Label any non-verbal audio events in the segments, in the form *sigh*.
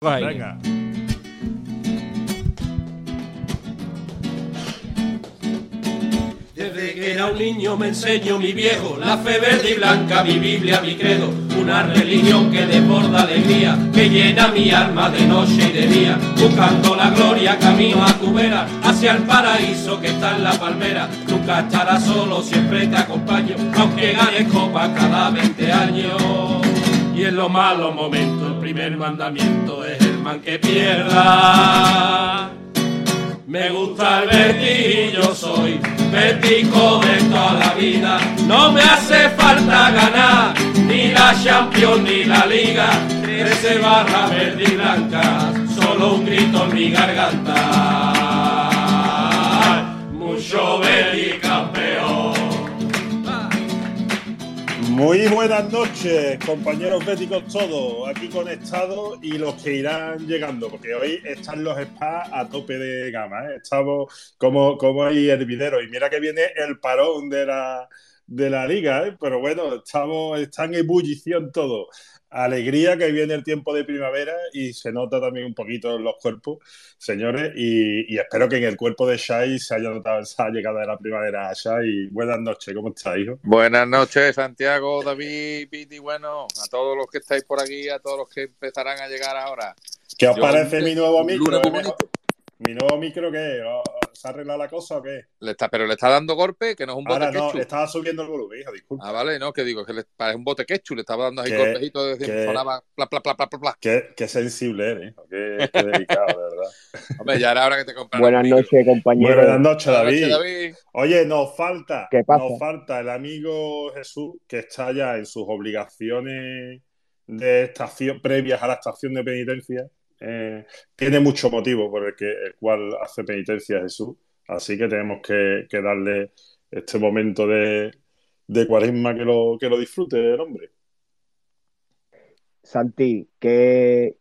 Venga. Desde que era un niño me enseñó mi viejo la fe verde y blanca, mi Biblia, mi credo, una religión que desborda alegría, que llena mi alma de noche y de día, buscando la gloria camino a tu vera, hacia el paraíso que está en la palmera. Nunca estarás solo, siempre te acompaño, aunque ganes copa cada 20 años. Y en los malos momentos primer mandamiento es el man que pierda. Me gusta el Betis y yo soy Betico de toda la vida. No me hace falta ganar ni la Champions ni la Liga. Trece barra verde y blanca, solo un grito en mi garganta. Mucho Betis Muy buenas noches, compañeros béticos todos, aquí conectados y los que irán llegando, porque hoy están los spas a tope de gama, ¿eh? estamos como, como hay hervideros y mira que viene el parón de la, de la liga, ¿eh? pero bueno, estamos, están en ebullición todo. Alegría que viene el tiempo de primavera y se nota también un poquito en los cuerpos, señores, y, y espero que en el cuerpo de Shai se haya notado esa llegada de la primavera. Shai, buenas noches, ¿cómo estás, hijo? Buenas noches, Santiago, David, Piti, bueno, a todos los que estáis por aquí, a todos los que empezarán a llegar ahora. ¿Qué os Yo, parece mi nuevo micro? Lunes muy ¿Es mejor? bonito. ¿Mi nuevo micro qué? ¿O- ¿Se ha arreglado la cosa o qué? Le está, pero le está dando golpe, que no es un bote Ahora no, le estaba subiendo el volumen, hijo, disculpa. Ah, vale, no, que digo, que le parece un bote ketchup, le estaba dando ahí golpecitos, sonaba pla, pla, pla, pla, pla, pla. Qué, qué sensible eres, hijo, qué, qué delicado, de verdad. *laughs* Hombre, ya era hora que te compraras Buenas noches, Muy compañeros. buenas noches, Buenas David. noches, David. Oye, nos falta, ¿Qué pasa? nos falta el amigo Jesús que está ya en sus obligaciones de estación previas a la estación de penitencia. Eh, tiene mucho motivo por el, que, el cual hace penitencia Jesús, así que tenemos que, darle este momento de, cuaresma que lo, que lo disfrute el hombre. Santi, qué,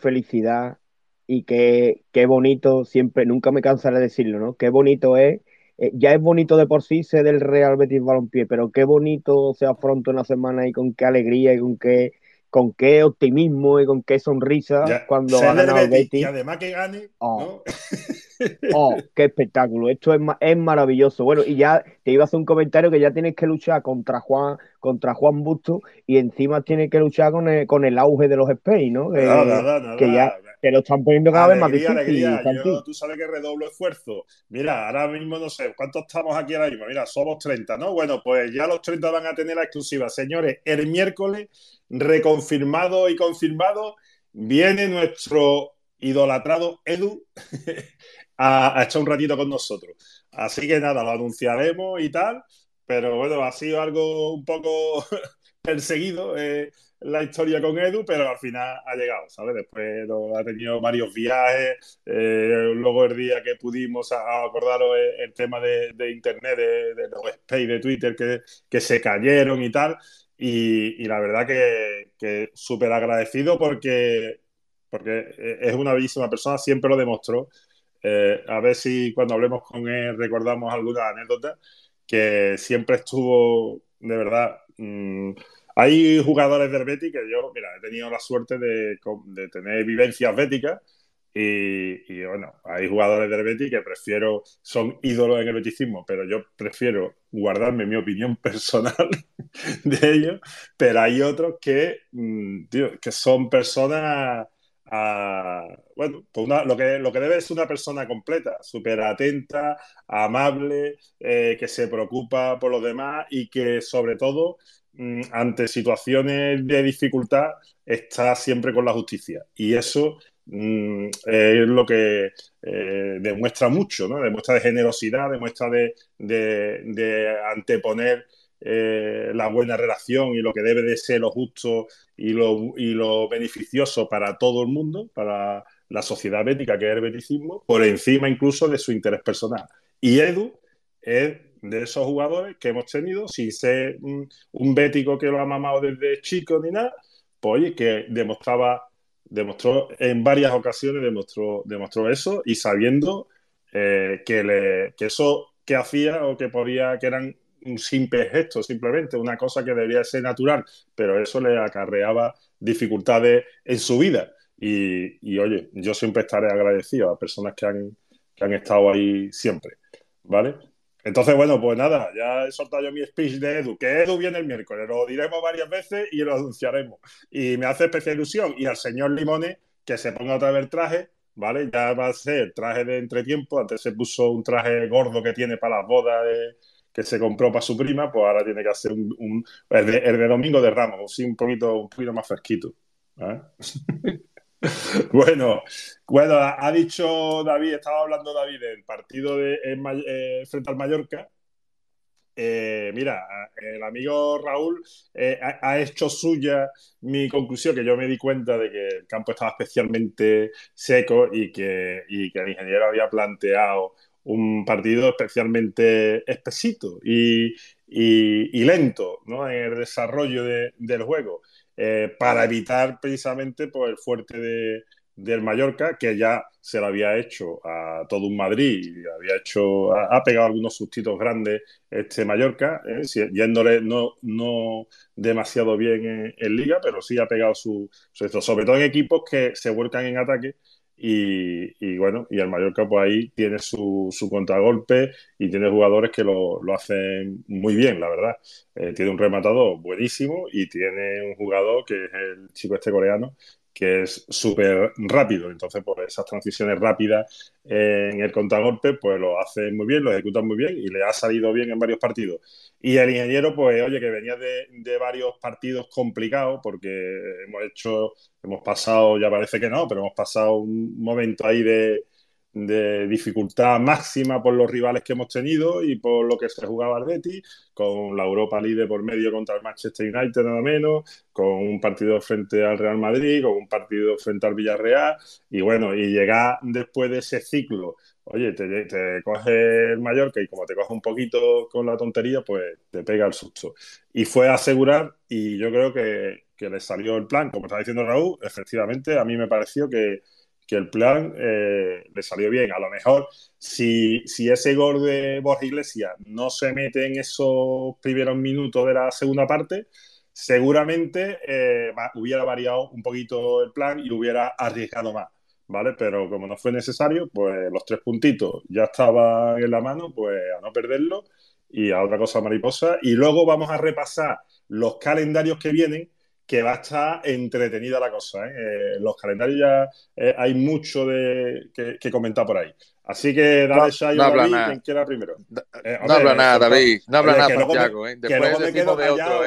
felicidad y qué, qué bonito, siempre, nunca me cansaré de decirlo, ¿no? Qué bonito es, eh, ya es bonito de por sí ser del Real Betis Balompié, pero qué bonito se afronta una semana y con qué alegría y con qué, con qué optimismo y con qué sonrisa Ya, cuando ha ganado el Betis y además que gane, Oh. ¿no? *laughs* Oh, qué espectáculo. Esto es, es maravilloso. Bueno, y ya te iba a hacer un comentario que ya tienes que luchar contra Juan, contra Juan Busto y encima tienes que luchar con el, con el auge de los Spain, ¿no? Que, Nada, nada, nada. que ya te lo están poniendo cada vez más difícil, alegría. Yo, tú sabes que redoblo esfuerzo. Mira, ahora mismo no sé, ¿cuántos estamos aquí ahora mismo? Mira, somos 30, ¿no? Bueno, pues ya los 30 van a tener la exclusiva. Señores, el miércoles, reconfirmado y confirmado, viene nuestro idolatrado Edu *laughs* a, a echar un ratito con nosotros. Así que nada, lo anunciaremos y tal, pero bueno, ha sido algo un poco *laughs* perseguido. eh, la historia con Edu, pero al final ha llegado, ¿sabes? Después ha tenido varios viajes, eh, luego el día que pudimos, acordaros el, el tema de, de internet, de, los space de Twitter que, que se cayeron y tal, y, y la verdad que, que súper agradecido porque, porque es una bellísima persona, siempre lo demostró. Eh, a ver si cuando hablemos con él recordamos alguna anécdota que siempre estuvo, de verdad, mm, hay jugadores del Betis que yo, mira, he tenido la suerte de, de tener vivencias béticas y, y, bueno, hay jugadores del Betis que prefiero, son ídolos en el beticismo, pero yo prefiero guardarme mi opinión *laughs* personal de ellos, pero hay otros que, mm, tío, que son personas, ah, bueno, pues una- lo, que, lo que debe ser una persona completa, súper atenta, amable, eh, que se preocupa por los demás y que sobre todo ante situaciones de dificultad está siempre con la justicia. Y eso mm, es lo que eh, demuestra mucho, ¿no? Demuestra de generosidad, demuestra de, de- de anteponer eh, la buena relación y lo que debe de ser lo justo y lo, y lo beneficioso para todo el mundo, para la sociedad bética que es el beticismo, por encima incluso de su interés personal. Y Edu es de esos jugadores que hemos tenido, sin ser un, un bético que lo ha mamado desde chico ni nada, pues oye, que demostraba, demostró en varias ocasiones, demostró, demostró eso y sabiendo eh, que, le, que eso que hacía o que podía, que eran un simple gesto, simplemente una cosa que debería ser natural, pero eso le acarreaba dificultades en su vida. y, oye, yo siempre estaré agradecido a personas que han, que han estado ahí siempre, ¿vale? Entonces, bueno, pues nada, ya he soltado yo mi speech de Edu, que Edu viene el miércoles, lo diremos varias veces y lo anunciaremos. Y me hace especial ilusión. Y al señor Limone, que se ponga otra vez el traje, ¿vale? Ya va a ser traje de entretiempo. Antes se puso un traje gordo que tiene para las bodas que se compró para su prima, pues ahora tiene que hacer un, el, de, domingo de Ramos, sí, un poquito, un poquito más fresquito. *laughs* *laughs* bueno, bueno, ha dicho David, estaba hablando David del partido de, eh, frente al Mallorca. Eh, mira, el amigo Raúl eh, ha, hecho suya mi conclusión, que yo me di cuenta de que el campo estaba especialmente seco y que, y que el ingeniero había planteado un partido especialmente espesito y, y, lento ¿no? en el desarrollo del juego. Eh, para evitar precisamente pues, el fuerte de, del Mallorca, que ya se lo había hecho a todo un Madrid, y había hecho, ha, pegado algunos sustitos grandes este Mallorca, ¿eh? yéndole no, no demasiado bien en, Liga, pero sí ha pegado su, su, sobre todo en equipos que se vuelcan en ataque y, bueno, y el Mallorca pues ahí tiene su, su contragolpe y tiene jugadores que lo, lo hacen muy bien, la verdad. Eh, tiene un rematador buenísimo y tiene un jugador que es el chico este coreano, que es súper rápido. Entonces, pues esas transiciones rápidas en el contragolpe, pues lo hace muy bien, lo ejecutan muy bien y le ha salido bien en varios partidos. Y el ingeniero, pues oye, que venía de, de varios partidos complicados, porque hemos hecho, hemos pasado, ya parece que no, pero hemos pasado un momento ahí de, de dificultad máxima por los rivales que hemos tenido y por lo que se jugaba el Betis, con la Europa League por medio contra el Manchester United nada menos, con un partido frente al Real Madrid, con un partido frente al Villarreal y bueno, y llegar después de ese ciclo, oye, te, te coge el Mallorca y como te coge un poquito con la tontería, pues te pega el susto. Y fue a asegurar y yo creo que, que le salió el plan, como está diciendo Raúl, efectivamente, a mí me pareció que que el plan eh, le salió bien. A lo mejor, si, si ese gol de Borja Iglesias no se mete en esos primeros minutos de la segunda parte, seguramente eh, hubiera variado un poquito el plan y hubiera arriesgado más. ¿Vale? Pero como no fue necesario, pues los tres puntitos ya estaban en la mano, pues a no perderlo y a otra cosa mariposa. Y luego vamos a repasar los calendarios que vienen, que va a estar entretenida la cosa. ¿eh? eh los calendarios ya eh, hay mucho de, que, comentar por ahí. Así que dale no, no David, nada. quien quiera primero. Eh, no habla nada, David. No habla nada, Santiago. Después me quedo de otro,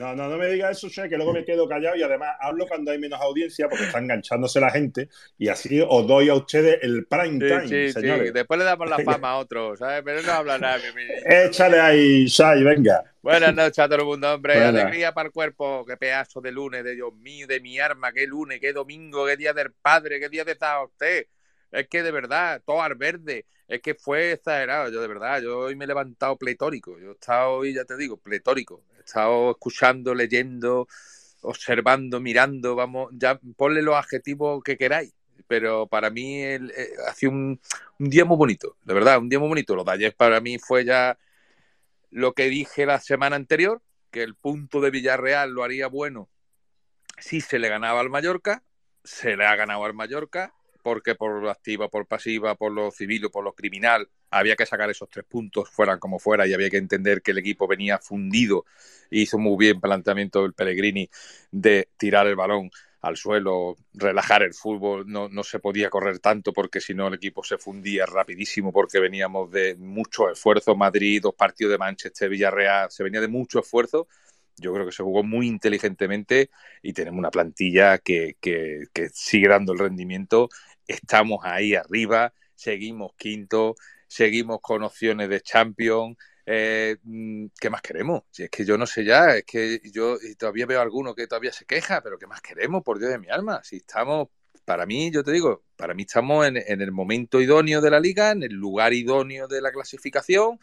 no, no, no me digas eso, Che, que luego me quedo callado y además hablo cuando hay menos audiencia porque está enganchándose la gente y así os doy a ustedes el prime time, sí, señores. Sí. Después le damos la fama a otro, ¿sabes? Pero no habla nada. Échale ahí, Shai, venga. Buenas noches a todo el mundo, hombre. Alegría para el cuerpo. Qué pedazo de lunes, de Dios mío, de mi arma. Qué lunes, qué domingo, qué día del padre, qué día de estar usted. Es que de verdad, todo al verde. Es que fue exagerado. Yo de verdad, yo hoy me he levantado pletórico. Yo he estado hoy, ya te digo, pletórico estado escuchando, leyendo, observando, mirando, vamos, ya ponle los adjetivos que queráis. Pero para mí el, eh, ha sido un, día muy bonito, de verdad, un día muy bonito. Lo de ayer para mí fue ya lo que dije la semana anterior, que el punto de Villarreal lo haría bueno si se le ganaba al Mallorca, se le ha ganado al Mallorca, porque por activa, por pasiva, por lo civil o por lo criminal, había que sacar esos tres puntos, fueran como fuera, y había que entender que el equipo venía fundido. Hizo muy bien planteamiento el Pellegrini de tirar el balón al suelo, relajar el fútbol, no, no se podía correr tanto porque si no el equipo se fundía rapidísimo porque veníamos de mucho esfuerzo, Madrid, dos partidos de Manchester, Villarreal, se venía de mucho esfuerzo yo creo que se jugó muy inteligentemente y tenemos una plantilla que, sigue dando el rendimiento. Estamos ahí arriba, seguimos quinto, seguimos con opciones de Champions. Eh, mm, ¿Qué más queremos? Si es que yo no sé ya, es que yo todavía veo a alguno que todavía se queja, pero ¿qué más queremos, por Dios de mi alma? Si estamos, para mí, yo te digo, para mí estamos en el momento idóneo de la liga, en el lugar idóneo de la clasificación,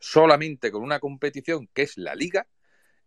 solamente con una competición que es la liga,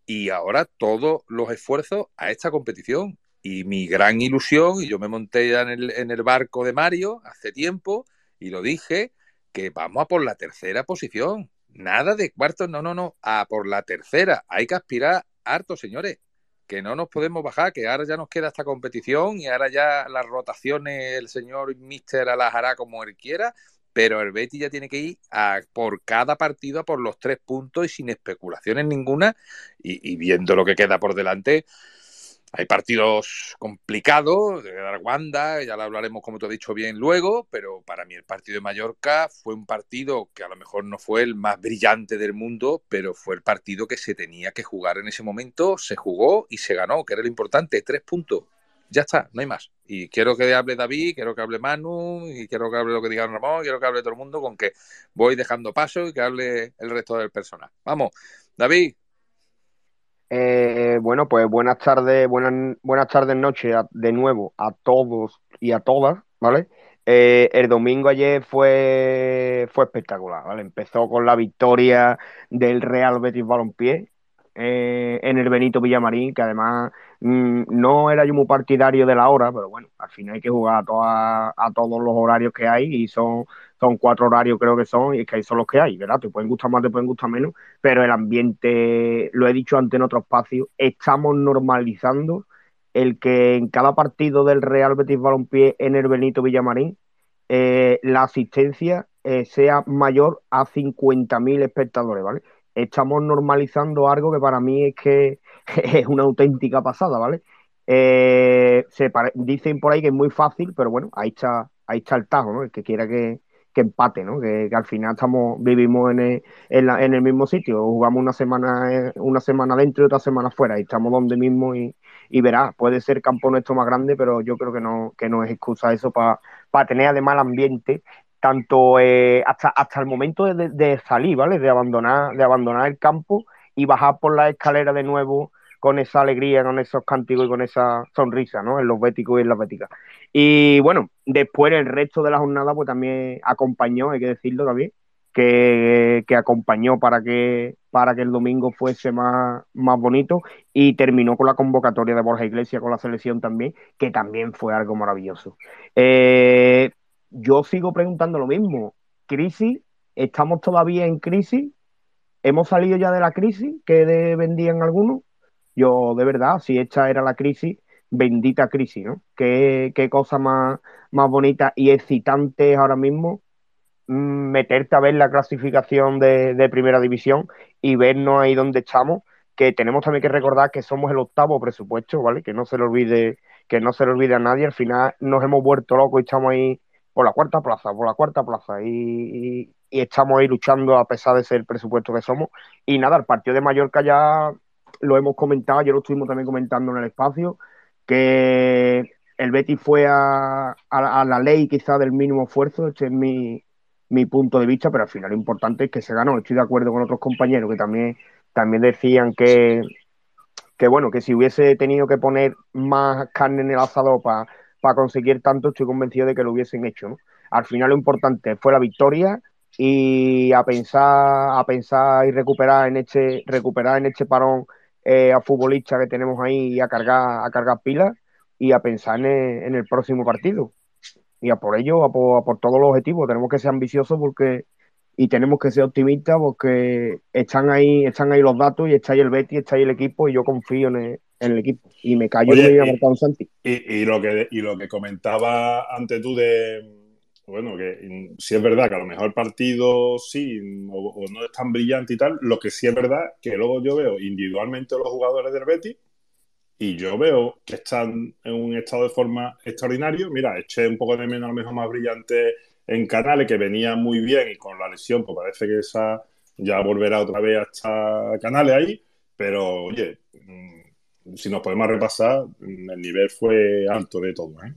y ahora todos los esfuerzos a esta competición. Y mi gran ilusión, y yo me monté ya en el, en el barco de Mario hace tiempo, y lo dije, que vamos a por la tercera posición. Nada de cuartos, no, no, no, a por la tercera. Hay que aspirar harto, señores. que no nos podemos bajar, que ahora ya nos queda esta competición y ahora ya las rotaciones el señor Mister las hará como él quiera, pero el Betis ya tiene que ir a por cada partido a por los tres puntos y sin especulaciones ninguna y, viendo lo que queda por delante. Hay partidos complicados, de Wanda, ya lo hablaremos como te he dicho bien luego, pero para mí el partido de Mallorca fue un partido que a lo mejor no fue el más brillante del mundo, pero fue el partido que se tenía que jugar en ese momento, se jugó y se ganó, que era lo importante, tres puntos ya está, no hay más. Y quiero que hable David, quiero que hable Manu, y quiero que hable lo que diga Ramón, quiero que hable todo el mundo, con que voy dejando paso y que hable el resto del personal. Vamos, David. Eh, bueno, pues buenas tardes, buenas, buenas tardes, noches de nuevo a todos y a todas, ¿vale? Eh, el domingo ayer fue, fue espectacular, ¿vale? Empezó con la victoria del Real Betis Balompié eh, en el Benito Villamarín, que además Mm, no era yo muy partidario de la hora, pero bueno, al final hay que jugar a, a todos los horarios que hay y son, son cuatro horarios creo que son y es que ahí son los que hay, ¿verdad? Te pueden gustar más, te pueden gustar menos, pero el ambiente, lo he dicho antes en otro espacio, estamos normalizando el que en cada partido del Real Betis Balompié en el Benito Villamarín eh, la asistencia eh, sea mayor a 50.000 espectadores, ¿vale? Estamos normalizando algo que para mí es que *laughs* es una auténtica pasada, ¿vale? Eh, se dicen por ahí que es muy fácil, pero bueno, ahí está, ahí está el tajo, ¿no? El que quiera que, empate, ¿no? Que, al final estamos, vivimos en el, en, el, mismo sitio, jugamos una semana, una semana dentro y otra semana fuera, y estamos donde mismo y, y verás, puede ser campo nuestro más grande, pero yo creo que no, que no es excusa eso para tener además el ambiente, tanto eh, hasta, hasta el momento de, salir, ¿vale? De abandonar, de abandonar el campo y bajar por la escalera de nuevo con esa alegría, con esos cánticos y con esa sonrisa, ¿no? En los béticos y en las béticas. Y bueno, después el resto de la jornada, pues también acompañó, hay que decirlo también, que, acompañó para que, para que el domingo fuese más, más bonito y terminó con la convocatoria de Borja Iglesias con la selección también, que también fue algo maravilloso. Eh, yo sigo preguntando lo mismo. ¿Crisis? ¿Estamos todavía en crisis? ¿Hemos salido ya de la crisis que vendían algunos? Yo, de verdad, si esta era la crisis, bendita crisis, ¿no? Qué, cosa más, más bonita y excitante ahora mismo mm, meterte a ver la clasificación de, primera división y vernos ahí donde estamos, que tenemos también que recordar que somos el octavo presupuesto, ¿vale? Que no se le olvide, que no se le olvide a nadie, al final nos hemos vuelto locos y estamos ahí por la cuarta plaza, por la cuarta plaza, y, estamos ahí luchando a pesar de ser el presupuesto que somos. Y nada, el partido de Mallorca ya lo hemos comentado, yo lo estuvimos también comentando en el espacio, que el Betis fue a, la ley quizá del mínimo esfuerzo, este es mi, punto de vista, pero al final lo importante es que se ganó. Estoy de acuerdo con otros compañeros que también, también decían que, que, bueno, que si hubiese tenido que poner más carne en el asador para conseguir tanto, estoy convencido de que lo hubiesen hecho. Al final lo importante fue la victoria y a pensar, a pensar y recuperar en este, recuperar en este parón eh, a futbolistas que tenemos ahí y a cargar, a cargar pilas y a pensar en el, próximo partido. Y a por ello, a por, todos los objetivos. Tenemos que ser ambiciosos porque y tenemos que ser optimistas porque están ahí, están ahí los datos y está ahí el Betty, está ahí el equipo y yo confío en equipo. Y me callo y, y, lo que, y lo que comentaba antes tú de bueno, que si es verdad que a lo mejor el partido sí o, no es tan brillante y tal, lo que sí es verdad que luego yo veo individualmente los jugadores del Betis y yo veo que están en un estado de forma extraordinario. Mira, eché un poco de menos a lo mejor más brillante en Canales, que venía muy bien y con la lesión, pues parece que esa ya volverá otra vez hasta Canales ahí, pero oye, si nos podemos repasar, el nivel fue alto de todo, ¿eh?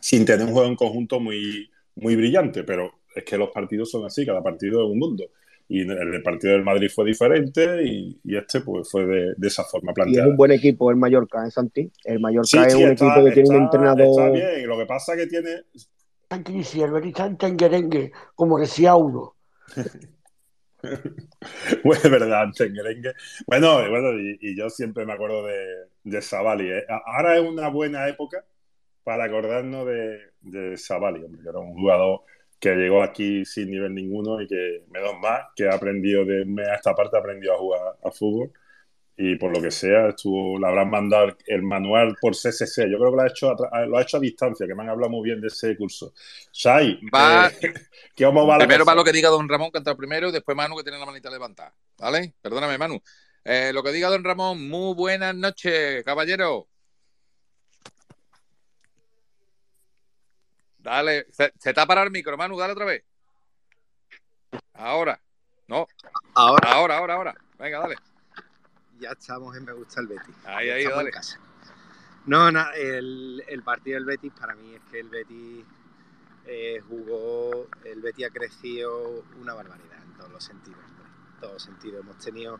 sin tener un juego en conjunto muy, muy brillante, pero es que los partidos son así, cada partido es un mundo. Y el partido del Madrid fue diferente y, este pues fue de, esa forma planteada. Y es un buen equipo el Mallorca, ¿eh, Santi? El Mallorca es un equipo que tiene un entrenador... Está bien, lo que pasa es que tiene... En crisis, el Betis está en como decía uno. *laughs* *laughs* bueno, es verdad. Bueno, bueno y, yo siempre me acuerdo de, de Savali. ¿eh? Ahora es una buena época para acordarnos de, de Savali, que era un jugador que llegó aquí sin nivel ninguno y que, menos más, que ha aprendido de a esta parte, ha a jugar a fútbol y por lo que sea, estuvo, le habrán mandado el manual por CCC. Yo creo que lo ha hecho a, lo ha hecho a distancia, que me han hablado muy bien de ese curso. Shai, va, eh, Primero va lo que diga don Ramón, que entra primero, y después Manu, que tiene la manita levantada. ¿Vale? Perdóname, Manu. Eh, lo que diga don Ramón, muy buenas noches, caballero. Dale, se, se está para el micro, Manu, dale otra vez. Ahora. No. Ahora. Ahora, ahora, ahora. Venga, dale ya estamos en Me Gusta el Betis. Ahí, ahí, dale. No, no, el, partido del Betis para mí es que el Betis eh, jugó, el Betis ha crecido una barbaridad en todos los sentidos. En todos los sentidos. Hemos tenido,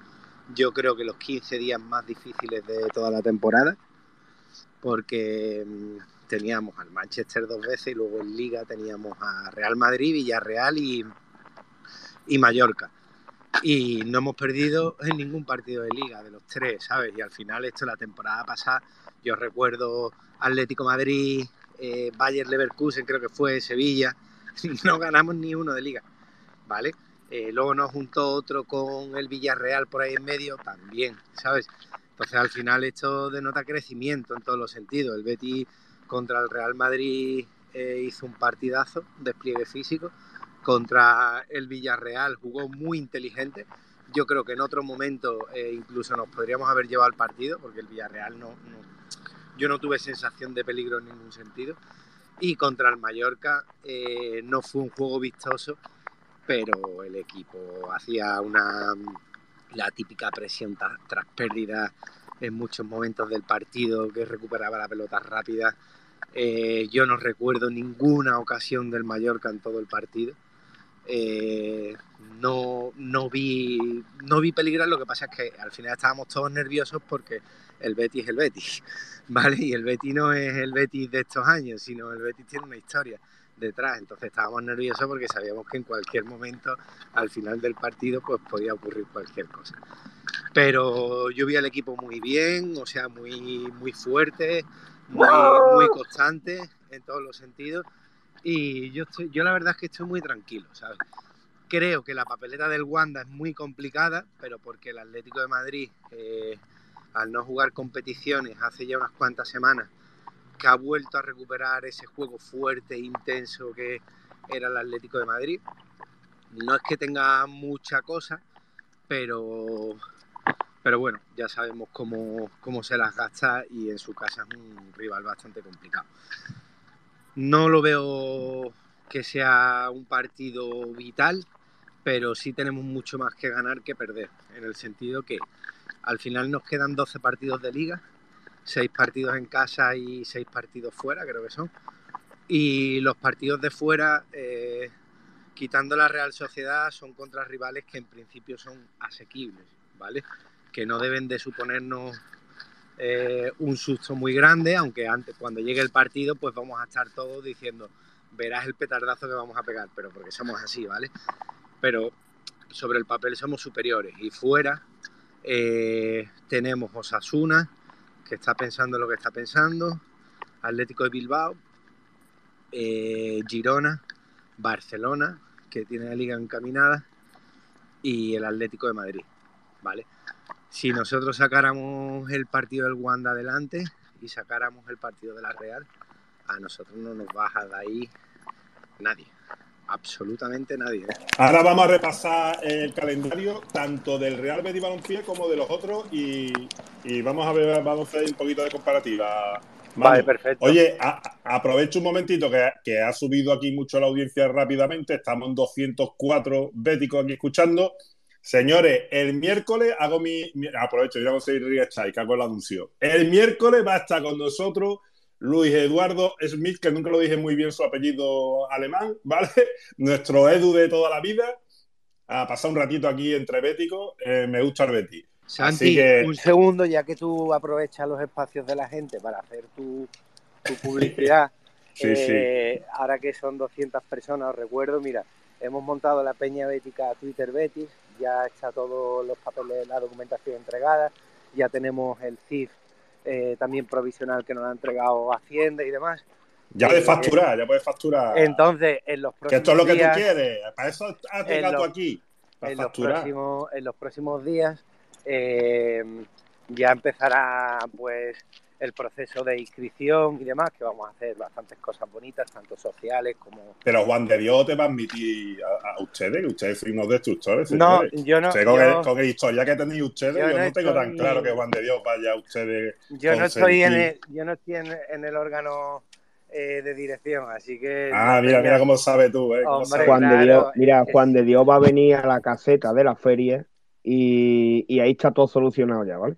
yo creo que los 15 días más difíciles de toda la temporada, porque mm, teníamos al Manchester dos veces y luego en Liga teníamos a Real Madrid, Villarreal y, y Mallorca y no hemos perdido en ningún partido de liga de los tres, ¿sabes? Y al final esto la temporada pasada, yo recuerdo Atlético Madrid, eh, Leverkusen creo que fue, Sevilla, *laughs* no ganamos ni uno de liga, ¿vale? Eh, luego nos juntó otro con el Villarreal por ahí en medio, también, ¿sabes? Entonces al final esto denota crecimiento en todos los sentidos. El Betis contra el Real Madrid eh, hizo un partidazo, despliegue físico, contra el Villarreal jugó muy inteligente. Yo creo que en otro momento eh, incluso nos podríamos haber llevado al partido, porque el Villarreal no, yo no tuve sensación de peligro en ningún sentido. Y contra el Mallorca eh, no fue un juego vistoso, pero el equipo hacía una la típica presión tras pérdida en muchos momentos del partido, que recuperaba la pelota rápida. Eh, yo no recuerdo ninguna ocasión del Mallorca en todo el partido. Eh, no, no, vi, no vi peligrar, lo que pasa es que al final estábamos todos nerviosos porque el Betis es el Betis, *laughs* ¿vale? Y el Betis no es el Betis de estos años, sino el Betis tiene una historia detrás, entonces estábamos nerviosos porque sabíamos que en cualquier momento, al final del partido, pues podía ocurrir cualquier cosa. Pero yo vi al equipo muy bien, o sea, muy, muy fuerte, muy, muy constante en todos los sentidos y yo, estoy, yo la verdad es que estoy muy tranquilo, ¿sabes? Creo que la papeleta del Wanda es muy complicada, pero porque el Atlético de Madrid, eh, al no jugar competiciones hace ya unas cuantas semanas, que ha vuelto a recuperar ese juego fuerte e intenso que era el Atlético de Madrid. No es que tenga mucha cosa, pero, pero bueno, ya sabemos cómo, cómo se las gasta y en su casa es un rival bastante complicado. No lo veo que sea un partido vital, pero sí tenemos mucho más que ganar que perder, en el sentido que al final nos quedan 12 partidos de liga, 6 partidos en casa y 6 partidos fuera, creo que son. Y los partidos de fuera, eh, quitando la Real Sociedad, son contra rivales que en principio son asequibles, ¿vale? Que no deben de suponernos eh, un susto muy grande, aunque antes, cuando llegue el partido, pues vamos a estar todos diciendo, verás el petardazo que vamos a pegar, pero porque somos así, ¿vale? Pero sobre el papel somos superiores y fuera eh, tenemos Osasuna, que está pensando lo que está pensando, Atlético de Bilbao, eh, Girona, Barcelona, que tiene la liga encaminada, y el Atlético de Madrid, ¿vale? Si nosotros sacáramos el partido del Wanda adelante y sacáramos el partido de la Real, a nosotros no nos baja de ahí nadie. Absolutamente nadie. ¿eh? Ahora vamos a repasar el calendario tanto del Real Betis Balompié como de los otros y, vamos a ver, vamos a hacer un poquito de comparativa. Vale, perfecto. Oye, aprovecho un momentito que, que, ha subido aquí mucho la audiencia rápidamente. Estamos en 204 béticos aquí escuchando. Señores, el miércoles hago mi. aprovecho, a ir a que hago el anuncio. El miércoles va a estar con nosotros Luis Eduardo Smith, que nunca lo dije muy bien su apellido alemán, *laughs* ¿vale? Nuestro Edu de toda la vida. A pasar un ratito aquí entre béticos. Eh, me gusta el Betty. Santi, un segundo, ya que tú aprovechas los espacios de la gente para hacer tu, publicidad. *laughs* sí, sí. Eh, ahora que son 200 personas, os recuerdo, mira, hemos montado la Peña Bética Twitter Betis ya está todos los papeles, la documentación entregada, ya tenemos el CIF eh, también provisional que nos ha entregado Hacienda y demás. Ya puedes facturar, ya puedes facturar. Entonces, en los próximos Que esto es lo que tú quieres, para eso has llegado aquí, para en facturar. Los próximos, en los próximos días, eh, ya empezará pues el proceso de inscripción y demás, que vamos a hacer bastantes cosas bonitas, tanto sociales como... Pero Juan de Dios te va a admitir a, ustedes, que ustedes son unos destructores. No, yo no... con, el, con, historia que tenéis ustedes, yo, no, tengo tan claro que Juan de Dios vaya a ustedes... Yo no estoy en el, yo no estoy en, el órgano eh, de dirección, así que... Ah, mira, mira cómo sabes tú, ¿eh? Juan de Dios, mira, Juan de Dios va a venir a la caseta de la feria y, y ahí está todo solucionado ya, ¿vale?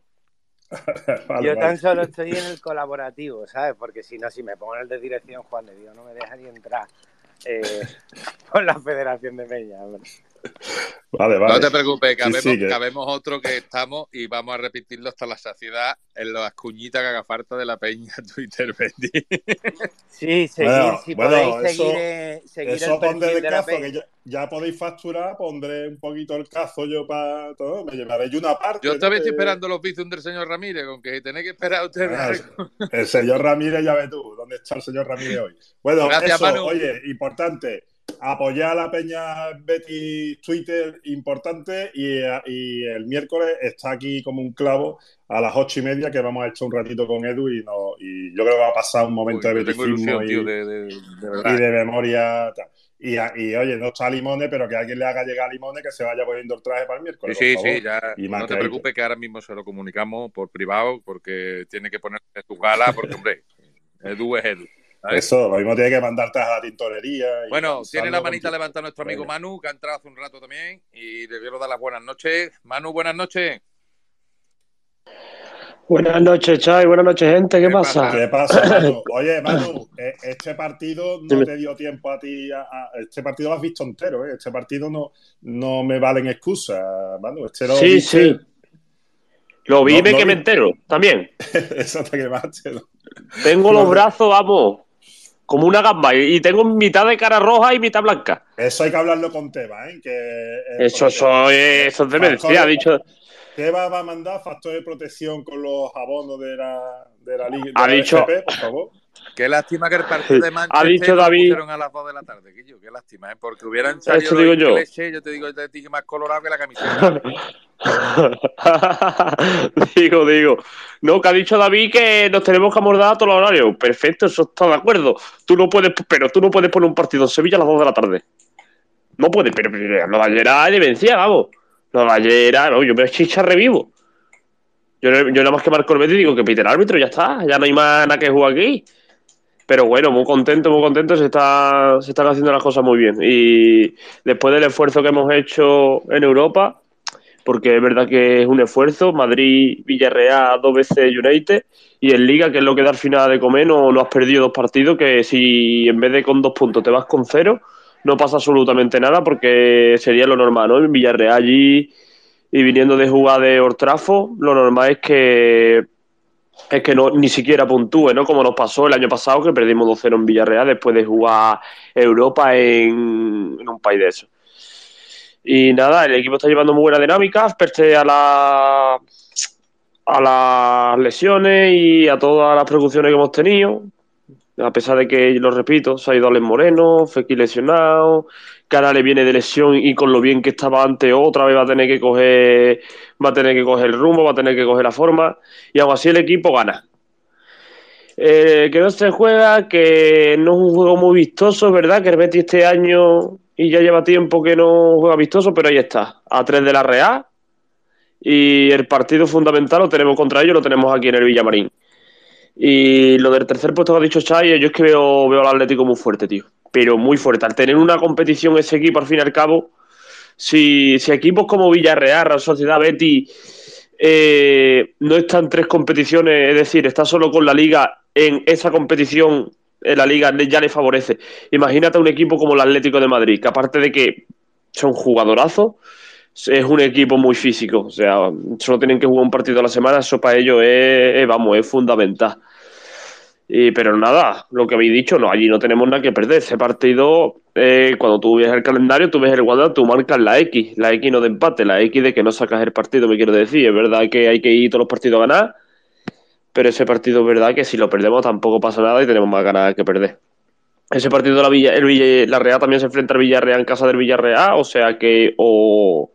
*laughs* yo tan solo estoy en *laughs* el colaborativo, ¿sabes? Porque si no, si me pongo en el de dirección, Juan de Dios no me deja ni entrar eh, *laughs* con la Federación de Peña. Vale, vale. No te preocupes, cabemos, otro que estamos y vamos a repetirlo hasta la saciedad en las cuñitas que haga falta de la peña *laughs* Twitter, Betty. Sí, seguir, si podéis seguir, eh, seguir eso el el cazo, que ya, podéis facturar, pondré un poquito el cazo yo para todo, me llevaré yo una parte. Yo estaba esperando los bizum del señor Ramírez, con que tenéis que esperar ustedes. Ah, *laughs* el señor Ramírez, ya ve tú, ¿dónde está el señor Ramírez hoy? Bueno, eso, oye, importante apoyar a la peña Betty Twitter importante y, el miércoles está aquí como un clavo a las ocho y media que vamos a echar un ratito con Edu y, no, y yo creo que va a pasar un momento de beticismo y, de, memoria. Y, oye, no está Limone, pero que alguien le haga llegar a Limone que se vaya poniendo el traje para el miércoles. Sí, sí, ya. no te preocupes que ahora mismo se lo comunicamos por privado porque tiene que ponerse su gala porque, hombre, Edu es Edu. Eso, lo mismo tiene que mandarte a la tintorería. bueno, tiene la manita levantada nuestro amigo Manu, que ha entrado hace un rato también, y le quiero dar las buenas noches. Manu, buenas noches. Buenas noches, Chay. Buenas noches, gente. ¿Qué, pasa? ¿Qué pasa, Manu? *coughs* Oye, Manu, eh, este partido no te dio tiempo a ti. este partido lo has visto entero, ¿eh? Este partido no, no me valen excusas, Manu. Este sí, sí. Lo vi que me entero también. *laughs* Eso te quemaste. Tengo los brazos, vamos, como una gamba y tengo mitad de cara roja y mitad blanca. Eso hay que hablarlo con Teba, ¿eh? Que, eh, eso, eso, eso es demencia, ha dicho. Teba va a mandar factor de protección con los abonos de la, de la Liga. Ha dicho. por favor. Qué lástima que el partido de Manchester ha dicho David, a las 2 de la tarde, Qué lástima, ¿eh? Porque hubieran salido digo yo. yo te digo, te digo más colorado que la camiseta. *laughs* digo, digo. No, que ha dicho David que nos tenemos que amordar a todos los horarios. Perfecto, eso está de acuerdo. Tú no puedes, pero tú no puedes poner un partido en Sevilla a las 2 de la tarde. No puedes, pero, pero Llera de vencía, vamos. Nueva Llera, no, yo me chicha revivo. Yo, yo nada más que marco el Betis digo que pite el árbitro, ya está. Ya no hay más nada que jugar aquí. Pero bueno, muy contento, muy contento, se, está, se están haciendo las cosas muy bien. Y después del esfuerzo que hemos hecho en Europa, porque es verdad que es un esfuerzo. Madrid, Villarreal, dos veces United. Y en Liga, que es lo que da al final de comer, no, no has perdido dos partidos. Que si en vez de con dos puntos te vas con cero, no pasa absolutamente nada, porque sería lo normal, ¿no? En Villarreal allí y viniendo de jugar de Ortrafo, lo normal es que es que no ni siquiera puntúe, ¿no? Como nos pasó el año pasado que perdimos 2-0 en Villarreal después de jugar Europa en, un país de eso. Y nada, el equipo está llevando muy buena dinámica, pese a, la, a las lesiones y a todas las precauciones que hemos tenido. A pesar de que, lo repito, se ha ido Alex Moreno, Fekir lesionado, Cara le viene de lesión y con lo bien que estaba antes otra vez va a tener que coger va a tener que coger el rumbo, va a tener que coger la forma y aún así el equipo gana. Eh, que no se juega, que no es un juego muy vistoso, ¿verdad? Que el Betis este año y ya lleva tiempo que no juega vistoso, pero ahí está, a tres de la Real. Y el partido fundamental lo tenemos contra ellos, lo tenemos aquí en el Villamarín. Y lo del tercer puesto que ha dicho Chay, yo es que veo, veo al Atlético muy fuerte, tío. Pero muy fuerte. Al tener una competición ese equipo, al fin y al cabo, si, si equipos como Villarreal, Real Sociedad, Betty, eh, no están tres competiciones, es decir, está solo con la liga en esa competición en la liga ya le favorece. Imagínate un equipo como el Atlético de Madrid, que aparte de que son jugadorazos, es un equipo muy físico. O sea, solo tienen que jugar un partido a la semana, eso para ellos es, vamos, es fundamental. Y, pero nada, lo que habéis dicho, no, allí no tenemos nada que perder. Ese partido, eh, cuando tú ves el calendario, tú ves el guardado, tú marcas la X, la X no de empate, la X de que no sacas el partido, me quiero decir. Es verdad que hay que ir todos los partidos a ganar, pero ese partido es verdad que si lo perdemos tampoco pasa nada y tenemos más ganas que perder. Ese partido la Villa, el Villa, la Real también se enfrenta al Villarreal en casa del Villarreal, o sea que o,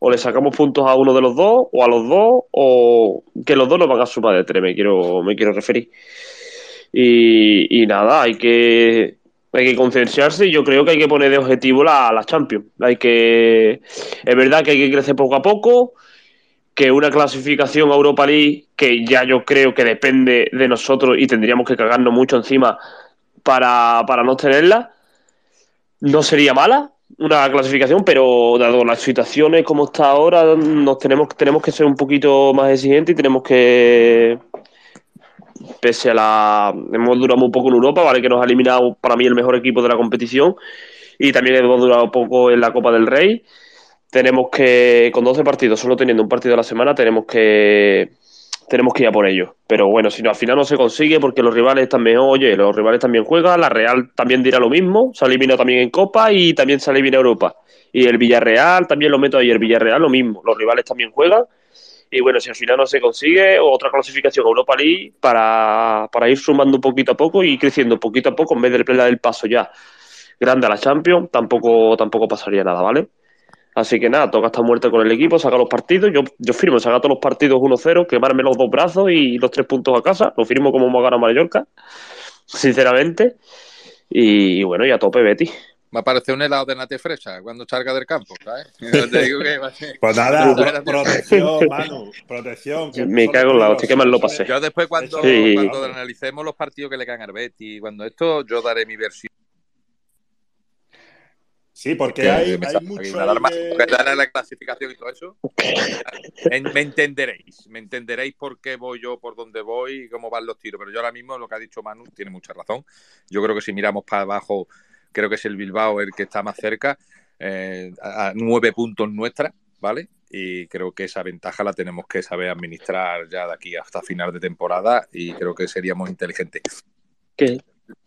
o le sacamos puntos a uno de los dos, o a los dos, o que los dos nos van a sumar de tres, me quiero, me quiero referir. Y, nada, hay que, hay que concienciarse y yo creo que hay que poner de objetivo la, la Champions. Hay que, es verdad que hay que crecer poco a poco, que una clasificación a Europa League, que ya yo creo que depende de nosotros y tendríamos que cagarnos mucho encima para, para no tenerla, no sería mala, una clasificación, pero dado las situaciones como está ahora, nos tenemos, tenemos que ser un poquito más exigentes y tenemos que, pese a la... Hemos durado un poco en Europa, ¿vale? Que nos ha eliminado para mí el mejor equipo de la competición y también hemos durado poco en la Copa del Rey. Tenemos que, con 12 partidos, solo teniendo un partido a la semana, tenemos que tenemos que ir a por ello. Pero bueno, si no, al final no se consigue porque los rivales también, oye, los rivales también juegan, la Real también dirá lo mismo, se eliminado también en Copa y también se elimina Europa. Y el Villarreal, también lo meto ahí, el Villarreal lo mismo, los rivales también juegan. Y bueno, si al final no se consigue, otra clasificación a Europa League para, para ir sumando poquito a poco y creciendo poquito a poco en vez del del paso ya grande a la Champions, tampoco, tampoco pasaría nada, ¿vale? Así que nada, toca estar muerte con el equipo, saca los partidos. Yo, yo firmo, saca todos los partidos 1-0, quemarme los dos brazos y los tres puntos a casa. Lo firmo como hemos ganado Mallorca, sinceramente. Y, bueno, y a tope, Betty. Me parece un helado de nate fresa cuando charga del campo, ¿sabes? *laughs* pues nada, protección, Manu, protección. Me cago en la hostia, qué mal lo pasé. Yo después cuando, cuando analicemos los partidos que le caen al Betty, cuando esto, yo daré mi versión Sí, porque hay, me, hay mucho. Que... la clasificación y todo eso. *laughs* me entenderéis. Me entenderéis por qué voy yo, por dónde voy y cómo van los tiros. Pero yo ahora mismo lo que ha dicho Manu tiene mucha razón. Yo creo que si miramos para abajo, creo que es el Bilbao el que está más cerca, eh, a nueve puntos nuestra, ¿vale? Y creo que esa ventaja la tenemos que saber administrar ya de aquí hasta final de temporada y creo que seríamos inteligentes. ¿Qué?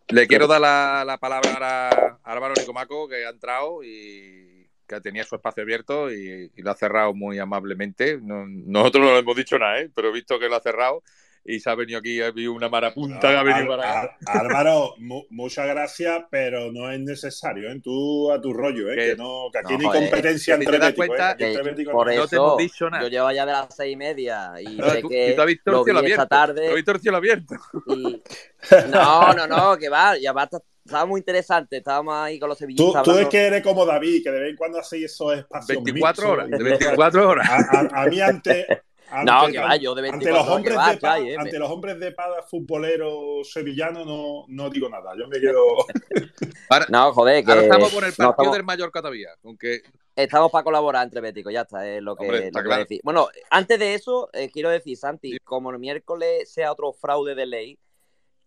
Le quiero dar la, palabra a Álvaro Nicomaco, que ha entrado y que tenía su espacio abierto y, lo ha cerrado muy amablemente. nosotros no le hemos dicho nada, ¿eh? pero visto que lo ha cerrado y se ha venido aquí, ha habido una marapunta que ha venido para Álvaro, muchas gracias, pero no es necesario, ¿eh? Tú a tu rollo, ¿eh? Que, no, que aquí no, hay competencia entre te cuenta, por eso, no te hemos dicho nada. Yo llevo ya de las seis y media y sé que tú has visto lo vi esta tarde. Lo visto el cielo abierto. Y... No, no, no, que va, ya va estaba muy interesante, estábamos ahí con los sevillistas. Tú, tú es que eres como David, que de vez en cuando hacéis esos espacios 24 horas, de 24 horas. A, a, a mí antes, no, que va, yo de 24 ante los hombres de paz, ante los hombres de paz futboleros sevillanos no, no digo nada. Yo me quedo. *laughs* no, joder, que. Ahora estamos con el partido no, estamos... del Mallorca todavía. Aunque... Estamos para colaborar entre Béticos, ya está, es lo que, Hombre, lo que claro. decir. Bueno, antes de eso, eh, quiero decir, Santi, sí. como el miércoles sea otro fraude de ley,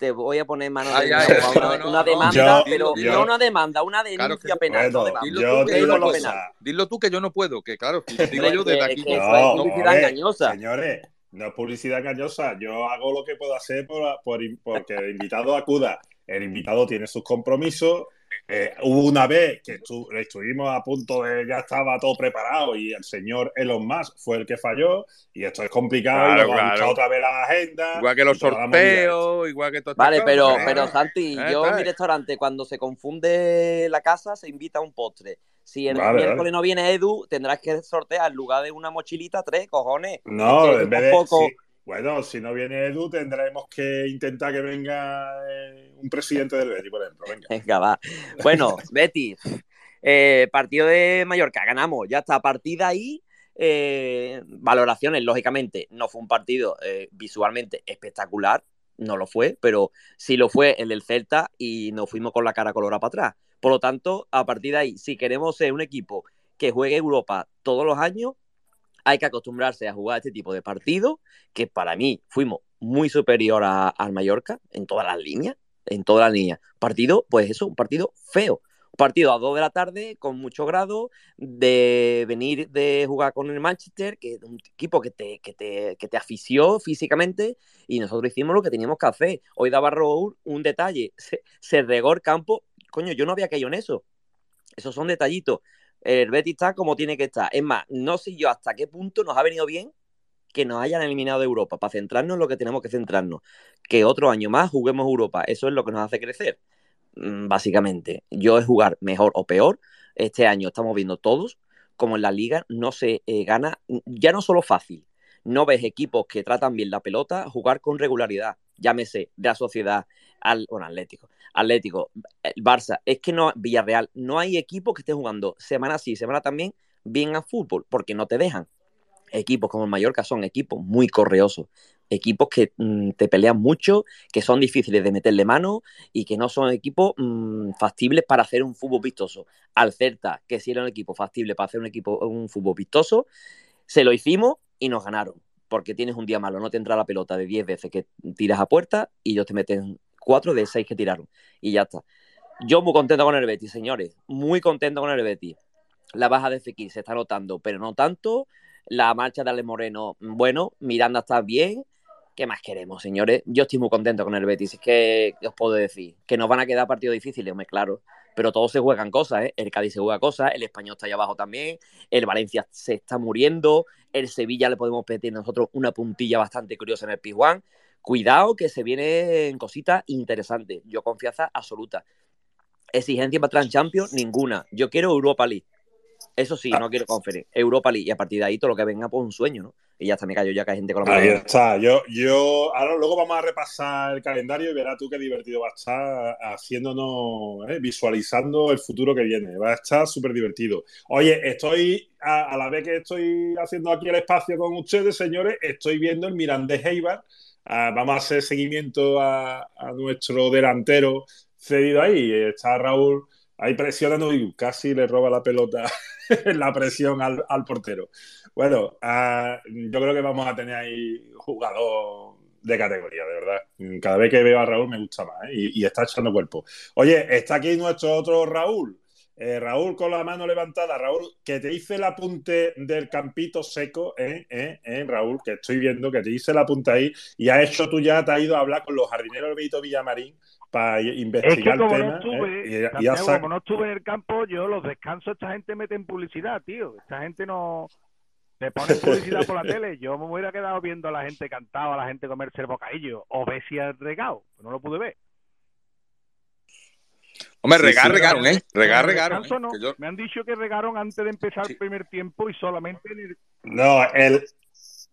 te voy a poner mano de ay, una, no, una, demanda, yo, pero yo, no una demanda, una denuncia claro penal. Bueno, no dilo, tú, que yo no penal. dilo tú que yo no puedo, que claro, digo yo desde aquí. Que no, es publicidad engañosa. Señores, no es publicidad engañosa. Yo hago lo que puedo hacer por, por, porque el invitado acuda. El invitado tiene sus compromisos eh, hubo una vez que estu estuvimos a punto de ya estaba todo preparado y el señor Elon Musk fue el que falló y esto es complicado claro, y claro. otra vez la agenda. Igual que los sorteos, igual que todo. Vale, pero, pero Santi, eh, yo en mi restaurante cuando se confunde la casa se invita a un postre. Si el vale, miércoles vale. no viene Edu, tendrás que sortear en lugar de una mochilita tres, cojones. No, en vez de... Poco... Sí. Bueno, si no viene Edu, tendremos que intentar que venga eh, un presidente del Betis, por ejemplo. Venga, venga va. Bueno, *laughs* Betis, eh, partido de Mallorca, ganamos. Ya está, a partir de ahí, eh, valoraciones, lógicamente, no fue un partido visualmente espectacular, no lo fue, pero sí lo fue el del Celta y nos fuimos con la cara colorada para atrás. Por lo tanto, a partir de ahí, si queremos ser un equipo que juegue Europa todos los años, hay que acostumbrarse a jugar este tipo de partidos, que para mí fuimos muy superior al Mallorca en todas las líneas, en todas las líneas. Partido, pues eso, un partido feo. Partido a 2 de la tarde, con mucho grado, de venir de jugar con el Manchester, que es un equipo que te, que te, que te físicamente, y nosotros hicimos lo que teníamos que hacer. Hoy daba Raúl un detalle, *laughs* se, se regó el campo, coño, yo no había caído en eso. Esos son detallitos el Betis está como tiene que estar. Es más, no sé yo hasta qué punto nos ha venido bien que nos hayan eliminado de Europa, para centrarnos en lo que tenemos que centrarnos. Que otro año más juguemos Europa. Eso es lo que nos hace crecer, mm, básicamente. Yo es jugar mejor o peor. Este año estamos viendo todos como en la liga no se eh, gana, ya no solo fácil, no ves equipos que tratan bien la pelota jugar con regularidad, llámese de la sociedad al bueno, Atlético, Atlético, el Barça, es que no Villarreal, no hay equipo que esté jugando semana sí, semana también bien a fútbol, porque no te dejan. Equipos como el Mallorca son equipos muy correosos, equipos que mm, te pelean mucho, que son difíciles de meterle mano y que no son equipos mm, factibles para hacer un fútbol vistoso. Al Certa, que si era un equipo factible para hacer un equipo un fútbol vistoso, se lo hicimos y nos ganaron. Porque tienes un día malo, no te entra la pelota de 10 veces que tiras a puerta y ellos te meten 4 de 6 que tiraron. Y ya está. Yo muy contento con el Betis, señores. Muy contento con el Betis. La baja de Fekir se está notando, pero no tanto. La marcha de Ale Moreno, bueno, Miranda está bien. ¿Qué más queremos, señores? Yo estoy muy contento con el Betis. Es que os puedo decir que nos van a quedar partidos difíciles, me claro. Pero todos se juegan cosas, ¿eh? El Cádiz se juega cosas, el Español está allá abajo también, el Valencia se está muriendo, el Sevilla le podemos pedir nosotros una puntilla bastante curiosa en el Pizjuán. Cuidado que se vienen cositas interesantes. Yo confianza absoluta. Exigencia para Trans Champions, ninguna. Yo quiero Europa League. Eso sí, no quiero conferir. Europa League. Y a partir de ahí todo lo que venga, pues un sueño, ¿no? Y ya está, me callo ya que hay gente con la Ahí está. Yo, yo, ahora luego vamos a repasar el calendario y verás tú qué divertido va a estar haciéndonos, eh, visualizando el futuro que viene. Va a estar súper divertido. Oye, estoy, a, la vez que estoy haciendo aquí el espacio con ustedes, señores, estoy viendo el Mirandés Eibar. Ah, vamos a hacer seguimiento a, nuestro delantero cedido ahí. Está Raúl ahí presionando y casi le roba la pelota *laughs* la presión al, portero. Bueno, ah, yo creo que vamos a tener ahí jugador de categoría, de verdad. Cada vez que veo a Raúl me gusta más ¿eh? y, está echando cuerpo. Oye, está aquí nuestro otro Raúl. Eh, Raúl con la mano levantada. Raúl, que te hice el apunte del campito seco, ¿eh? ¿Eh? ¿Eh? Raúl, que estoy viendo que te hice el apunte ahí y ha hecho tú ya, te has ido a hablar con los jardineros del Benito Villamarín para investigar es que como el tema. No estuve, como no estuve en el campo, yo los descansos, esta gente mete en publicidad, tío. Esta gente no. Te pone *laughs* publicidad por la tele. Yo me hubiera quedado viendo a la gente cantar, a la gente comerse el bocadillo. O ver si ha regado. No lo pude ver. Hombre, regar, regaron, ¿eh? Regar, regaron. ¿eh? Me han dicho que regaron antes de empezar el primer tiempo y solamente en el... No, el,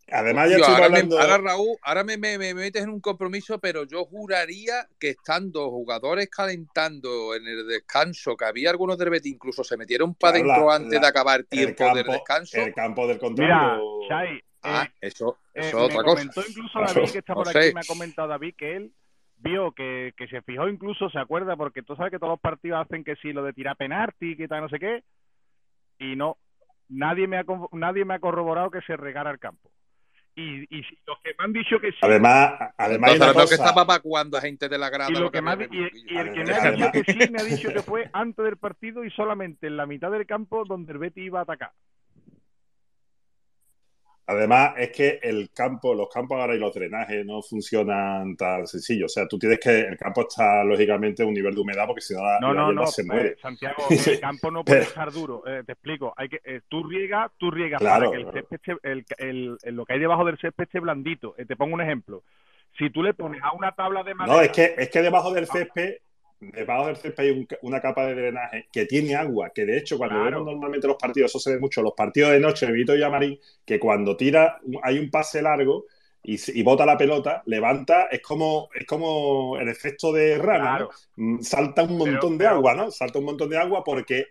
Además, ya ahora, hablando... ahora, Raúl, ahora me, me, metes en un compromiso, pero yo juraría que estando jugadores calentando en el descanso, que había algunos de Betis incluso se metieron para adentro antes de acabar tiempo del descanso. El campo del contrario. Mira, Chai, ah, eh, eso, eh, eso es otra cosa. incluso David, que está por aquí, me ha comentado David que él vio que, que se fijó incluso, se acuerda, porque tú sabes que todos los partidos hacen que sí, lo de tirar penalti, que tal, no sé qué, y no, nadie me ha, nadie me ha corroborado que se regara el campo y, y los que me han dicho que sí. Además, además Entonces, cosa... que estaba cuando gente de la grada. Y, lo que me y, y, el que me ha dicho que sí me ha dicho que *laughs* fue antes del partido y solamente en la mitad del campo donde el Betty iba a atacar. Además, es que el campo, los campos ahora y los drenajes no funcionan tan sencillo. O sea, tú tienes que. El campo está lógicamente a un nivel de humedad porque si no, la, no, la no, se eh, muere. Santiago, el *laughs* campo no puede estar duro. Eh, te explico. Hay que, eh, tú riegas, tú riegas claro, para que el césped el, el, el, lo que hay debajo del césped esté blandito. Te pongo un ejemplo. Si tú le pones a una tabla de madera. No, es que, es que debajo del césped debajo del césped hay un, una capa de drenaje que tiene agua, que de hecho cuando claro. vemos normalmente los partidos, eso se ve mucho, los partidos de noche, Vito Yamarín, que cuando tira, hay un pase largo y, y, bota la pelota, levanta, es como, es como el efecto de rana, claro. ¿no? salta un montón pero, de agua, ¿no? Salta un montón de agua porque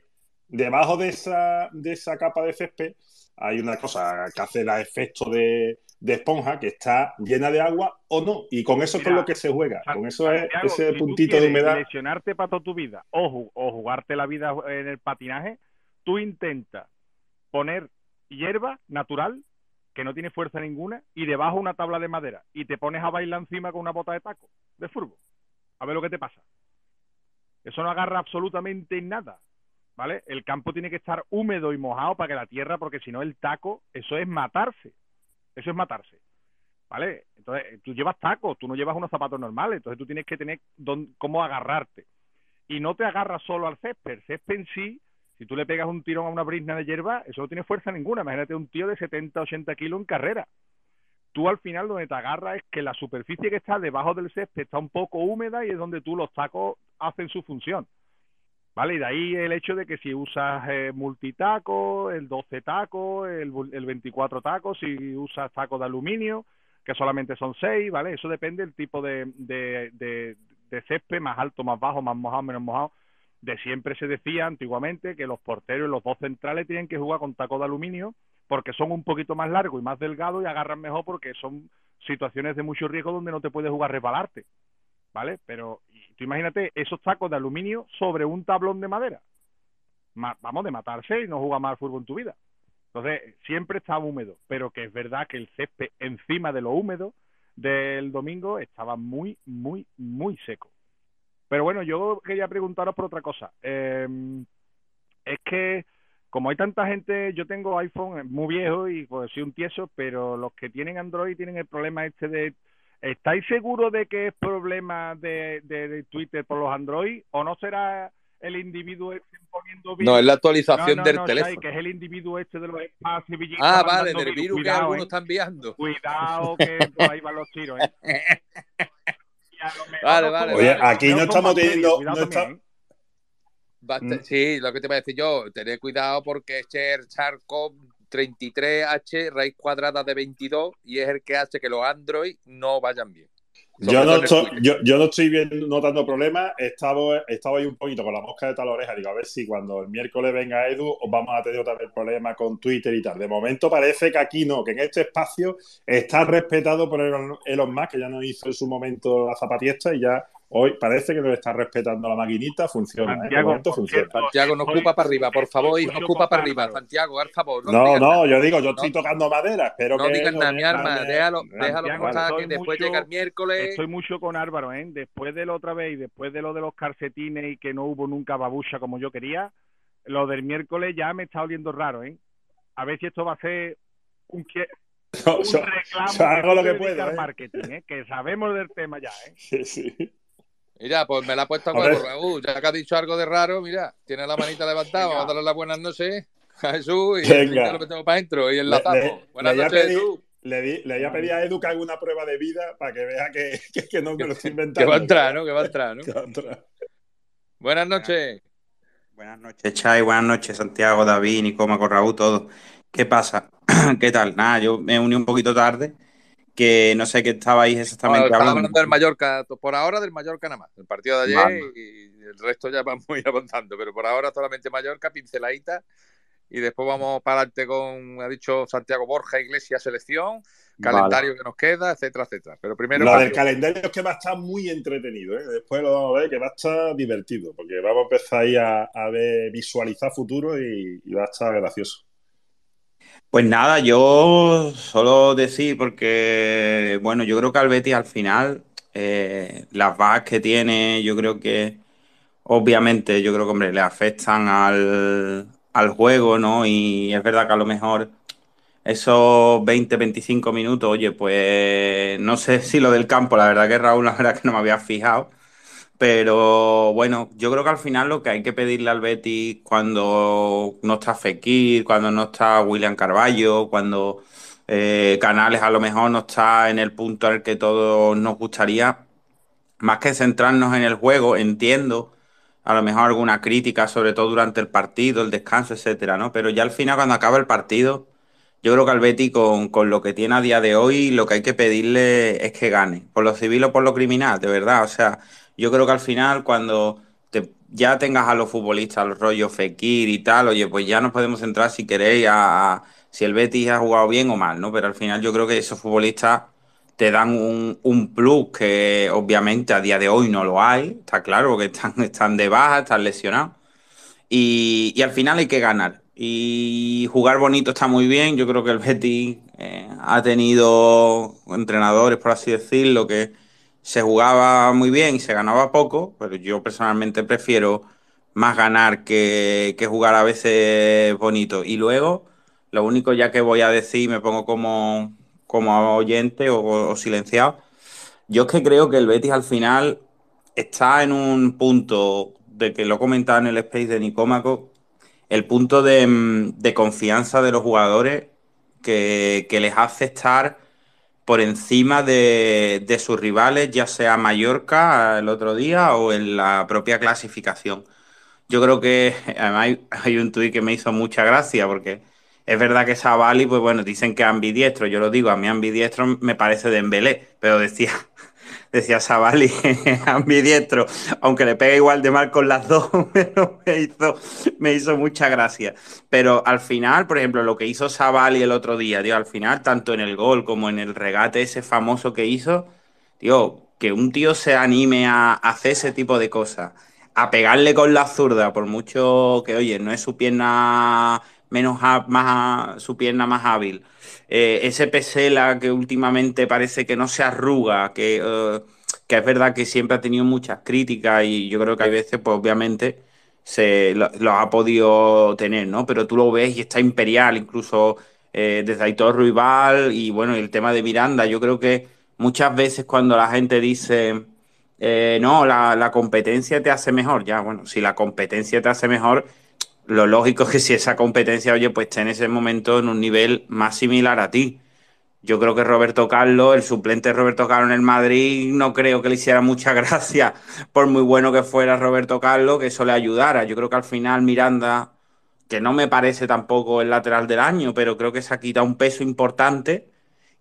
debajo de esa, de esa capa de césped hay una cosa que hace el efecto de, de, esponja que está llena de agua o no. Y con eso Mira, es con lo que se juega. Con eso es ese si puntito de humedad. lesionarte para toda tu vida o, o jugarte la vida en el patinaje, tú intentas poner hierba natural que no tiene fuerza ninguna y debajo una tabla de madera y te pones a bailar encima con una bota de taco de furbo. A ver lo que te pasa. Eso no agarra absolutamente nada. ¿vale? El campo tiene que estar húmedo y mojado para que la tierra, porque si no el taco, eso es matarse. Eso es matarse. ¿Vale? Entonces, tú llevas tacos, tú no llevas unos zapatos normales, entonces tú tienes que tener don, cómo agarrarte. Y no te agarras solo al césped, el césped en sí, si tú le pegas un tirón a una brisna de hierba, eso no tiene fuerza ninguna. Imagínate un tío de 70, 80 kilos en carrera. Tú al final donde te agarras es que la superficie que está debajo del césped está un poco húmeda y es donde tú los tacos hacen su función ¿Vale? Y de ahí el hecho de que si usas eh, multitaco, el 12 taco, el, el 24 taco, si usas taco de aluminio, que solamente son 6, ¿vale? Eso depende del tipo de, de, de, de más alto, más bajo, más mojado, menos mojado. De siempre se decía antiguamente que los porteros y los dos centrales tienen que jugar con taco de aluminio porque son un poquito más largos y más delgados y agarran mejor porque son situaciones de mucho riesgo donde no te puedes jugar resbalarte. ¿vale? Pero tú imagínate esos tacos de aluminio sobre un tablón de madera. Ma- vamos, de matarse y no jugar más al fútbol en tu vida. Entonces, siempre estaba húmedo, pero que es verdad que el césped encima de lo húmedo del domingo estaba muy, muy, muy seco. Pero bueno, yo quería preguntaros por otra cosa. Eh, es que como hay tanta gente, yo tengo iPhone muy viejo y pues soy un tieso, pero los que tienen Android tienen el problema este de ¿Estáis seguros de que es problema de, de- de Twitter por los Android o no será el individuo este poniendo virus? No, es la actualización No, no, del no, teléfono. Que es el individuo este de los espacios Ah, vale, del virus. virus que algunos ¿eh? están enviando. Cuidado que por ahí van los tiros, ¿eh? *laughs* Vale, vale, Oye, vale. aquí no estamos teniendo. está- ¿eh? Mm. Sí, lo que te iba a decir yo, tener cuidado porque es el Charcov 33H, raíz cuadrada de 22, y es el que hace que los Android no vayan bien. Yo no, estoy, yo, yo no estoy bien notando problemas. He estado, he estado ahí un poquito con la mosca de tal oreja. Digo, a ver si cuando el miércoles venga Edu os vamos a tener otra vez problemas con Twitter y tal. De momento parece que aquí no, que en este espacio está respetado por Elon Elon Musk, que ya nos hizo en su momento la zapatiesta y ya hoy parece que nos está respetando la maquinita. Funciona, ¿eh? Santiago, funciona. no ocupa para arriba, por favor, hijo, no ocupa para arriba. Santiago, al favor. No, No, digas no, nada. yo digo, yo estoy No. tocando madera. Espero No que digas no nada, me- mi arma, déjalo, déjalo Santiago, pasar, que después mucho- llega el miércoles. Estoy mucho con Álvaro, ¿eh? Después de la otra vez y después de lo de los calcetines y que no hubo nunca babucha como yo quería, lo del miércoles ya me está oliendo raro, ¿eh? A ver si esto va a ser un, *laughs* un yo- reclamo yo hago lo que puedo, ¿eh? marketing, ¿eh? Que sabemos del tema ya, ¿eh? Sí, sí. Mira, pues me la ha puesto a huevo, Raúl. Ya que ha dicho algo de raro, mira, tiene la manita levantada. Vamos a darle las buenas noches *laughs* a Jesús y Venga. lo metemos para adentro y enlazamos. le- buenas le a noches, Jesús. Le, di- le voy a pedir a Edu que haga una prueba de vida para que vea que, *laughs* que- que no me lo estoy *laughs* Que inventando. va a entrar, ¿no? Que va a entrar, ¿no? Que va a entrar. Buenas noches. Buenas noches, Chay. Buenas noches, Santiago, David, Nicoma, Corraú, todo. ¿Qué pasa? *clears throat* ¿Qué tal? Nada, yo me uní un poquito tarde, que no sé qué estabais exactamente hablando. hablando del Mallorca, por ahora del Mallorca nada más. El partido de ayer y el resto ya *laughs* vamos a ir avanzando, pero por ahora solamente Mallorca, pinceladita. Y después vamos para adelante con, ha dicho Santiago Borja, Iglesia, selección, calendario que nos queda, etcétera, etcétera. Pero primero, Lo del calendario es que va a estar muy entretenido. ¿eh? Después lo vamos a ver que va a estar divertido, porque vamos a empezar ahí a, a ver, visualizar futuro y, y va a estar gracioso. Pues nada, yo solo decir, porque, bueno, yo creo que al Betis al final, eh, las bajas que tiene, yo creo que, obviamente, yo creo que, hombre, le afectan al, al juego, ¿no? Y es verdad que a lo mejor esos 20, 25 minutos, oye, pues no sé si lo del campo, la verdad que Raúl, la verdad que no me había fijado. Pero bueno, yo creo que al final lo que hay que pedirle al Betis cuando no está Fekir, cuando no está William Carballo, cuando eh, Canales a lo mejor no está en el punto al que todos nos gustaría, más que centrarnos en el juego, entiendo a lo mejor alguna crítica, sobre todo durante el partido, el descanso, etcétera, ¿no? Pero ya al final, cuando acaba el partido, yo creo que al Betis, con, con lo que tiene a día de hoy, lo que hay que pedirle es que gane, por lo civil o por lo criminal, de verdad. O sea, yo creo que al final, cuando te- ya tengas a los futbolistas, los rollos Fekir y tal, oye, pues ya nos podemos centrar, si queréis, a, a si el Betis ha jugado bien o mal, ¿no? Pero al final yo creo que esos futbolistas te dan un, un plus que obviamente a día de hoy no lo hay, está claro, porque están, *laughs* están de baja, están lesionados. Y, y al final hay que ganar. Y jugar bonito está muy bien. Yo creo que el Betis eh, ha tenido entrenadores, por así decirlo, que se jugaba muy bien y se ganaba poco, pero yo personalmente prefiero más ganar que, que jugar a veces bonito. Y luego, lo único ya que voy a decir, me pongo como, como oyente o, silenciado, yo es que creo que el Betis al final está en un punto de que lo he comentado en el space de Nicómaco, el punto de, mm, de confianza de los jugadores que, que les hace estar por encima de, sus rivales, ya sea Mallorca el otro día o en la propia clasificación. yo creo que *laughs* además hay, un tuit que me hizo mucha gracia porque es verdad que Savali, pues bueno, dicen que es ambidiestro, yo lo digo, a mí ambidiestro me parece de Embelé, pero decía, decía Savali ambidiestro, *laughs* aunque le pegue igual de mal con las dos, *laughs* pero me hizo, me hizo mucha gracia. Pero al final, por ejemplo, lo que hizo Savali el otro día, tío, al final, tanto en el gol como en el regate ese famoso que hizo, tío, que un tío se anime a hacer ese tipo de cosas, a pegarle con la zurda, por mucho que, oye, no es su pierna menos más su pierna más hábil. Eh, ese Pesela que últimamente parece que no se arruga, que, eh, que, es verdad que siempre ha tenido muchas críticas y yo creo que hay veces, pues obviamente, se lo, ha podido tener, ¿no? Pero tú lo ves y está imperial, incluso eh, desde Aitor Ruibal y bueno, el tema de Miranda, yo creo que muchas veces cuando la gente dice... no, la, la competencia te hace mejor. Ya, bueno, si la competencia te hace mejor, lo lógico es que si esa competencia, oye, pues esté en ese momento en un nivel más similar a ti. Yo creo que Roberto Carlos, el suplente de Roberto Carlos en el Madrid, no creo que le hiciera mucha *laughs* gracia, por muy bueno que fuera Roberto Carlos, que eso le ayudara. Yo creo que al final Miranda, que no me parece tampoco el lateral del año, pero creo que se ha quitado un peso importante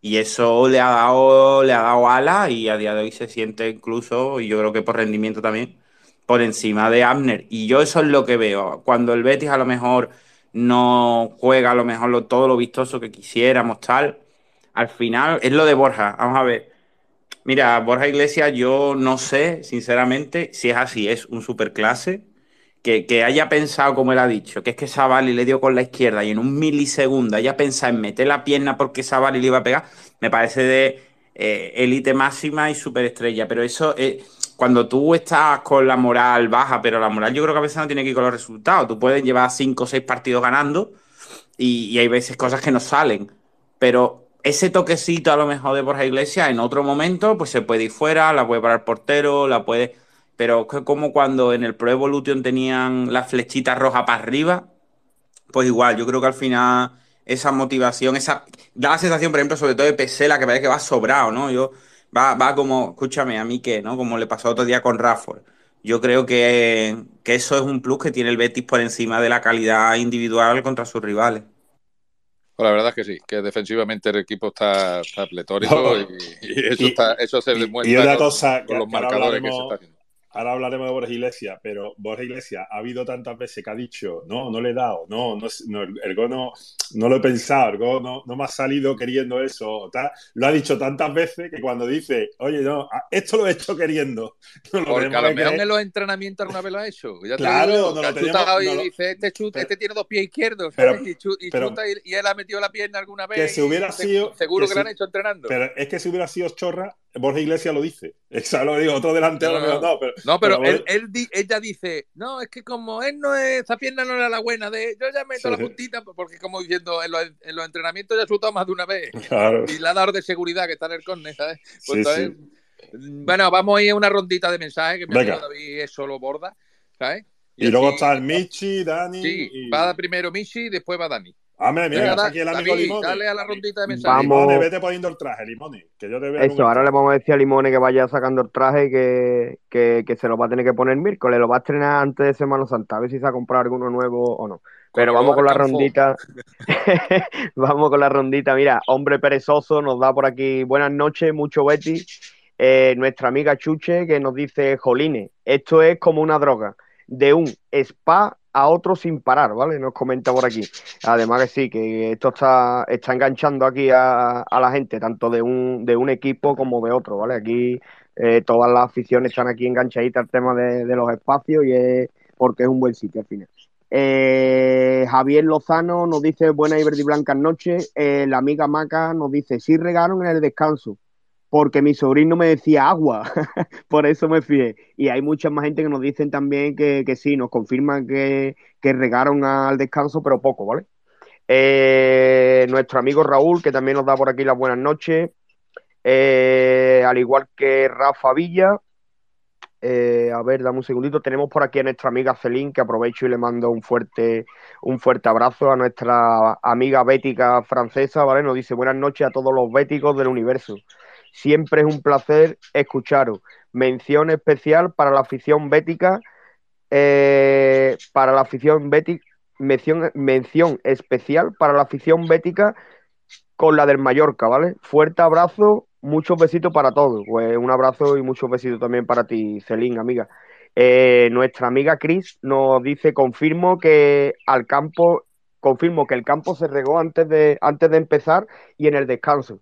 y eso le ha dado, le ha dado ala y a día de hoy se siente incluso, y yo creo que por rendimiento también, por encima de Abner. Y yo eso es lo que veo. Cuando el Betis a lo mejor no juega a lo mejor todo lo vistoso que quisiéramos, tal, al final es lo de Borja. Vamos a ver. Mira, Borja Iglesias, yo no sé, sinceramente, si es así, es un superclase. Que, que haya pensado, como él ha dicho, que es que Savali le dio con la izquierda y en un milisegundo haya pensado en meter la pierna porque Savali le iba a pegar, me parece de eh, élite máxima y superestrella. Pero eso, eh, cuando tú estás con la moral baja, pero la moral yo creo que a veces no tiene que ir con los resultados. Tú puedes llevar cinco o seis partidos ganando y, hay veces cosas que no salen. Pero ese toquecito a lo mejor de Borja Iglesias en otro momento, pues se puede ir fuera, la puede parar el portero, la puede. Pero es como cuando en el Pro Evolution tenían las flechitas rojas para arriba, pues igual, yo creo que al final esa motivación, esa. Da la sensación, por ejemplo, sobre todo de Pesela, que parece que va sobrado, ¿no? Yo Va, va como, escúchame, a mí que, ¿no? Como le pasó otro día con Rafford. Yo creo que, eso es un plus que tiene el Betis por encima de la calidad individual contra sus rivales. Pues la verdad es que sí, que defensivamente el equipo está, pletórico y, eso, se demuestra con, los marcadores que se está haciendo ahora hablaremos de Borja Iglesias, pero Borja Iglesias ha habido tantas veces que ha dicho, no, no le he dado, no, no, no el no, no, lo he pensado, el no, no, me ha salido queriendo eso, tal. lo ha dicho tantas veces que cuando dice, oye, no, esto lo he hecho queriendo. *laughs* No lo Porque a lo mejor en los entrenamientos alguna vez lo ha hecho. Ya claro, no lo tenemos, y dice, este, chute, este tiene dos pies izquierdos, y, chuta, y, él ha metido la pierna alguna vez. Que si hubiera sido... Seguro que, lo han hecho entrenando. Pero es que si hubiera sido chorra, Borja Iglesias lo dice. *laughs* Exacto, lo digo, otro delantero no, no, pero, no, pero, él, ella dice, no, es que como él no es, esa pierna no era la buena de, yo ya meto la puntita, porque como diciendo, en los, entrenamientos ya ha chutado más de una vez. Y la dado de seguridad que está en el córner, ¿sabes? Pues bueno, vamos a ir a una rondita de mensajes que me ha David es solo borda, ¿sabes? Y, luego está el Michi, Dani. Sí, va primero Michi y después va Dani. Ah, mira, mira, aquí el amigo Limone. Dale a la rondita de mensajes. Limone, vete poniendo el traje, Limone. Que yo te veo Eso, ahora le vamos a decir a Limone que vaya sacando el traje y que, que, que, se lo va a tener que poner miércoles. Lo va a estrenar antes de Semana Santa. A ver si se ha comprado alguno nuevo o no. Pero vamos con la rondita. *laughs* vamos con la rondita. Mira, hombre perezoso nos da por aquí buenas noches, mucho Betty. Eh, nuestra amiga Chuche que nos dice, Joline, esto es como una droga. De un spa a otro sin parar, ¿vale? Nos comenta por aquí. Además que sí, que esto está, está enganchando aquí a, la gente, tanto de un, de un equipo como de otro, ¿vale? Aquí eh, todas las aficiones están aquí enganchaditas al tema de, los espacios y es porque es un buen sitio al final. Eh, Javier Lozano nos dice buenas y verde y blancas noches. Eh, la amiga Maca nos dice sí regaron en el descanso porque mi sobrino me decía agua, *laughs* por eso me fié. Y hay mucha más gente que nos dicen también que, sí, nos confirman que, regaron al descanso, pero poco, ¿vale? Eh, nuestro amigo Raúl, que también nos da por aquí las buenas noches, eh, al igual que Rafa Villa. Eh, a ver, dame un segundito. Tenemos por aquí a nuestra amiga Celín, que aprovecho y le mando un fuerte, un fuerte abrazo a nuestra amiga bética francesa, ¿vale? Nos dice buenas noches a todos los béticos del universo. Siempre es un placer escucharos. Mención especial para la afición bética, eh, para la afición bética, mención, especial para la afición bética con la del Mallorca, ¿vale? Fuerte abrazo, muchos besitos para todos. Pues un abrazo y muchos besitos también para ti, Celín, amiga. Eh, nuestra amiga Chris nos dice, confirmo que al campo, confirmo que el campo se regó antes de, antes de empezar y en el descanso.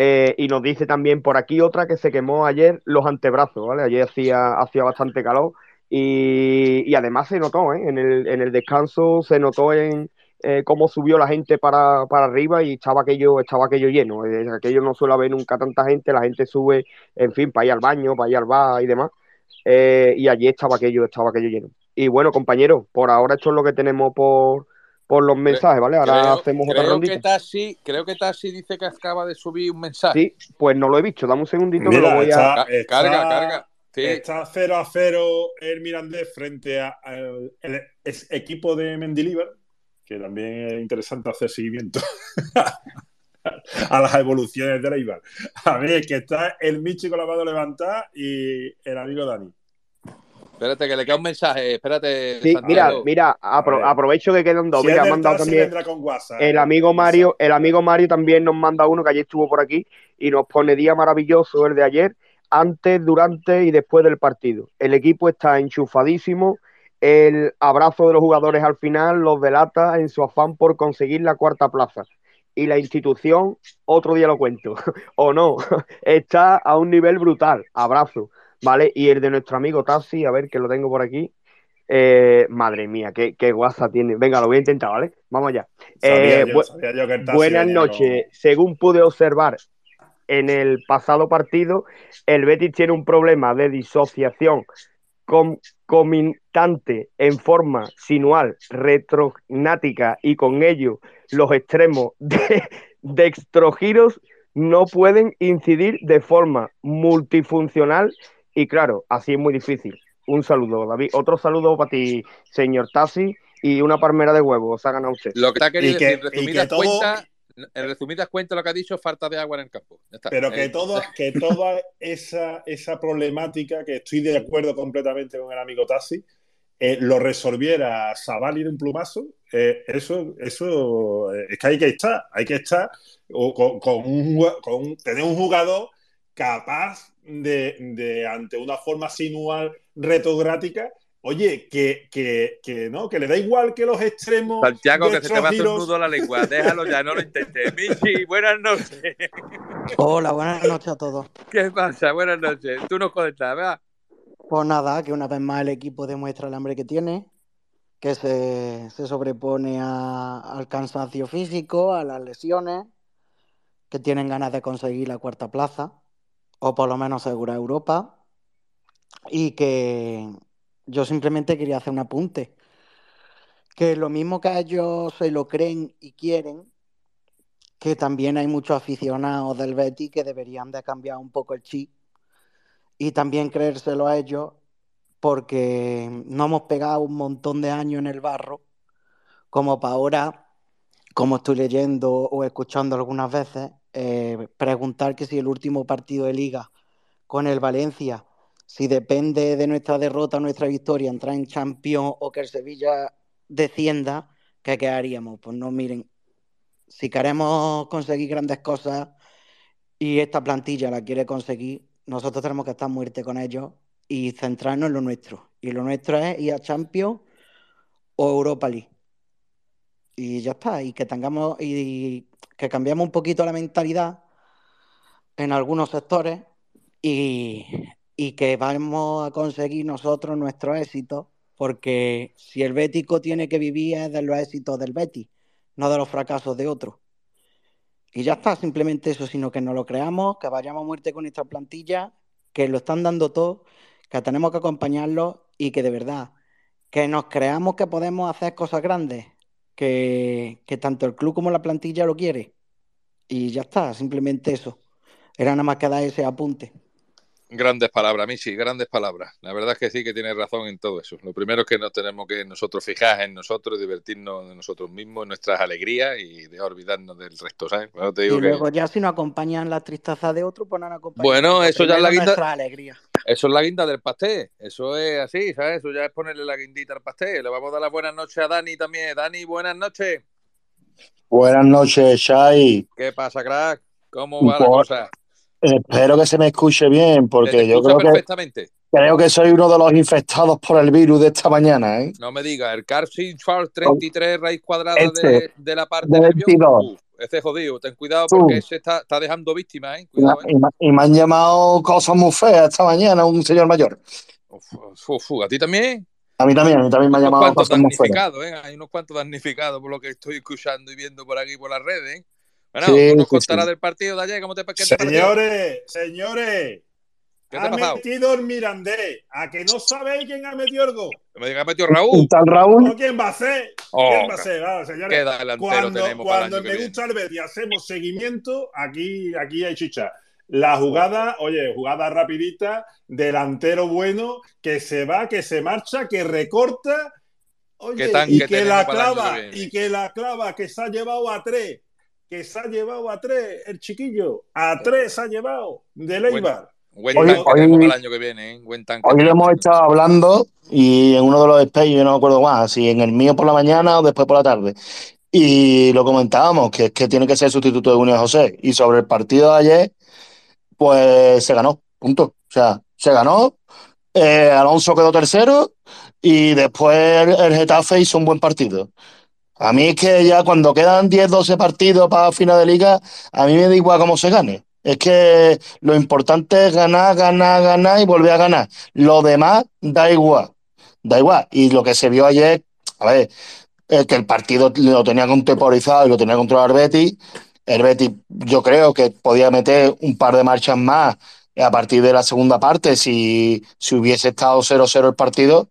Eh, y nos dice también por aquí otra que se quemó ayer los antebrazos, ¿vale? Ayer hacía, hacía bastante calor y, además se notó, ¿eh? En el, en el descanso se notó en eh, cómo subió la gente para, para, arriba y estaba aquello, estaba aquello lleno. aquello no suele haber nunca tanta gente, la gente sube, en fin, para ir al baño, para ir al bar y demás. y allí estaba aquello, estaba aquello lleno. Y bueno, compañeros, por ahora esto es lo que tenemos por, por los mensajes, ¿vale? Ahora creo, hacemos otra creo rondita. Que Tassi, creo que Tassi dice que acaba de subir un mensaje. Sí, pues no lo he visto. Dame un segundito Mira, que lo voy está, a. está- Carga, carga. Sí. Está 0 a 0 el Mirandés frente al equipo de Mendilibar, que también es interesante hacer seguimiento *laughs* a las evoluciones de Eibar. A ver, que está el Michi con la mano levantada y el amigo Dani. Espérate, que le queda un mensaje. Espérate. Sí, mira, mira, apro- aprovecho que quedan dos. Si Mira, mandado también con WhatsApp. el amigo Mario, el amigo Mario también nos manda uno que ayer estuvo por aquí y nos pone día maravilloso el de ayer, antes, durante y después del partido. El equipo está enchufadísimo. El abrazo de los jugadores al final los delata en su afán por conseguir la cuarta plaza. Y la institución, otro día lo cuento, *laughs* o no, *laughs* está a un nivel brutal. Abrazo, ¿vale? Y el de nuestro amigo Tassi, a ver que lo tengo por aquí. Eh, madre mía, qué, qué guasa tiene. Venga, lo voy a intentar, ¿vale? Vamos allá. Eh, yo, bu- Buenas noches. Según pude observar en el pasado partido, el Betis tiene un problema de disociación con- comitante en forma sinual, retrognática y con ello los extremos *laughs* de dextrogiros no pueden incidir de forma multifuncional y claro, así es muy difícil. Un saludo, David. Otro saludo para ti, señor Tassi, y una palmera de huevos. Se ha ganado usted. Lo que ha querido que- decir, que resumidas todo- cuentas, en resumidas cuentas, lo que ha dicho es falta de agua en el campo. Está. Pero que, Eh, todo, *laughs* que toda esa, esa problemática, que estoy de acuerdo completamente con el amigo Tassi, eh, lo resolviera Sabali de un plumazo, eh, eso, eso eh, es que hay que estar, hay que estar o con, con un, con un- tener un jugador capaz de, de, ante una forma sinual retrogrática, oye, que, que, que no, que le da igual que los extremos. Santiago, que se te va a hacer un giros- nudo a la lengua. Déjalo ya, no lo intentes. *laughs* Michi, buenas noches. Hola, buenas noches a todos. ¿Qué pasa? Buenas noches. Tú nos conectas, ¿verdad? Pues nada, que una vez más el equipo demuestra el hambre que tiene, que se, se sobrepone a- al cansancio físico, a las lesiones, que tienen ganas de conseguir la cuarta plaza, o por lo menos asegurar Europa, y que yo simplemente quería hacer un apunte, que lo mismo que ellos se lo creen y quieren, que también hay muchos aficionados del Betis que deberían de cambiar un poco el chip y también creérselo a ellos porque no hemos pegado un montón de años en el barro como para ahora, como estoy leyendo o escuchando algunas veces, eh, preguntar que si el último partido de liga con el Valencia, si depende de nuestra derrota nuestra victoria, entrar en Champions o que el Sevilla descienda, ¿qué, haríamos? Pues no, miren, si queremos conseguir grandes cosas y esta plantilla la quiere conseguir, nosotros tenemos que estar muerte con ellos y centrarnos en lo nuestro. Y lo nuestro es ir a Champions o Europa League. Y ya está, y que tengamos y que cambiemos un poquito la mentalidad en algunos sectores y, y que vamos a conseguir nosotros nuestro éxito, porque si el Bético tiene que vivir es de los éxitos del Betis, no de los fracasos de otros. Y ya está, simplemente eso, sino que no lo creamos, que vayamos a muerte con nuestra plantilla, que lo están dando todo, que tenemos que acompañarlos y que de verdad, que nos creamos que podemos hacer cosas grandes, que, que tanto el club como la plantilla lo quiere. Y ya está, simplemente eso. Era nada más que dar ese apunte. Grandes palabras, Michi, grandes palabras. La verdad es que sí que tienes razón en todo eso. Lo primero es que nos tenemos que nosotros fijar en nosotros, divertirnos de nosotros mismos, en nuestras alegrías y de olvidarnos del resto, ¿sabes? Bueno, te digo Y que- luego ya si nos acompañan las tristezas de otro, pues no nos acompañan. Bueno, eso ya es la guinda. nuestra alegría. Eso es la guinda del pastel. Eso es así, ¿sabes? Eso ya es ponerle la guindita al pastel. Le vamos a dar las buenas noches a Dani también. Dani, buenas noches. Buenas noches, Shai. ¿Qué pasa, crack? ¿Cómo va la Por- cosa? Espero que se me escuche bien, porque yo creo que, perfectamente. creo que soy uno de los infectados por el virus de esta mañana, ¿eh? No me digas, el Carson Charles 33 raíz cuadrada Este, de, de la parte de nerviosa. 22. Uf, ese es jodido. Ten cuidado porque ese está, está dejando víctimas, ¿eh? Y, me- Cuidado, ¿eh? y me- y me han llamado cosas muy feas esta mañana, un señor mayor. Uf, uf, uf, ¿A ti también? A mí también, a mí también me han llamado cosas muy feas. ¿eh? Hay unos cuantos damnificados por lo que estoy escuchando y viendo por aquí por las redes, ¿eh? Bueno, Sí, tú nos sí. del partido de ayer, ¿cómo te, qué te pareció? Señores, señores, ¿Qué te ha pasado? metido el Mirandés. ¿A que no sabéis quién ha metido el gol? Me diga, metió Raúl. ¿Un tal Raúl? ¿O quién va a ser? Oh, ¿Quién va a ser? Vamos, señores. qué delantero cuando tenemos para el cuando año que me gusta el Betis hacemos seguimiento, aquí, aquí hay chicha. La jugada, oye, jugada rapidita, delantero bueno, que se va, que se marcha, que recorta, oye, y que la clava, y que la clava, que se ha llevado a tres, que se ha llevado a tres, el chiquillo, a tres se ha llevado, de Leibar. Buen Hoy- tanque hoy- tenemos para el año que viene, ¿eh? Buen tanque. Hoy lo hemos estado hablando y en uno de los espejos, yo no me acuerdo más, si en el mío por la mañana o después por la tarde. Y lo comentábamos, que es que tiene que ser sustituto de Junio José. Y sobre el partido de ayer, pues se ganó, punto. O sea, se ganó. eh, Alonso quedó tercero y después el, el Getafe hizo un buen partido. A mí es que ya cuando quedan 10, 12 partidos para final de liga, a mí me da igual cómo se gane. Es que lo importante es ganar, ganar, ganar y volver a ganar. Lo demás da igual. Da igual. Y lo que se vio ayer, a ver, es que el partido lo tenía contemporizado y lo tenía controlado el Betis. El Betis, yo creo que podía meter un par de marchas más a partir de la segunda parte si, si hubiese estado 0-0 el partido.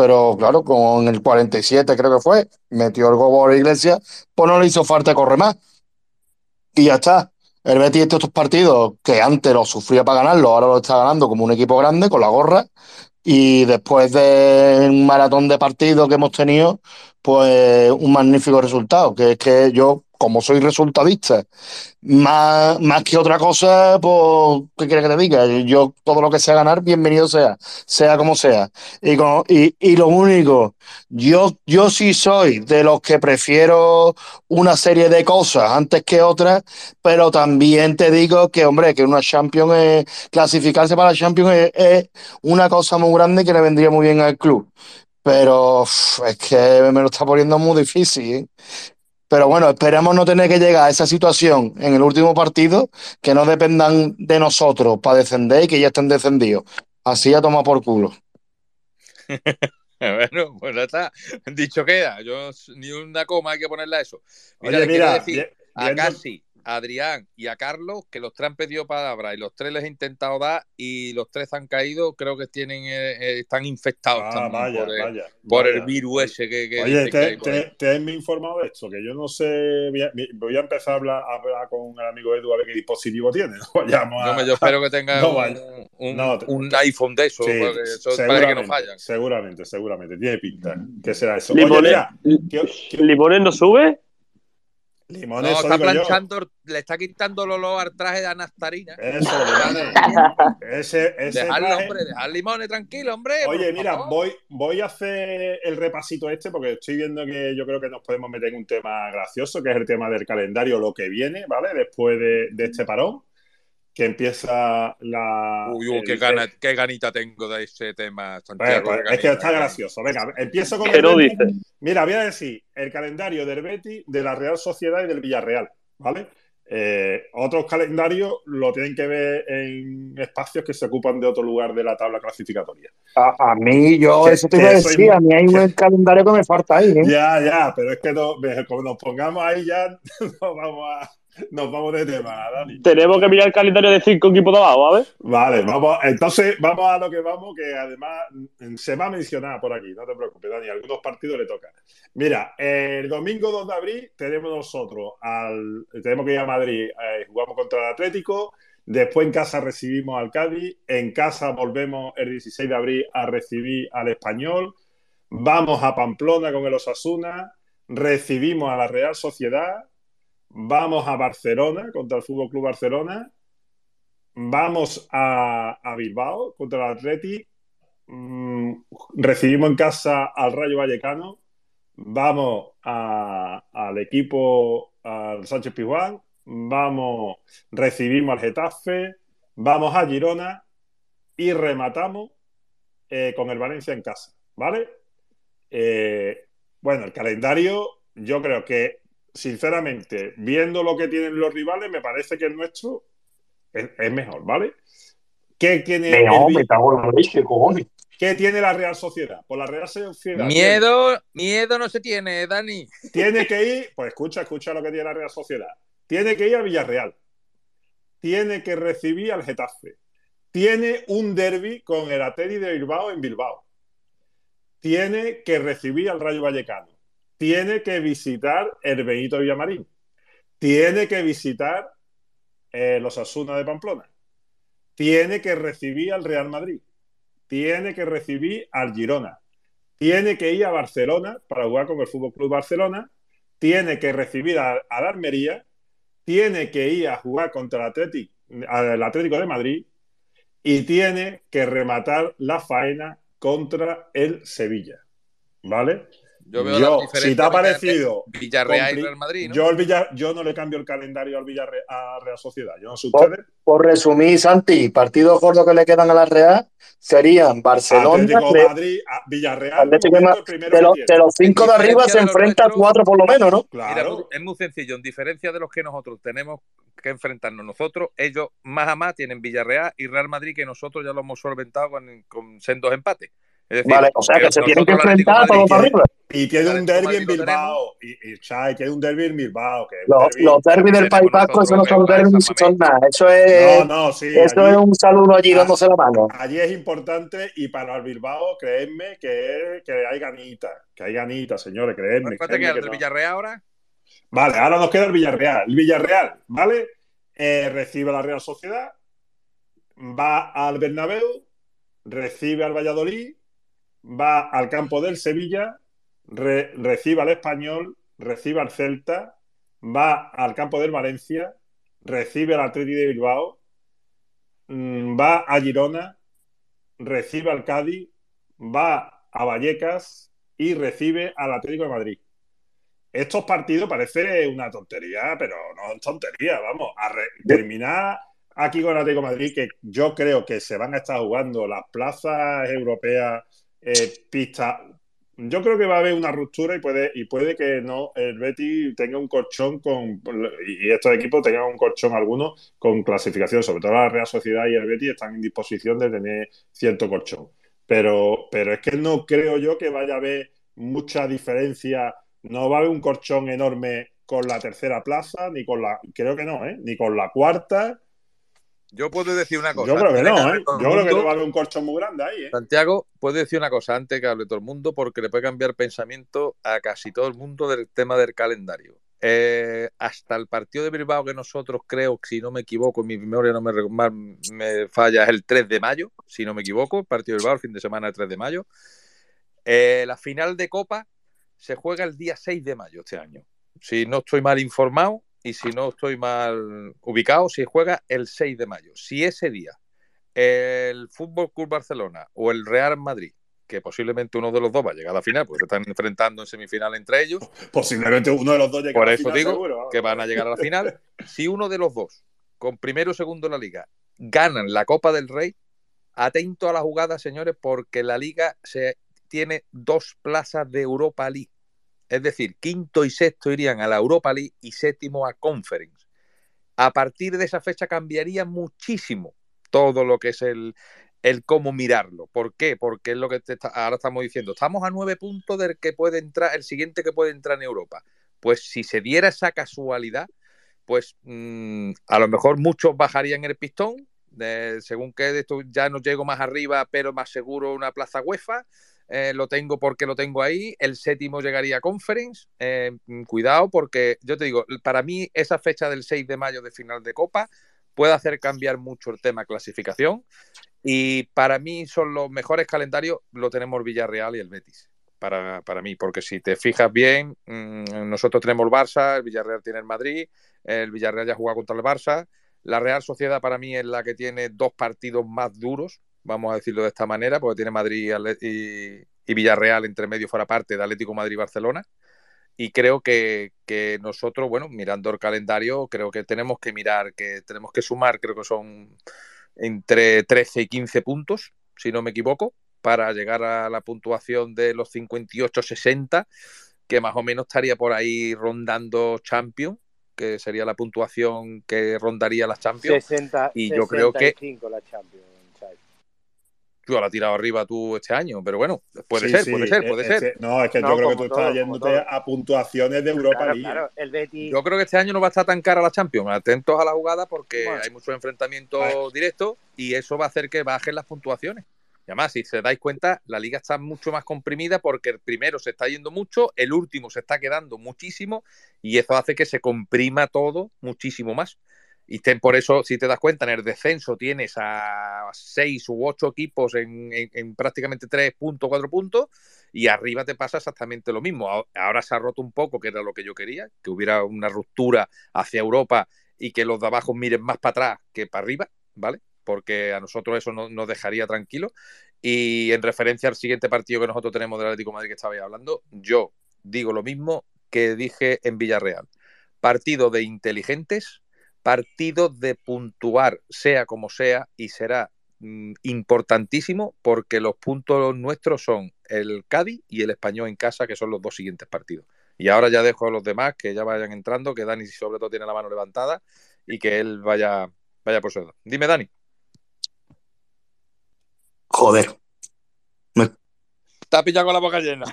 Pero claro, con el 47 creo que fue, metió el gol por Iglesia, pues no le hizo falta correr más. Y ya está. El Betis estos partidos que antes los sufría para ganarlo, ahora lo está ganando como un equipo grande, con la gorra. Y después de un maratón de partidos que hemos tenido, pues un magnífico resultado. Que es que yo, como soy resultadista, más, más que otra cosa, pues, ¿qué quieres que te diga? Yo, todo lo que sea ganar, bienvenido sea, sea como sea. Y, con- y, y lo único, yo, yo sí soy de los que prefiero una serie de cosas antes que otras, pero también te digo que, hombre, que una Champions clasificarse para la Champions es una cosa muy grande que le vendría muy bien al club. Pero es que me lo está poniendo muy difícil, ¿eh? Pero bueno, esperemos no tener que llegar a esa situación en el último partido, que no dependan de nosotros para descender y que ya estén descendidos. Así ya toma por culo. *laughs* Bueno, pues ya está. Dicho queda. Yo ni una coma hay que ponerle a eso. Mira, Oye, mira, decir a viendo- Casi, a Adrián y a Carlos que los tres han pedido palabra y los tres les he intentado dar y los tres han caído. Creo que tienen eh, eh, están infectados Ah, también vaya, por, el, vaya, por vaya. el virus ese que, que Oye, que te, te he informado de esto, que yo no sé. Voy a, voy a empezar a hablar, a hablar con el amigo Edu a ver qué dispositivo tiene. No *laughs* vayamos a- Yo, espero que tenga *laughs* no un, vaya. un- No, te- un iPhone de eso, Sí, porque eso parece que seguramente, no fallan. Seguramente, seguramente. Tiene pinta. ¿Qué será eso? Oye, mira, ¿qué- Limones no sube. Limones, No, está yo. planchando, le está quitando el olor al traje de Anastarina. Eso, Limones. *laughs* Ese, ese Dejarlo, traje- hombre, dejar limones tranquilo, hombre. Oye, por mira, favor. voy, voy a hacer el repasito este porque estoy viendo que yo creo que nos podemos meter en un tema gracioso, que es el tema del calendario, lo que viene, ¿vale? Después de, de este parón, que empieza la... Uy, uy, el- qué, gana, qué ganita tengo de ese tema, Bueno, Santiago. pues, es que está gracioso. Venga, empiezo con ¿Qué el no dices? Mira, voy a decir el calendario del Betis, de la Real Sociedad y del Villarreal, ¿vale? Eh, otros calendarios lo tienen que ver en espacios que se ocupan de otro lugar de la tabla clasificatoria. A, a mí, yo, Que- eso te iba a decir, muy- a mí hay un calendario que me falta ahí, ¿eh? Ya, ya, pero es que no- como nos pongamos ahí ya *laughs* nos vamos, a, *laughs* nos vamos de tema, Dani. Tenemos que mirar el calendario de cinco equipos de abajo, a ver. Vale, vamos, entonces vamos a lo que vamos, que además mm, se va a mencionar por aquí, no te preocupes, Dani, algunos partidos le tocan. Mira, el domingo 2 de abril tenemos nosotros, al, tenemos que ir a Madrid, eh, jugamos contra el Atlético, Después en casa recibimos al Cádiz. En casa volvemos el 16 de abril a recibir al Español. Vamos a Pamplona con el Osasuna. Recibimos a la Real Sociedad. Vamos a Barcelona contra el Fútbol Club Barcelona. Vamos a, Bilbao contra el Atleti. Mm, recibimos en casa al Rayo Vallecano. Vamos al equipo, al Sánchez Pizjuán. Vamos, recibimos al Getafe. Vamos a Girona y rematamos eh, con el Valencia en casa. ¿Vale? Eh, bueno, el calendario, yo creo que, sinceramente, viendo lo que tienen los rivales, me parece que el nuestro es, es mejor, ¿vale? ¿Qué tiene, el la leche, cojones. ¿Qué tiene la Real Sociedad? Pues la Real Sociedad Miedo, miedo no se tiene, Dani. tiene que ir, pues escucha, escucha lo que tiene la Real Sociedad. Tiene que ir a Villarreal. Tiene que recibir al Getafe. Tiene un derby con el Ateri de Bilbao en Bilbao. Tiene que recibir al Rayo Vallecano. Tiene que visitar el Benito Villamarín. Tiene que visitar eh, los Asuna de Pamplona. Tiene que recibir al Real Madrid. Tiene que recibir al Girona. Tiene que ir a Barcelona para jugar con el Fútbol Club Barcelona. Tiene que recibir a- al Almería. Tiene que ir a jugar contra el Atlético, al Atlético de Madrid. Y tiene que rematar la faena contra el Sevilla. ¿Vale? Yo veo la Yo, diferencia si te ha parecido Villarreal y Real Madrid, ¿no? yo, el Villa- yo no le cambio el calendario al Villarreal a Real Sociedad. Yo no sé Por, resumir, Santi, partidos gordos que le quedan a la Real serían Barcelona, Atlético Re- de Madrid, a- Villarreal, de Atlético el los, tiene. de los cinco de arriba se enfrentan nuestros- cuatro por lo menos, ¿no? Mira, muy- es muy sencillo. En diferencia de los que nosotros tenemos que enfrentarnos nosotros, ellos más a más tienen Villarreal y Real Madrid que nosotros ya lo hemos solventado con, con sendos empates. Es decir, Vale, o sea que se tienen que enfrentar todos para arriba. Y tiene un derby en Bilbao. Y, y Chai, tiene un derby en Bilbao. Que Los, derbi- los derbis del País Vasco, eso no son derbis, son nada. Eso es, No, no, sí. eso allí- es un saludo allí dándose la mano. Allí es importante y para el Bilbao, creedme que, es- que hay ganitas. Que hay ganitas, señores, creedme. ¿Cuánto te creedme queda que el no. Villarreal ahora? Vale, ahora nos queda el Villarreal. El Villarreal, ¿vale? Eh, recibe a la Real Sociedad, va al Bernabéu, recibe al Valladolid, va al campo del Sevilla, re- recibe al Español, recibe al Celta, va al campo del Valencia, recibe al Atleti de Bilbao, mm, va a Girona, recibe al Cádiz, va a Vallecas y recibe al Atlético de Madrid. Estos partidos parece una tontería, pero no es tontería, vamos, a terminar aquí con el Atlético de Madrid, que yo creo que se van a estar jugando las plazas europeas, eh, pistas. Yo creo que va a haber una ruptura y puede, y puede que no el Betis tenga un colchón con y estos equipos tengan un colchón alguno con clasificación, sobre todo la Real Sociedad y el Betis están en disposición de tener cierto colchón. Pero, pero es que no creo yo que vaya a haber mucha diferencia no va a haber un colchón enorme con la tercera plaza, ni con la. Creo que no, ¿eh? Ni con la cuarta. Yo puedo decir una cosa. Yo creo que no, ¿eh? Yo creo que no va a haber un colchón muy grande ahí, ¿eh? Santiago, puedo decir una cosa antes que hable todo el mundo, porque le puede cambiar pensamiento a casi todo el mundo del tema del calendario. Eh, hasta el partido de Bilbao que nosotros creo, si no me equivoco, mi memoria no me, me falla, es el 3 de mayo, si no me equivoco, el partido de Bilbao, el fin de semana el 3 de mayo. Eh, la final de Copa se juega el día 6 de mayo este año. Si no estoy mal informado y si no estoy mal ubicado, se juega el 6 de mayo. Si ese día el Fútbol Club Barcelona o el Real Madrid, que posiblemente uno de los dos va a llegar a la final, porque se están enfrentando en semifinal entre ellos. Posiblemente uno de los dos llegue Por a la eso final, digo seguro, que van a llegar a la final. *laughs* Si uno de los dos, con primero o segundo en la liga, ganan la Copa del Rey, atento a la jugada, señores, porque la liga se tiene dos plazas de Europa League. Es decir, quinto y sexto irían a la Europa League y séptimo a Conference. A partir de esa fecha cambiaría muchísimo todo lo que es el, el cómo mirarlo. ¿Por qué? Porque es lo que está- ahora estamos diciendo. Estamos a nueve puntos del que puede entrar, el siguiente que puede entrar en Europa. Pues si se diera esa casualidad, pues mm, a lo mejor muchos bajarían el pistón. según que esto ya no llego más arriba, pero más seguro una plaza UEFA. Eh, lo tengo porque lo tengo ahí. El séptimo llegaría a Conference. Eh, mm, cuidado, porque yo te digo, para mí esa fecha del 6 de mayo de final de Copa puede hacer cambiar mucho el tema clasificación. Y para mí son los mejores calendarios, lo tenemos Villarreal y el Betis. Para, para mí, porque si te fijas bien, mmm, nosotros tenemos el Barça, el Villarreal tiene el Madrid, el Villarreal ya juega contra el Barça. La Real Sociedad para mí es la que tiene dos partidos más duros, vamos a decirlo de esta manera, porque tiene Madrid y, y Villarreal entre medio fuera parte de Atlético Madrid y Barcelona. Y creo que, que, nosotros, bueno, mirando el calendario, creo que tenemos que mirar, que tenemos que sumar, creo que son entre 13 y 15 puntos, si no me equivoco, para llegar a la puntuación de los 58-60, que más o menos estaría por ahí rondando Champions, que sería la puntuación que rondaría las Champions. 60, y yo creo que la Champions. Yo la has tirado arriba tú este año, pero bueno, puede sí, ser, sí. puede ser, puede es, ser. Que, no, es que no, yo creo que tú todo, estás yéndote a puntuaciones de Europa claro, League. Claro, el Betis... Yo creo que este año no va a estar tan cara la Champions. Atentos a la jugada porque bueno. hay muchos enfrentamientos vale. directos y eso va a hacer que bajen las puntuaciones. Y además, si se dais cuenta, la liga está mucho más comprimida porque el primero se está yendo mucho, el último se está quedando muchísimo y eso hace que se comprima todo muchísimo más. Y ten, por eso, si te das cuenta, en el descenso tienes a seis u ocho equipos en, en, en prácticamente tres puntos, cuatro puntos, y arriba te pasa exactamente lo mismo. Ahora se ha roto un poco, que era lo que yo quería, que hubiera una ruptura hacia Europa y que los de abajo miren más para atrás que para arriba, ¿vale? Porque a nosotros eso no, nos dejaría tranquilo. Y en referencia al siguiente partido que nosotros tenemos del Atlético de Madrid que estabais hablando, yo digo lo mismo que dije en Villarreal. Partido de inteligentes, partido de puntuar, sea como sea, y será mm, importantísimo porque los puntos nuestros son el Cádiz y el Español en casa, que son los dos siguientes partidos. Y ahora ya dejo a los demás que ya vayan entrando, que Dani sobre todo tiene la mano levantada y que él vaya, vaya por su Dime, Dani. Joder. Me... Has pillado con la boca llena.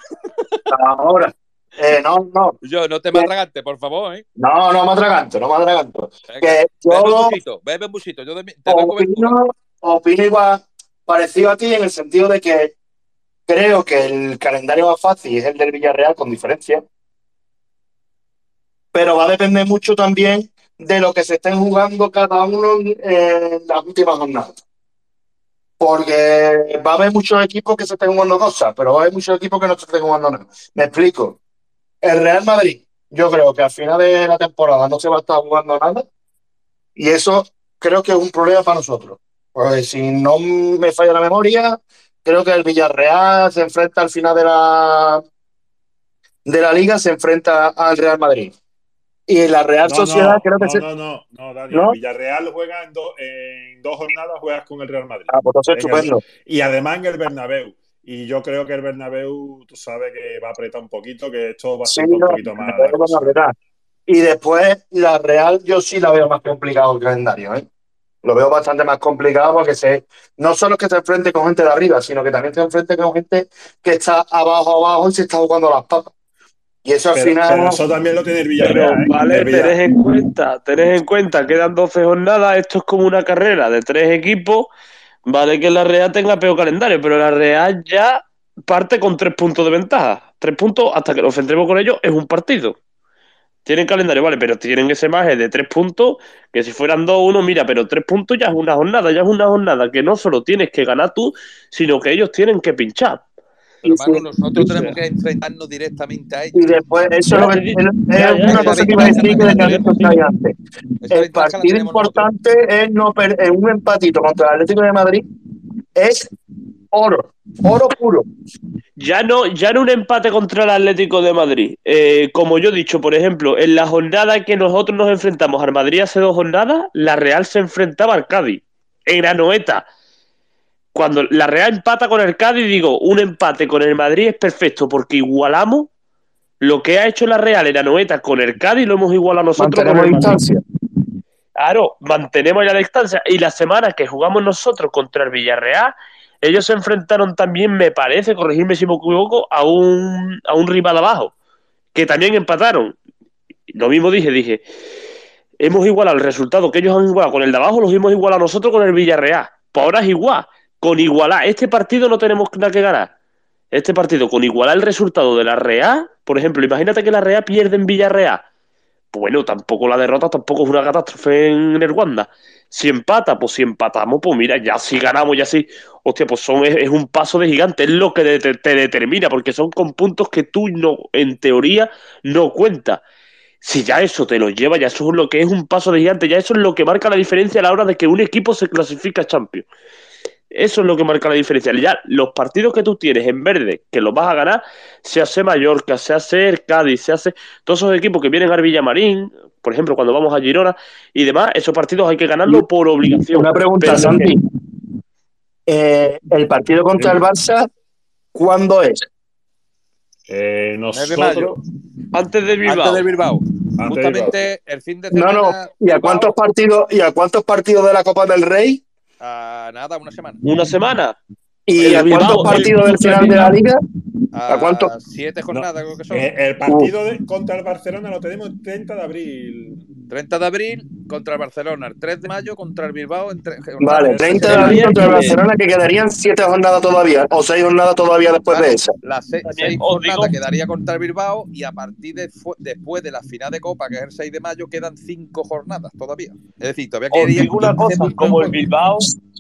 Ahora. Eh, no, no. Yo, no te me atragantes, por favor, ¿eh? No, no me atraganto, no me atraganto. Que yo... Bebe un busito, bebe un busito. Yo te opino, opino igual parecido a ti en el sentido de que creo que el calendario más fácil es el del Villarreal, con diferencia. Pero va a depender mucho también de lo que se estén jugando cada uno en las últimas jornadas. Porque va a haber muchos equipos que se estén jugando cosas, pero va a haber muchos equipos que no se estén jugando nada. Me explico. El Real Madrid, yo creo que al final de la temporada no se va a estar jugando nada. Y eso creo que es un problema para nosotros. Pues si no me falla la memoria, creo que el Villarreal se enfrenta al final de la de la liga, se enfrenta al Real Madrid. Y la Real no, Sociedad no, creo que no, se... no, no, no, Dani, ¿No? Villarreal juega en, do, en, dos jornadas, juegas con el Real Madrid. Ah, pues eso es estupendo. El, y además en el Bernabéu. Y yo creo que el Bernabéu, tú sabes que va a apretar un poquito, que esto va a ser sí, un no, poquito más. Y después la Real yo sí la veo más complicado el calendario, ¿eh? Lo veo bastante más complicado porque se, no solo que se enfrente con gente de arriba, sino que también se enfrente con gente que está abajo abajo y se está jugando las papas. Y eso al pero, final. Pero eso también lo tiene el Villarreal. Pero, vale, tenés en cuenta, tenés en cuenta, quedan 12 jornadas, esto es como una carrera de tres equipos. Vale que la Real tenga peor calendario, pero la Real ya parte con tres puntos de ventaja. Tres puntos hasta que nos enfrentemos con ellos es un partido. Tienen calendario, vale, pero tienen ese margen de tres puntos, que si fueran dos, uno, mira, pero tres puntos ya es una jornada, ya es una jornada que no solo tienes que ganar tú, sino que ellos tienen que pinchar. Pero, hermano, nosotros tenemos que enfrentarnos directamente a ellos. Y después, eso es, que, es, una cosa que iba a decir que de antes. El partido importante es, no es un empatito contra el Atlético de Madrid, es oro, oro puro. Ya no, ya no un empate contra el Atlético de Madrid. Eh, como yo he dicho, por ejemplo, en la jornada que nosotros nos enfrentamos al Madrid hace dos jornadas, la Real se enfrentaba al Cádiz, en Anoeta. Cuando la Real empata con el Cádiz, digo, un empate con el Madrid es perfecto porque igualamos lo que ha hecho la Real en Anoeta con el Cádiz, lo hemos igualado nosotros. Mantenemos distancia. Claro, mantenemos la distancia. Y la semana que jugamos nosotros contra el Villarreal, ellos se enfrentaron también, me parece, corregirme si me equivoco, a un, a un rival abajo, que también empataron. Lo mismo dije, dije, hemos igualado el resultado que ellos han igualado con el de abajo, los hemos igualado nosotros con el Villarreal. Pues ahora es igual, con igualar. Este partido no tenemos nada que ganar. Este partido, con igualar el resultado de la Real, por ejemplo, imagínate que la Real pierde en Villarreal. bueno, tampoco la derrota tampoco es una catástrofe en el Wanda. Si empata, pues si empatamos, pues mira, ya si ganamos, ya sí, hostia, pues son, es, un paso de gigante, es lo que te determina, porque son con puntos que tú no, en teoría, no cuentas. Si ya eso te lo lleva, ya eso es lo que es un paso de gigante, ya eso es lo que marca la diferencia a la hora de que un equipo se clasifica a Champions. Eso es lo que marca la diferencia. Ya los partidos que tú tienes en verde, que los vas a ganar, se hace Mallorca, se hace el Cádiz, se hace todos esos equipos que vienen al Villamarín, por ejemplo, cuando vamos a Girona y demás, esos partidos hay que ganarlos por obligación. Una pregunta, Pero Santi. Eh, el partido contra el Barça, ¿cuándo es? Eh, nosotros. Antes de Bilbao. Antes de Bilbao. Antes de Justamente el fin de No, semana. no. ¿Y a cuántos partidos, y a cuántos partidos de la Copa del Rey? A nada, una semana. Una semana. ¿Y a cuántos partidos del final de la liga? ¿A, cuánto? Siete jornadas, creo que son. Eh, el partido de- contra el Barcelona lo tenemos el 30 de abril. 30 de abril contra el Barcelona, el 3 de mayo contra el Bilbao. En tre-. Vale, 30 de abril contra el Barcelona, que quedarían 7 jornadas todavía, o 6 jornadas todavía después de esa. Las se- También seis os jornadas digo- quedaría contra el Bilbao y a partir de después de la final de Copa, que es el 6 de mayo, quedan cinco jornadas todavía. Es decir, todavía Os quedarían digo una 15 cosa, como el. Bilbao,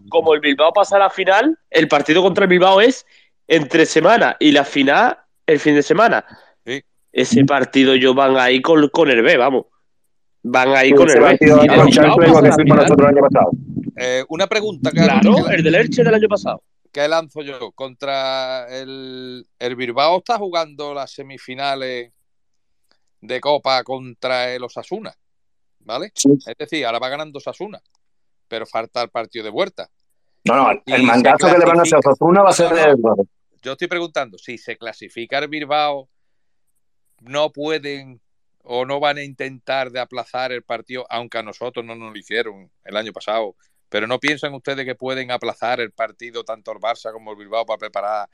como el Bilbao pasa a la final, el partido contra el Bilbao es entre semana y la final el fin de semana. Sí. Ese partido yo van ahí con, con el B, vamos. Van ahí con el B. Eh, una pregunta que, Claro, que- el del Elche del año pasado. que lanzo yo contra el, el Bilbao está jugando las semifinales de Copa contra el Osasuna, ¿vale? Sí. Es decir, ahora va ganando Osasuna, pero falta el partido de vuelta. No, no, el, mandato que le van a hacer a Osasuna va a ser de. Yo estoy preguntando si se clasifica el Bilbao, no pueden o no van a intentar de aplazar el partido, aunque a nosotros no nos lo hicieron el año pasado. Pero no piensan ustedes que pueden aplazar el partido tanto el Barça como el Bilbao para preparar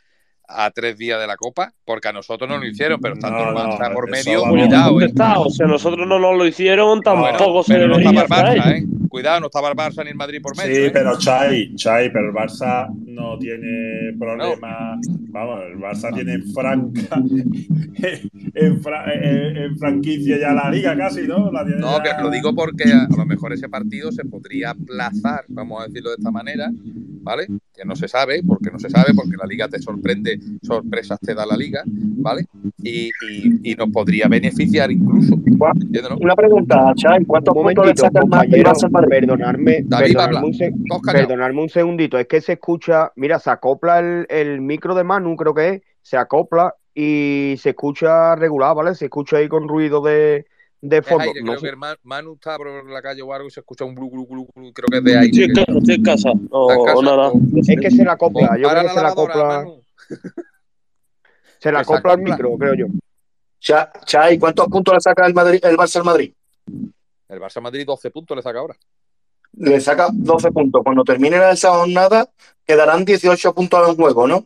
a tres días de la Copa, porque a nosotros no lo hicieron, pero estando No, el no, Barça por medio, cuidado, ¿Dónde ¿eh? está? O sea, nosotros no nos lo hicieron, tampoco se pero no estaba el Barça. ¿eh? Cuidado, no estaba el Barça ni el Madrid por medio. Sí, ¿eh? pero Chai, Chai, pero el Barça no tiene problema. Vamos, el Barça tiene en franca, *laughs* en, fra- en- en franquicia ya la liga casi, ¿no? La tiene No, que ya- lo digo porque a a lo mejor ese partido se podría aplazar, vamos a decirlo de esta manera, ¿vale? Que no se sabe, porque no se sabe, porque la liga te sorprende, sorpresas te da la liga, ¿vale? Y, y- y nos podría beneficiar incluso. Una pregunta, Chay, ¿cuántos Un puntos le momentito, saca el Madrid compañero, Barça al Madrid? perdonadme, David, habla. perdonadme, un perdonadme un segundito, es que se escucha, mira, se acopla el, el micro de Manu, creo que es, se acopla y se escucha regular, ¿vale? Se escucha ahí con ruido de, de Es fondo. aire, No creo sé. que el Ma- Manu está por la calle o algo y se escucha un glu, glu, glu, glu, creo que es de aire. Estoy en que- casa, estoy en casa. O, casa, o nada. o- Es que se la acopla, o yo creo que la se la acopla, Manu. Se la acopla al micro, creo yo. Cha- Chay, ¿cuántos puntos le saca el, Madrid, el Barça al Madrid? El Barça Madrid 12 puntos le saca ahora. Le saca 12 puntos. Cuando termine esa jornada, quedarán 18 puntos en juego, ¿no?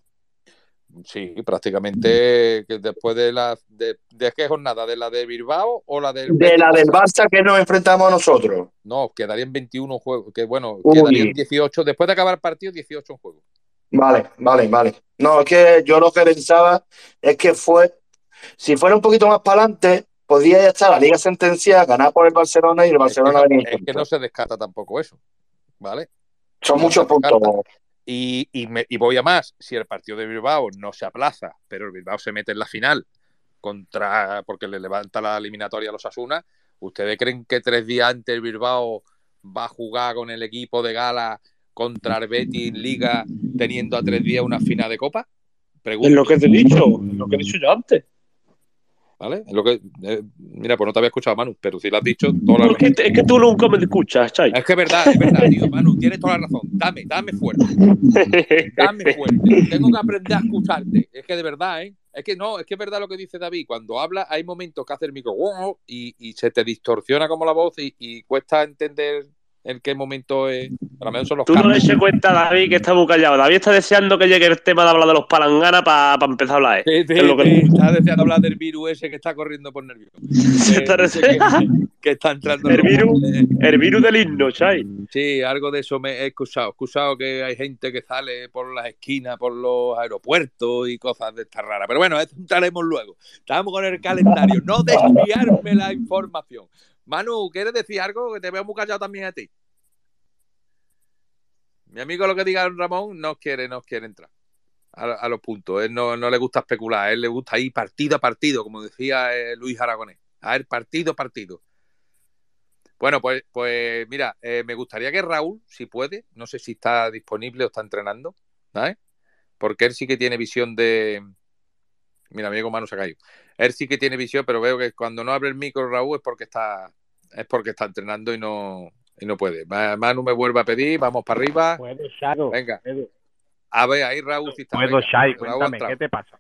Sí, prácticamente que después de la de, de qué jornada, de la de Bilbao o la del De la del Barça? Que nos enfrentamos nosotros. No, quedarían 21 juegos, que bueno, Uy. quedarían 18 después de acabar el partido 18 en juego. Vale, vale, vale. No, es que yo lo que pensaba es que fue, si fuera un poquito más para adelante, podría ya estar la liga sentenciada, ganar por el Barcelona y el Es que, Barcelona venir es que no se descarta tampoco eso, ¿vale? Son no muchos puntos. Y, y, me- y voy a más, si el partido de Bilbao no se aplaza, pero el Bilbao se mete en la final contra porque le levanta la eliminatoria a los Asuna, ¿ustedes creen que tres días antes el Bilbao va a jugar con el equipo de gala contra el Betis en Liga teniendo a tres días una final de Copa? Pregunto. Es lo que te he dicho, lo que he dicho yo antes. ¿Vale? Es lo que, eh, mira, pues no te había escuchado, Manu, pero si lo has dicho, toda la que, es que tú nunca me escuchas, Chay. Es que es verdad, es verdad, tío, Manu, tienes toda la razón. Dame, dame fuerte. Dame fuerte. Tengo que aprender a escucharte. Es que de verdad, ¿eh? Es que no, es que es verdad lo que dice David. Cuando habla, hay momentos que hace el micro wow, y, y se te distorsiona como la voz y, y cuesta entender en qué momento es. A lo mejor son los Tú no le cambios. eches cuenta a David que está muy callado. David está deseando que llegue el tema de hablar de los palanganas para empezar a hablar. ¿eh? Sí, sí, Es lo que- sí, está deseando hablar del virus ese que está corriendo por nervios. *laughs* Está Eh, que, que está entrando en El virus, el virus del himno, Chai. Sí, algo de eso me he escuchado. He escuchado que hay gente que sale por las esquinas, por los aeropuertos y cosas de estas raras. Pero bueno, eso entraremos luego. Estamos con el calendario. No *laughs* desviarme la información. Manu, ¿quieres decir algo? Que te veo muy callado también a ti. Mi amigo lo que diga Ramón no quiere, no quiere entrar a, los puntos. Él no, le gusta especular, él le gusta ir partido a partido, como decía eh, Luis Aragonés. A ver, partido a partido. Bueno, pues, pues mira, eh, me gustaría que Raúl, si puede, no sé si está disponible o está entrenando. Porque él sí que tiene visión de. Mira, mi amigo Manu se ha caído. Él sí que tiene visión, pero veo que cuando no abre el micro Raúl es porque está, es porque está entrenando y no, y no puede. Ma- Manu me vuelve a pedir, vamos para arriba. Puedo, Shadow. Venga. Puedo, A ver, ahí Raúl sí está. Puedo. Shai, Raúl cuéntame, entra. ¿qué te pasa?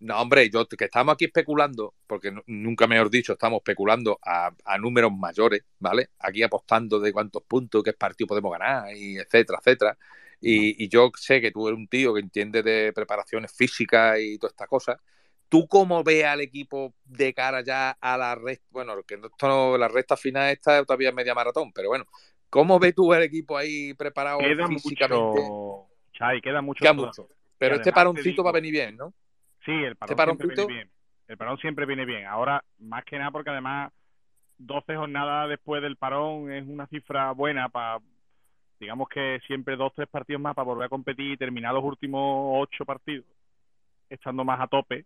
No, hombre, yo que estamos aquí especulando, porque nu- nunca mejor dicho, estamos especulando a, a números mayores, ¿vale? Aquí apostando de cuántos puntos, qué partido podemos ganar, y etcétera, etcétera. Y, y yo sé que tú eres un tío que entiende de preparaciones físicas y todas estas cosas. ¿Tú cómo ves al equipo de cara ya a la recta? Bueno, que no- esto no- la recta final está todavía es media maratón, pero bueno, ¿cómo ves tú el equipo ahí preparado Queda físicamente? mucho, Chai, queda mucho. Queda mucho. Pero este paroncito va a venir bien, ¿no? Sí, el parón ¿Este siempre paroncito? viene bien. El parón siempre viene bien. Ahora, más que nada porque además 12 jornadas después del parón es una cifra buena para, digamos que siempre dos, tres partidos más para volver a competir y terminar los últimos ocho partidos estando más a tope.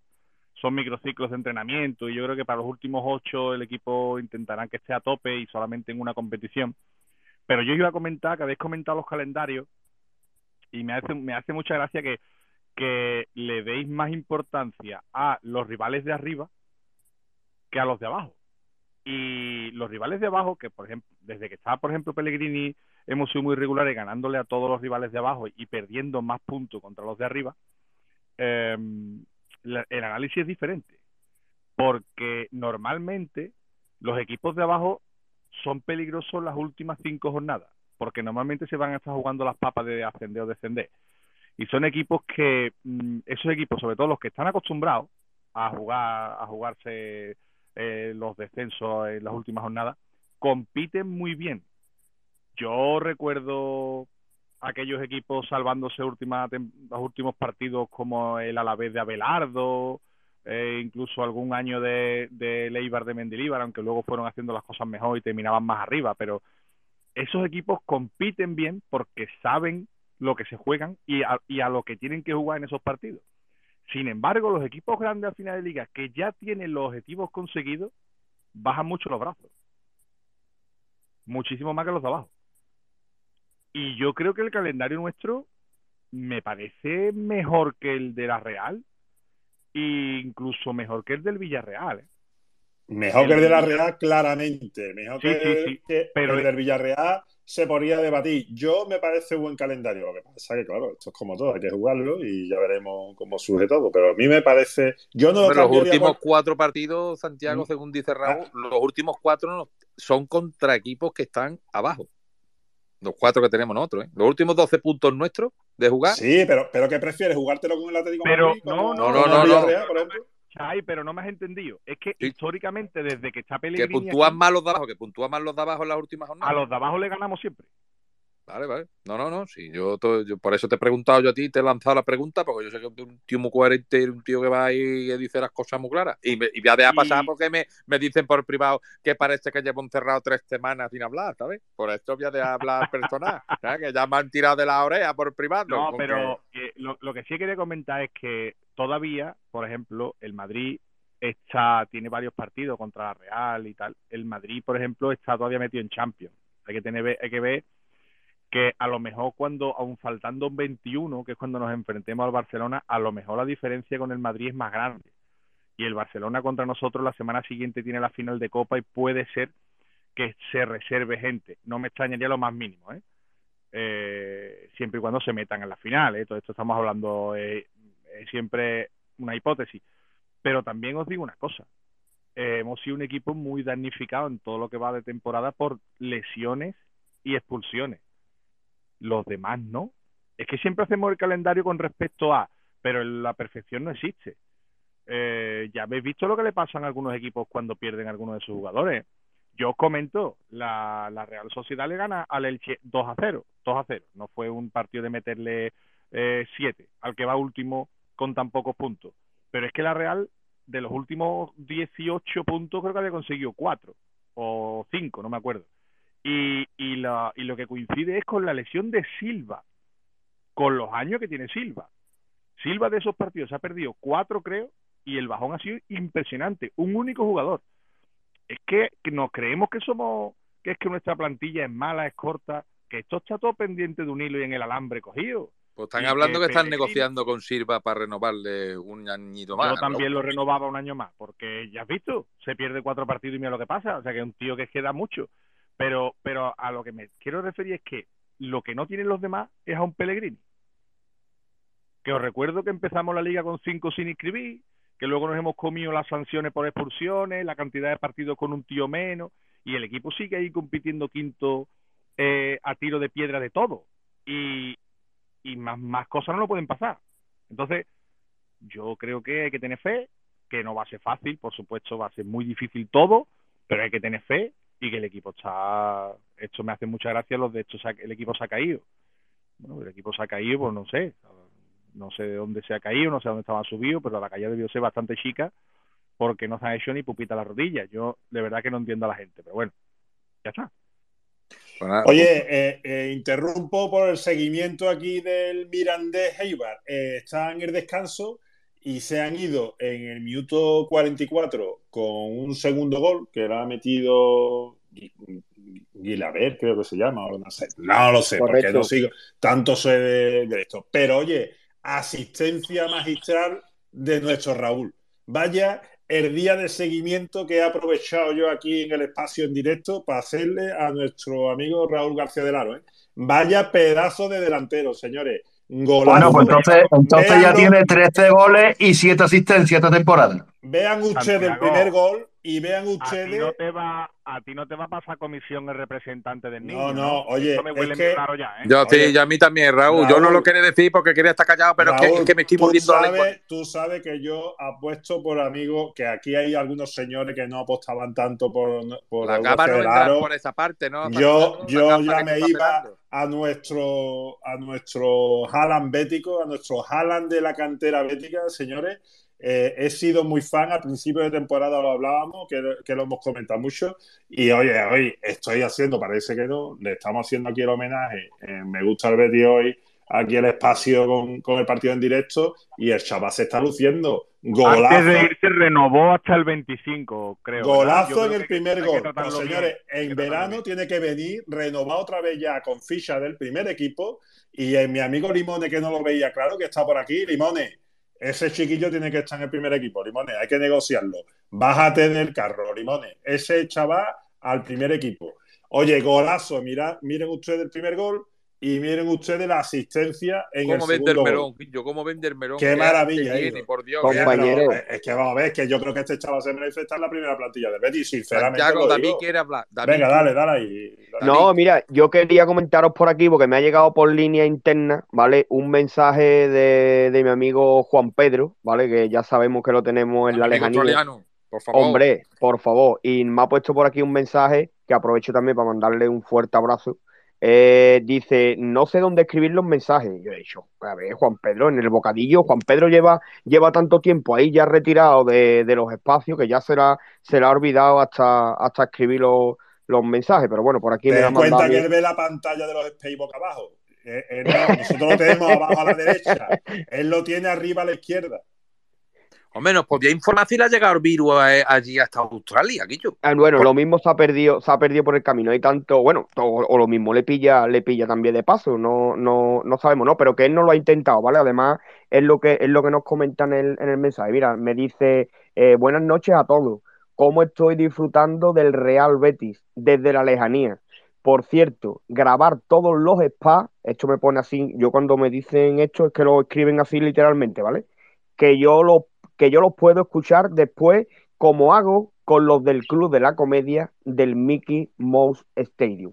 Son microciclos de entrenamiento y yo creo que para los últimos ocho el equipo intentará que esté a tope y solamente en una competición. Pero yo iba a comentar que habéis comentado los calendarios y me hace, me hace mucha gracia que que le deis más importancia a los rivales de arriba que a los de abajo. Y los rivales de abajo, que por ejemplo, desde que estaba, por ejemplo, Pellegrini, hemos sido muy regulares ganándole a todos los rivales de abajo y perdiendo más puntos contra los de arriba, la- el análisis es diferente. Porque normalmente los equipos de abajo son peligrosos las últimas cinco jornadas, porque normalmente se van a estar jugando las papas de ascender o descender. Y son equipos que, mm, esos equipos, sobre todo los que están acostumbrados a jugar, a jugarse eh, los descensos en las últimas jornadas, compiten muy bien. Yo recuerdo aquellos equipos salvándose última, los últimos partidos como el Alavés de Abelardo, eh, incluso algún año de, de Leibar de Mendilíbar, aunque luego fueron haciendo las cosas mejor y terminaban más arriba, pero esos equipos compiten bien porque saben lo que se juegan y a, y a lo que tienen que jugar en esos partidos. Sin embargo, los equipos grandes al final de liga que ya tienen los objetivos conseguidos, bajan mucho los brazos. Muchísimo más que los de abajo. Y yo creo que el calendario nuestro me parece mejor que el de la Real e incluso mejor que el del Villarreal. ¿eh? Mejor que el de la Real, claramente. Mejor Sí, que, sí, sí, que pero- el del Villarreal se podría debatir. Yo me parece buen calendario. Lo que pasa es que, claro, esto es como todo, hay que jugarlo y ya veremos cómo surge todo. Pero a mí me parece. Yo no lo Hombre, los últimos por- cuatro partidos, Santiago, según dice Raúl, los últimos cuatro son contra equipos que están abajo. Los cuatro que tenemos nosotros, ¿eh? Los últimos 12 puntos nuestros de jugar. Sí, pero, pero ¿qué prefieres? ¿Jugártelo con el Atlético Pero Madrid? no, no, no, no? Ay, pero no me has entendido. Es que Sí. históricamente, desde que está Que Pellegrini puntúan aquí, más los de abajo, que puntúan más los de abajo en las últimas a jornadas. los de abajo le ganamos siempre. Vale, vale. No, no, no. Sí, yo, to- yo por eso te he preguntado yo a ti, te he lanzado la pregunta, porque yo sé que eres un tío muy coherente, y un tío que va ahí y dice las cosas muy claras. Y, me, y voy a dejar Y- pasar porque me, me dicen por privado que parece que llevo encerrado tres semanas sin hablar, ¿sabes? Por esto voy a dejar hablar personal. ¿sabes? Que ya me han tirado de la oreja por privado. No, pero eh, lo, lo que sí quería comentar es que todavía, por ejemplo, el Madrid está tiene varios partidos contra la Real y tal. El Madrid, por ejemplo, está todavía metido en Champions. Hay que tener hay que ver que a lo mejor cuando aun faltando un 21, que es cuando nos enfrentemos al Barcelona, a lo mejor la diferencia con el Madrid es más grande. Y el Barcelona contra nosotros la semana siguiente tiene la final de Copa y puede ser que se reserve gente. No me extrañaría lo más mínimo, ¿eh? eh, siempre y cuando se metan en la final. ¿eh? Todo esto estamos hablando, eh, es siempre una hipótesis. Pero también os digo una cosa, eh, hemos sido un equipo muy damnificado en todo lo que va de temporada por lesiones y expulsiones. Los demás no. Es que siempre hacemos el calendario con respecto a, pero la perfección no existe. Eh, ya habéis visto lo que le pasa a algunos equipos cuando pierden algunos de sus jugadores. Yo os comento, la, la Real Sociedad le gana al Elche 2 a 0, 2 a 0. No fue un partido de meterle 7 eh, al que va último con tan pocos puntos. Pero es que la Real, de los últimos 18 puntos, creo que había conseguido 4 o 5, no me acuerdo. Y, y, la, y lo que coincide es con la lesión de Silva, con los años que tiene Silva. Silva de esos partidos ha perdido 4, creo, y el bajón ha sido impresionante. Un único jugador. Es que, nos creemos que somos, que es que nuestra plantilla es mala, es corta, que esto está todo pendiente de un hilo y en el alambre cogido. Pues están hablando que, están negociando con Silva para renovarle un añito más. Yo también lo renovaba un año más, porque ya has visto, se pierde cuatro partidos y mira lo que pasa. O sea que es un tío que queda mucho. Pero, pero a lo que me quiero referir es que lo que no tienen los demás es a un Pellegrini. Que os recuerdo que empezamos la liga con cinco sin inscribir, que luego nos hemos comido las sanciones por expulsiones, la cantidad de partidos con un tío menos, y el equipo sigue ahí compitiendo quinto eh, a tiro de piedra de todo. Y, y más, más cosas no lo pueden pasar. Entonces, yo creo que hay que tener fe, que no va a ser fácil, por supuesto va a ser muy difícil todo, pero hay que tener fe y que el equipo está... Esto me hace mucha gracia los de hecho el equipo se ha caído. Bueno, el equipo se ha caído, pues no sé, no sé de dónde se ha caído, no sé dónde estaba subido, pero la caída debió ser bastante chica porque no se ha hecho ni pupita a las rodillas. Yo de verdad que no entiendo a la gente, pero bueno, ya está. Oye, eh, eh, interrumpo por el seguimiento aquí del Mirandés Eibar. Eh, está en el descanso y se han ido en el minuto 44 con un segundo gol que ha metido Guilaber, creo que se llama, no, sé. no lo sé, porque no sigo tanto sé de esto. Pero oye, asistencia magistral de nuestro Raúl. Vaya el día de seguimiento que he aprovechado yo aquí en el espacio en directo para hacerle a nuestro amigo Raúl García del Aro. ¿eh? Vaya pedazo de delantero, señores. Bueno, pues entonces, entonces ya tiene 13 goles y 7 asistencias esta temporada. Vean ustedes el primer gol y vean ustedes. A ti no te va, a, ti no te va a pasar comisión el representante del niño. No, no, oye. Esto me huele es que... raro ya, ¿eh? Yo sí, a mí también, Raúl. Yo no lo quería decir porque quería estar callado, pero Raúl, es, que, es, que, me estoy sabes, la lengua. Tú sabes que yo apuesto por amigos, que aquí hay algunos señores que no apostaban tanto por, por La Raúl capa no entra por esa parte, ¿no? Yo, yo ya me iba a nuestro, a nuestro Haaland bético, a nuestro Haaland de la cantera bética, señores. Eh, he sido muy fan, al principio de temporada lo hablábamos, que, que lo hemos comentado mucho, y oye, hoy estoy haciendo, parece que no, le estamos haciendo aquí el homenaje, eh, me gusta el Betis hoy, aquí el espacio con, con el partido en directo, y el chaval se está luciendo. Golazo. Antes de irse renovó hasta el 25, creo. Golazo creo en el primer que gol. Pues, señores, en verano tiene que venir renovado otra vez ya con ficha del primer equipo. Y eh, mi amigo Limone, que no lo veía claro, que está por aquí. Limone, ese chiquillo tiene que estar en el primer equipo. Limone, hay que negociarlo. Bájate del carro, Limone. Ese chaval al primer equipo. Oye, golazo. Mira, miren ustedes el primer gol y miren ustedes la asistencia en el ¿Cómo el melón, gol. Quillo? ¿Cómo vende el melón? Qué Que maravilla, por Dios. Pero, Compañero. eh, es que vamos a ver, que yo creo que este chaval se merece estar en la primera plantilla de Betis, sinceramente. Santiago, lo David quiere hablar. David, Venga, dale, dale ahí. dale. No, mira, yo quería comentaros por aquí, porque me ha llegado por línea interna, ¿vale? Un mensaje de, de mi amigo Juan Pedro, ¿vale? Que ya sabemos que lo tenemos en la lejanía. por favor. Hombre, por favor. Y me ha puesto por aquí un mensaje que aprovecho también para mandarle un fuerte abrazo. Eh, dice, no sé dónde escribir los mensajes. Yo he dicho, a ver, Juan Pedro, en el bocadillo, Juan Pedro lleva, lleva tanto tiempo ahí ya retirado de, de los espacios que ya será, se le ha olvidado hasta, hasta escribir los, los mensajes. Pero bueno, por aquí Te me das cuenta que él ve la pantalla de los space boca abajo. Eh, eh, no, nosotros lo tenemos abajo a la derecha. *laughs* Él lo tiene arriba a la izquierda. Hombre, nos podía informar si le ha llegado el virus eh, allí hasta Australia, Guillo. Ah, bueno, lo mismo se ha perdido, se ha perdido por el camino. Hay tanto, bueno, o, o lo mismo le pilla, le pilla también de paso, no, no, no sabemos, ¿no? Pero que él no lo ha intentado, ¿vale? Además, es lo que, es lo que nos comenta en el, en el mensaje. Mira, me dice, eh, buenas noches a todos. ¿Cómo estoy disfrutando del Real Betis desde la lejanía? Por cierto, grabar todos los spas, esto me pone así, yo cuando me dicen esto es que lo escriben así literalmente, ¿vale? Que yo lo, que yo los puedo escuchar después como hago con los del Club de la Comedia del Mickey Mouse Stadium.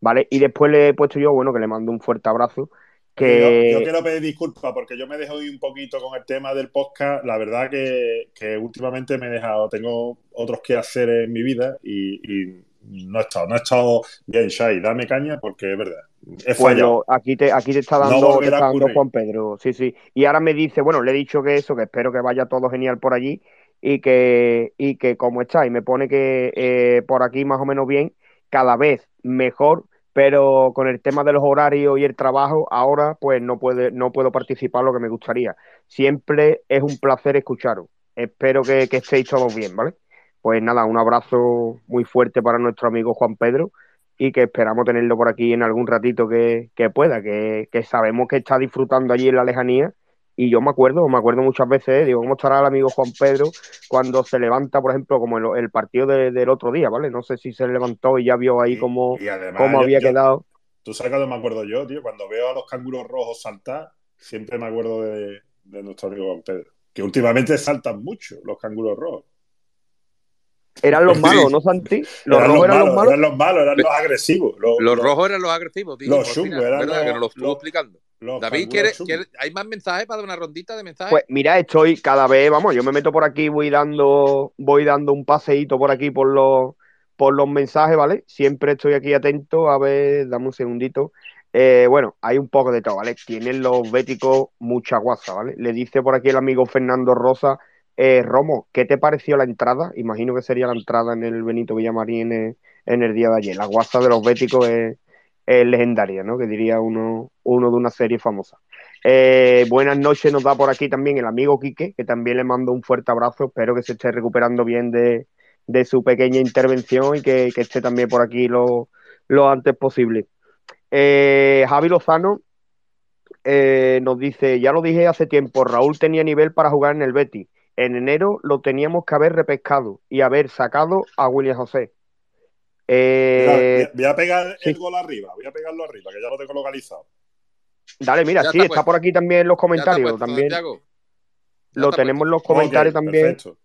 ¿Vale? Y después le he puesto yo, bueno, que le mando un fuerte abrazo. Que... Yo, quiero pedir disculpas porque yo me dejo ir un poquito con el tema del podcast. La verdad que, últimamente me he dejado, tengo otros que hacer en mi vida y no he estado, no he estado bien, Shai. Dame caña porque es verdad. He bueno, aquí te, aquí te está dando, No te está volverá a dando ocurrir. Juan Pedro, sí, sí. Y ahora me dice, bueno, le he dicho que eso, que espero que vaya todo genial por allí y que, y que como está, y me pone que eh, por aquí más o menos bien, cada vez mejor, pero con el tema de los horarios y el trabajo, ahora pues no puede, no puedo participar lo que me gustaría. Siempre es un placer escucharos. Espero que, que estéis todos bien, ¿vale? Pues nada, un abrazo muy fuerte para nuestro amigo Juan Pedro y que esperamos tenerlo por aquí en algún ratito que, que pueda, que, que sabemos que está disfrutando allí en la lejanía. Y yo me acuerdo, me acuerdo muchas veces, eh, digo, ¿cómo estará el amigo Juan Pedro cuando se levanta, por ejemplo, como el, el partido de- del otro día, ¿vale? No sé si se levantó y ya vio ahí cómo, Y además, cómo había yo- quedado. Tú sabes cuando me acuerdo yo, tío, cuando veo a los canguros rojos saltar, siempre me acuerdo de, de nuestro amigo Juan Pedro. Que últimamente saltan mucho los canguros rojos. Eran los malos, ¿no, Santi? Los eran rojos los eran malos, los malos. eran los malos, eran los agresivos. Los, Los rojos eran los agresivos, tío. los chungos eran ¿verdad? los- que nos lo estuvo los- explicando. los David, canguros ¿quiere, chungos. quiere- ¿hay más mensajes para dar una rondita de mensajes? Pues mira, estoy cada vez, vamos, yo me meto por aquí, voy dando, voy dando un paseíto por aquí por los, por los mensajes, ¿vale? Siempre estoy aquí atento, a ver, dame un segundito. Eh, bueno, hay un poco de todo, ¿vale? Tienen los béticos mucha guasa, ¿vale? Le dice por aquí el amigo Fernando Rosa, eh, Romo, ¿qué te pareció la entrada? Imagino que sería la entrada en el Benito Villamarín en el, en el día de ayer. La guasa de los béticos es, legendaria, ¿no? Que diría uno, uno de una serie famosa. Eh, buenas noches nos da por aquí también el amigo Quique, que también le mando un fuerte abrazo. Espero que se esté recuperando bien de, de su pequeña intervención y que, que esté también por aquí lo, lo antes posible. Eh, Javi Lozano eh, nos dice, ya lo dije hace tiempo, Raúl tenía nivel para jugar en el Betis. En enero lo teníamos que haber repescado y haber sacado a William José. Mira, Eh, voy a- voy a pegar sí. el gol arriba, voy a pegarlo arriba, que ya lo tengo localizado. dale, mira, Ya sí, está por aquí también en los comentarios. puesto, también lo tenemos en los comentarios también, perfecto.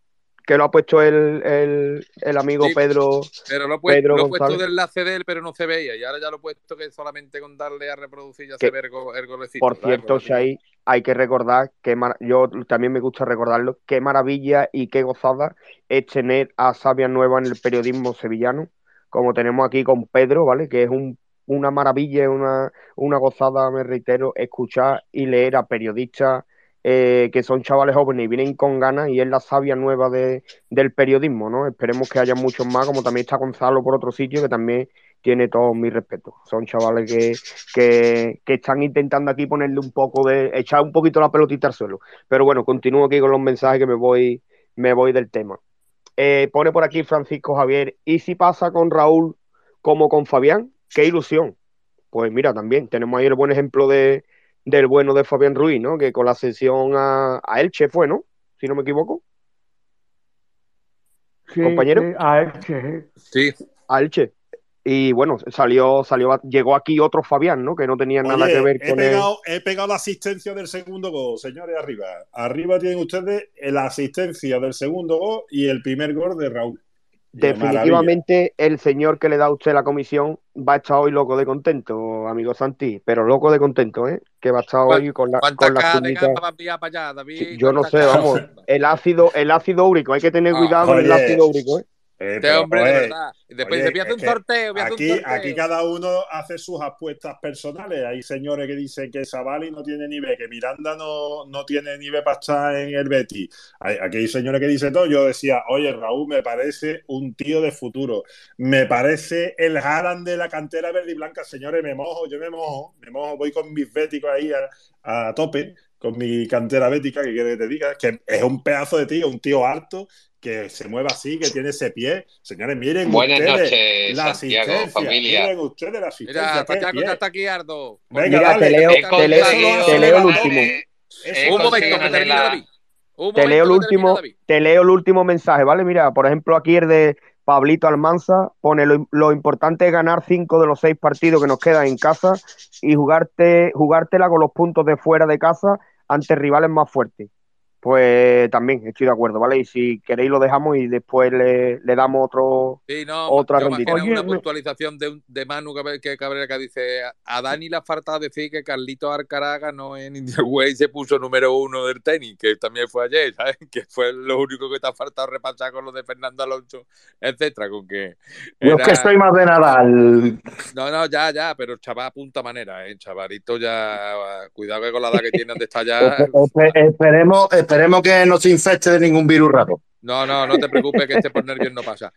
Que lo ha puesto el, el, el amigo Sí, Pedro. Pero lo puesto, Pedro lo he puesto enlace de él, pero no se veía. Y ahora ya lo he puesto que solamente con darle a reproducir ya Que, se ve el, go- el golecito. Por cierto, ya Shai, hay que recordar que yo también me gusta recordarlo, qué maravilla y qué gozada es tener a Sabia Nueva en el periodismo sevillano, como tenemos aquí con Pedro, ¿vale? Que es un- una maravilla, una, una gozada, me reitero, escuchar y leer a periodistas eh, que son chavales jóvenes y vienen con ganas y es la savia nueva de, del periodismo, ¿no? Esperemos que haya muchos más, como también está Gonzalo por otro sitio, que también tiene todo mi respeto. Son chavales que, que, que están intentando aquí ponerle un poco de, echar un poquito la pelotita al suelo. Pero bueno, continúo aquí con los mensajes que me voy, me voy del tema. Eh, pone por aquí Francisco Javier, ¿y si pasa con Raúl como con Fabián? ¡Qué ilusión! Pues mira, también tenemos ahí el buen ejemplo de, del bueno de Fabián Ruiz, ¿no? Que con la sesión a, a Elche fue, ¿no? Si no me equivoco, Sí, compañero. sí, a Elche, sí. A Elche. Y bueno, salió, salió, llegó aquí otro Fabián, ¿no? Que no tenía nada que ver he con él. pegado, he pegado la asistencia del segundo gol, señores, arriba. Arriba tienen ustedes la asistencia del segundo gol y el primer gol de Raúl. Definitivamente el señor que le da a usted la comisión va a estar hoy loco de contento, amigo Santi, pero loco de contento, ¿eh? Que va a estar ¿Cuán- hoy con la, ¿Cuántas con la K de cuñita. gamba va a enviar para allá, David? Sí, Yo no ¿Cuántas sé, vamos, el ácido, el ácido úrico, hay que tener Ah, cuidado con el ácido úrico, ¿eh? Eh, Este pero, hombre, de oye, verdad. Y después oye, es un sorteo, Aquí, un sorteo. aquí cada uno hace sus apuestas personales. Hay señores que dicen que Savali no tiene nivel, que Miranda no, no tiene nivel para estar en el Betis. Hay- aquí hay señores que dicen todo. Yo decía, oye, Raúl me parece un tío de futuro. Me parece el Haaland de la cantera verde y blanca. Señores, me mojo, yo me mojo, me mojo, voy con mis béticos ahí a, a tope, con mi cantera bética, que quiere que te diga, que es un pedazo de tío, un tío harto, que se mueva así, que tiene ese pie. Señores, miren Buenas ustedes noches, la Santiago, asistencia. familia. Miren ustedes la asistencia. Mira, está aquí, Ardo. Venga, Mira, dale. te leo, te leo, te leo el último. Un momento, que David. Un Te leo el último, te leo el último mensaje, ¿vale? Mira, por ejemplo, aquí el de Pablito Almanza pone lo, lo importante es ganar cinco de los seis partidos que nos quedan en casa y jugarte, jugártela con los puntos de fuera de casa ante rivales más fuertes. Pues también estoy de acuerdo, ¿vale? Y si queréis lo dejamos y después le, le damos otro, Sí, no, otra yo más que rondita. nada una puntualización de, un- de Manu que Cabrera que dice a Dani le ha faltado decir que Carlito Arcaraga ganó en India Way y se puso número uno del tenis, que también fue ayer, *laughs* ¿sabes? Que fue lo único que te ha faltado repasar con lo de Fernando Alonso, etcétera, con que Yo es que era- soy más de Nadal. No, no, ya, ya, pero chaval apunta manera, ¿eh? Chavalito ya, cuidado que con la edad que tiene donde está ya... *laughs* Espe- espe- esperemos, esperemos que no se infecte de ningún virus raro. No, no, no te preocupes que este por nervios no pasa.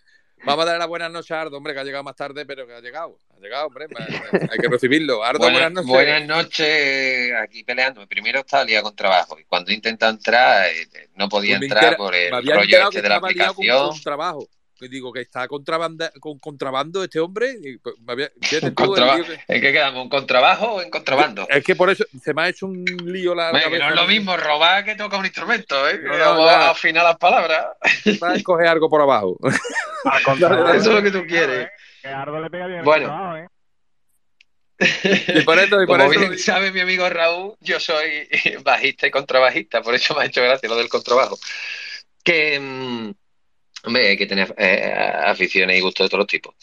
Vamos a darle las buenas noches a Ardo, hombre, que ha llegado más tarde, pero que ha llegado. Ha llegado, hombre, hay que recibirlo. Ardo, buenas, Buenas, noches. buenas noches, aquí peleando. Primero estaba liado con trabajo y cuando intenta entrar eh, no podía Pues entrar por el rollo este de la con, aplicación. con trabajo. Que digo que está contrabanda, con contrabando este hombre. y, pues, me había- el que- ¿En qué quedamos? ¿En contrabajo o en contrabando? Es que por eso se me ha hecho un lío la Venga, que no cabeza. es lo mismo robar que tocar un instrumento, ¿eh? No, Que a afinar las palabras. Va a coger algo por abajo. *laughs* Eso es lo que tú quieres. Que a Ardo le pega bien Bueno. trabajo, ¿eh? Y por eso, y por Como eso bien sabe mi amigo Raúl, yo soy *laughs* bajista y contrabajista, por eso me ha hecho gracia lo del contrabajo. Que, mm, hombre, hay que tener eh, aficiones y gustos de todos los tipos.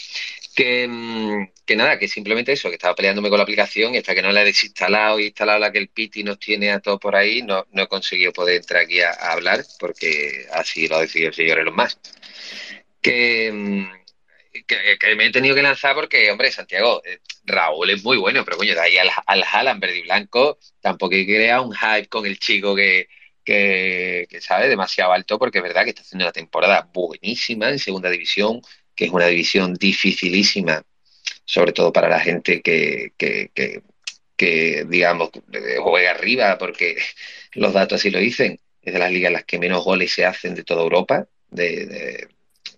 Que, mm, que nada, que simplemente eso, que estaba peleándome con la aplicación y hasta que no la he desinstalado y instalado la que el Piti nos tiene a todos por ahí, no, no he conseguido poder entrar aquí a, hablar porque así lo ha decidido el señor Elon Musk. Que, mm, que, que me he tenido que lanzar porque, hombre, Santiago, eh, Raúl es muy bueno, pero coño, de ahí al, al Haaland verde y blanco, tampoco hay que crear un hype con el chico que, que, sabe demasiado alto, porque es verdad que está haciendo una temporada buenísima en segunda división, que es una división dificilísima, sobre todo para la gente que, que, que, digamos, juega arriba, porque los datos así lo dicen, es de las ligas las que menos goles se hacen de toda Europa, de-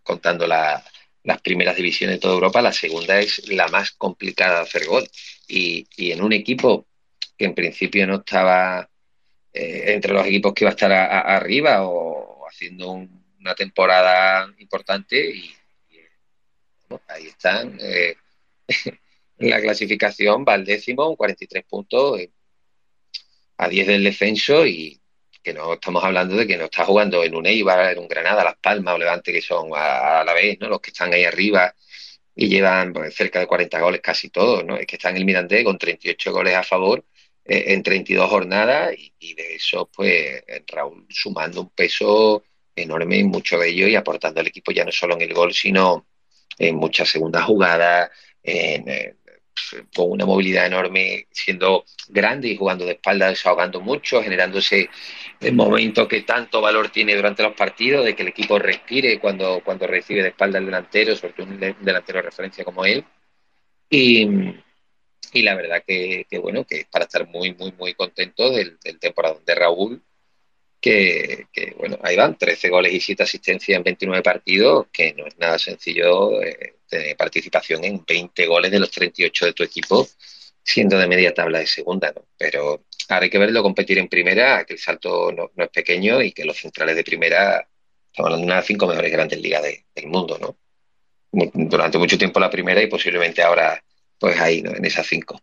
contando la- las primeras divisiones de toda Europa, la segunda es la más complicada de hacer gol. Y, y en un equipo que en principio no estaba eh, entre los equipos que iba a estar a- arriba o haciendo un- una temporada importante, y, ahí están. eh, *laughs* la clasificación va al décimo, un 43 puntos, eh, a 10 del descenso y que no estamos hablando de que no está jugando en un Eibar, en un Granada, Las Palmas o Levante, que son a, a la vez, ¿no? Los que están ahí arriba y llevan pues, cerca de 40 goles casi todos, ¿no? Es que está en el Mirandés con 38 goles a favor en 32 jornadas y, y de eso, pues, Raúl sumando un peso enorme en mucho de ello y aportando al equipo ya no solo en el gol, sino en muchas segundas jugadas, en, eh, con una movilidad enorme, siendo grande y jugando de espalda, desahogando mucho, generándose el momento que tanto valor tiene durante los partidos, de que el equipo respire cuando, cuando recibe de espalda el delantero, sobre todo un de- delantero de referencia como él. Y, y la verdad que, bueno, que es para estar muy, muy, muy contento del, del de Raúl, que, bueno, ahí van, 13 goles y 7 asistencias en 29 partidos, que no es nada sencillo eh, tener participación en 20 goles de los 38 de tu equipo, siendo de media tabla de segunda, ¿no? Pero ahora hay que verlo competir en primera, que el salto no, no es pequeño y que los centrales de primera, estamos hablando de una de las cinco mejores grandes ligas de- del mundo, ¿no? Durante mucho tiempo la primera y posiblemente ahora, pues ahí, ¿no? En esas cinco.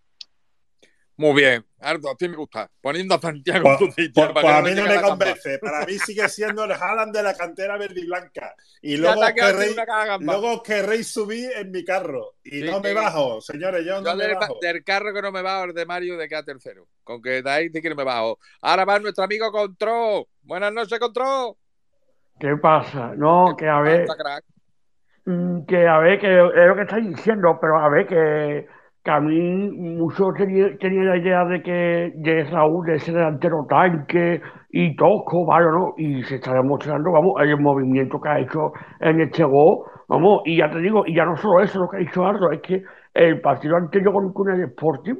Muy bien, Ardo, a ti me gusta. Poniendo a Santiago Pues, en tu sitio, pues- para pues a mí no me convence. Para mí sigue siendo el Haaland de la cantera verde y blanca. Y luego os querréis, luego querréis subir en mi carro. Y Sí, no me bajo, señores, yo no Yo me del, bajo. del carro que no me bajo, el de Mario, de queda tercero. Con que de ahí sí que no me bajo. Ahora va nuestro amigo Control. Buenas noches, Control. ¿Qué pasa? No, que a ver, Pasa, crack. Que a ver, que es lo que estáis diciendo, pero a ver, que, que a mí muchos tenía, tenía la idea de que de Raúl, de ese delantero tanque y tosco, ¿vale? ¿no? Y se está demostrando, vamos, el movimiento que ha hecho en este gol, vamos, y ya te digo, y ya no solo eso, lo que ha dicho Ardo, es que el partido anterior con, con el Sporting,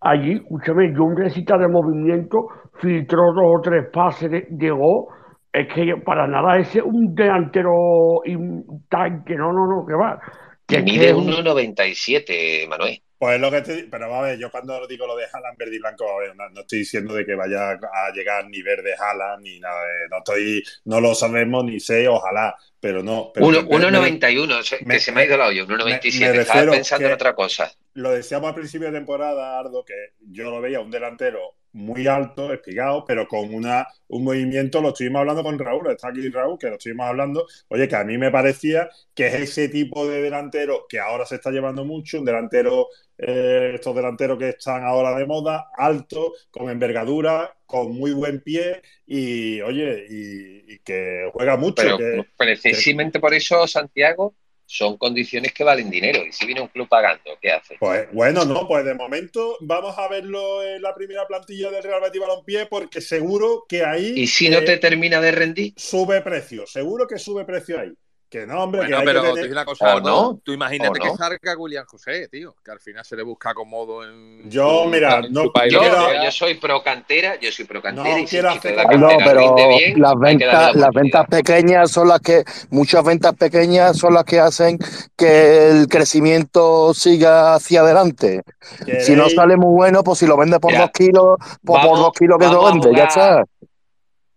allí, escúchame, yo un recita de movimiento, filtró dos o tres pases de, de gol, es que para nada ese es un delantero y un tanque, no, no, no, que va. Que es mide es un- 1,97, Manuel. Pues lo que te pero a ver, yo cuando digo lo de Haaland verde y blanco, a ver, no, no estoy diciendo de que vaya a llegar ni verde Haaland ni nada, de- no estoy, no lo sabemos ni sé, ojalá, pero no. Pero Uno- me- me- 1,91, se- me- que se me ha ido la olla, me 1,97. refiero Estaba pensando en otra cosa. lo decíamos al principio de temporada, Ardo, que yo lo veía un delantero muy alto, espigado, pero con una, un movimiento, lo estuvimos hablando con Raúl, está aquí Raúl, que lo estuvimos hablando, oye, que a mí me parecía que es ese tipo de delantero que ahora se está llevando mucho, un delantero, eh, estos delanteros que están ahora de moda, alto, con envergadura, con muy buen pie y, oye, y, y que juega mucho. Pero que, precisamente por eso, Santiago, son condiciones que valen dinero. Y si viene un club pagando, ¿qué hace? Pues bueno, no, pues de momento vamos a verlo en la primera plantilla del Real Betis Balompié porque seguro que ahí. ¿Y si no eh, te termina de rendir? Sube precio, seguro que sube precio ahí. Que no, hombre, Bueno, que hay pero que te digo una cosa, ¿O ¿no? no? Tú imagínate ¿O que salga William José, tío, que al final se le busca acomodo en. Yo, su- mira, en no su país. Yo, quiero- yo soy pro cantera, yo soy pro cantera No y si quiero hacer la como- No, cantera pero bien, las ventas, la las ventas pequeñas son las que, muchas ventas pequeñas son las que hacen que el crecimiento siga hacia adelante. Si no sale muy bueno, pues si lo vendes por Mira, dos kilos, pues por dos kilos que lo vendes, ya está.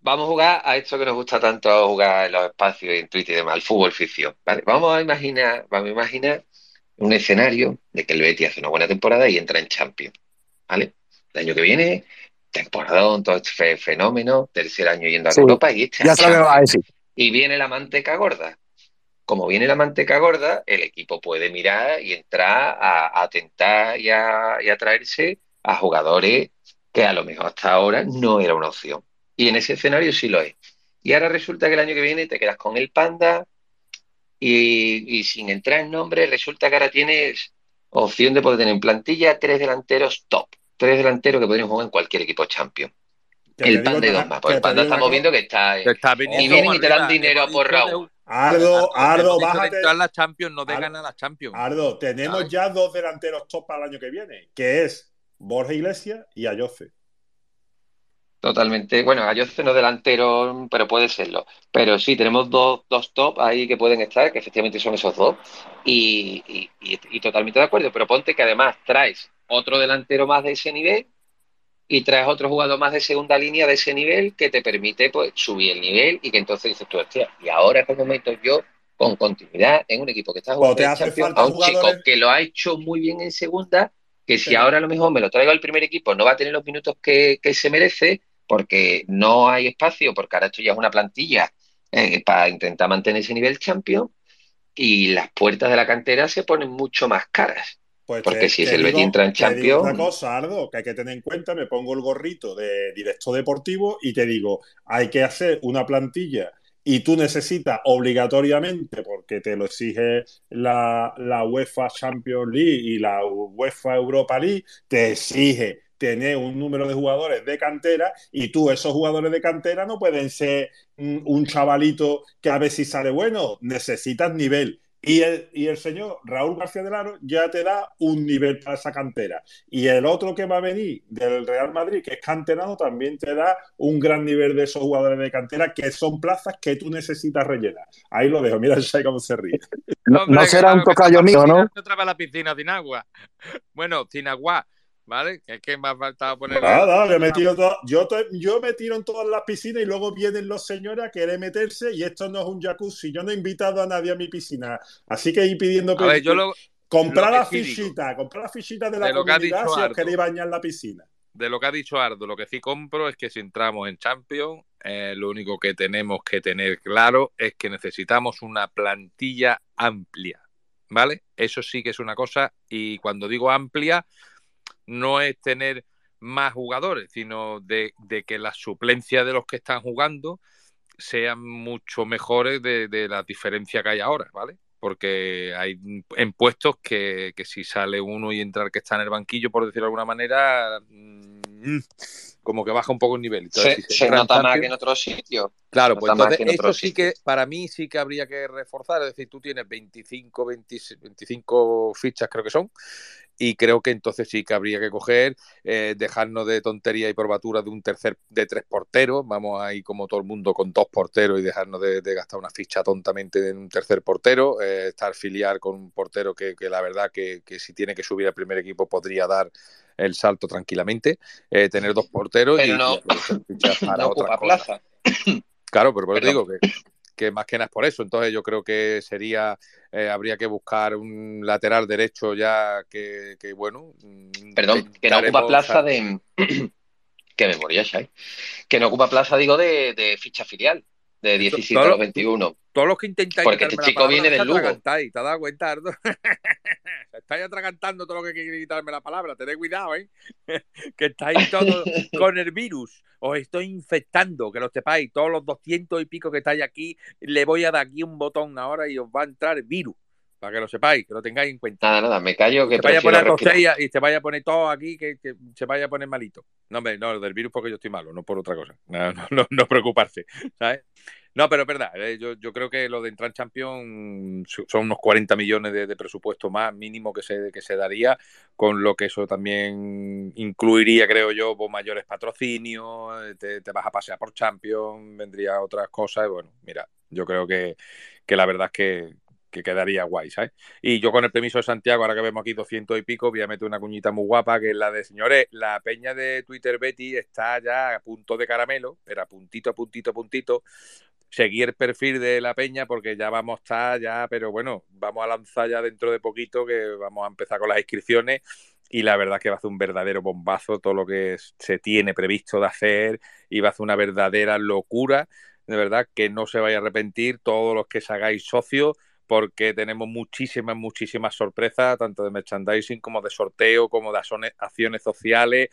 Vamos a jugar a esto que nos gusta tanto jugar en los espacios en Twitter y demás, el fútbol ficción. ¿vale? Vamos a imaginar, vamos a imaginar un escenario de que el Betis hace una buena temporada y entra en Champions. ¿Vale? El año que viene, temporadón, todo este fe- fenómeno, tercer año yendo a Sí, Europa y este Ya a decir. Y viene la manteca gorda. Como viene la manteca gorda, el equipo puede mirar y entrar a, a tentar y a, y a traerse a jugadores que a lo mejor hasta ahora no era una opción. Y en ese escenario sí lo es. Y ahora resulta que el año que viene te quedas con el Panda y, y sin entrar en nombre, resulta que ahora tienes opción de poder tener en plantilla tres delanteros top. Tres delanteros que podrían jugar en cualquier equipo champion. que te El y una- dos más. que Porque el te Panda estamos viendo que está... Te está Y vienen y te dan dinero Hemos por de- Raúl. Ardo, Ardo, de bájate. entrar a la Champions, no de Ardo. ganar la Champions. Ardo, tenemos ¿Sabes? ya dos delanteros top para el año que viene, que es Borja Iglesias y Ayoce. Totalmente. Bueno, Ayoce no delantero, pero puede serlo. Pero sí, tenemos dos, dos top ahí que pueden estar, que efectivamente son esos dos. Y, y- y- y totalmente de acuerdo. Pero ponte que además traes otro delantero más de ese nivel y traes otro jugador más de segunda línea de ese nivel que te permite pues subir el nivel y que entonces dices tú, hostia, y ahora es el momento yo con continuidad en un equipo que está jugando te en hace Champions falta a un chico que lo ha hecho muy bien en segunda, que si ahora a lo mejor me lo traigo al primer equipo no va a tener los minutos que, que se merece porque no hay espacio, porque ahora esto ya es una plantilla eh, para intentar mantener ese nivel champion y las puertas de la cantera se ponen mucho más caras. Pues Porque te- si te el Betis entra en digo una Champions- cosa, Ardo, que hay que tener en cuenta, me pongo el gorrito de directo deportivo y te digo, hay que hacer una plantilla y tú necesitas obligatoriamente, porque te lo exige la, la UEFA Champions League y la UEFA Europa League, te exige tener un número de jugadores de cantera y tú esos jugadores de cantera no pueden ser un, un chavalito que a ver si sale bueno, necesitas nivel. Y el, y el señor Raúl García del Aro ya te da un nivel para esa cantera. Y el otro que va a venir del Real Madrid, que es canterano, también te da un gran nivel de esos jugadores de cantera, que son plazas que tú necesitas rellenar. Ahí lo dejo, mira el Shai cómo se ríe. No, no será claro un tocayo mío, ¿no? Otra vez a la piscina sin agua. Bueno, sin agua, ¿vale? Que es que me ha faltado poner. Nada, yo me tiro todo- yo, te- yo me tiro en todas las piscinas y luego vienen los señores a querer meterse y esto no es un jacuzzi. Yo no he invitado a nadie a mi piscina. Así que ir pidiendo A ver, yo lo, comprar lo la digo. fichita, comprar la fichita de la De comunidad si os queréis bañar la piscina. de lo que ha dicho Ardo, lo que sí compro es que si entramos en Champions, eh, lo único que tenemos que tener claro es que necesitamos una plantilla amplia, ¿vale? Eso sí que es una cosa, y cuando digo amplia, no es tener más jugadores, sino de, que la suplencia de los que están jugando sean mucho mejores de, la diferencia que hay ahora, ¿vale? Porque hay en puestos que, que si sale uno y entra el que está en el banquillo, por decirlo de alguna manera, *laughs* como que baja un poco el nivel. Entonces, Se, si se se nota más que en otros sitios. Claro, pues entonces en eso otros sí que para mí sí que habría que reforzar, es decir, tú tienes 25, 20 25 fichas creo que son, y creo que entonces sí que habría que coger, eh, dejarnos de tontería y probatura de un tercer, de tres porteros, vamos ahí como todo el mundo con dos porteros y dejarnos de, de gastar una ficha tontamente en un tercer portero, eh, estar filiar con un portero que, que la verdad que, que si tiene que subir al primer equipo podría dar el salto tranquilamente, eh, tener dos porteros Pero y, no- *laughs* para No plaza. Claro, pero por eso digo que, que más que nada es por eso. Entonces yo creo que sería, eh, habría que buscar un lateral derecho ya que, que, bueno. mm, Perdón, que no ocupa plaza de. *clears throat* Que memoria hay. Que no ocupa plaza, digo, de, de ficha filial, de 17 a los 21. Todos los que intentáis Porque este chico viene del Lugo. ¿Te has dado cuenta, Ardo? *laughs* estáis atragantando todo lo que quiere quitarme la palabra. Tened cuidado, ¿eh? *laughs* que estáis todos *laughs* con el virus. Os estoy infectando, que lo sepáis. Todos los 200 y pico que estáis aquí, le voy a dar aquí un botón ahora y os va a entrar el virus. Para que lo sepáis, que lo tengáis en cuenta. Nada, nada, me callo que te vaya a poner respirar. y, te vaya a poner todo aquí que, que se vaya a poner malito. No, hombre, no, del virus porque yo estoy malo, no por otra cosa. No, no, no, no preocuparse, ¿sabes? No, pero es verdad, eh, yo, yo creo que lo de entrar en Champions son unos 40 millones de, de presupuesto más mínimo que se, que se daría, con lo que eso también incluiría, creo yo, pues, mayores patrocinios, eh, te, te vas a pasear por Champions, vendría otras cosas, y bueno, mira, yo creo que, que la verdad es que, que quedaría guay, ¿sabes? Y yo con el permiso de Santiago, ahora que vemos aquí 200 y pico, voy a meter una cuñita muy guapa, que es la de, señores, la peña de Twitter Betty está ya a punto de caramelo, pero a puntito, puntito, puntito. Seguir el perfil de la peña porque ya vamos a estar ya, pero bueno, vamos a lanzar ya dentro de poquito que vamos a empezar con las inscripciones y la verdad que va a ser un verdadero bombazo todo lo que se tiene previsto de hacer y va a ser una verdadera locura, de verdad que no se vaya a arrepentir todos los que se hagáis socios porque tenemos muchísimas, muchísimas sorpresas, tanto de merchandising como de sorteo, como de acciones- sociales,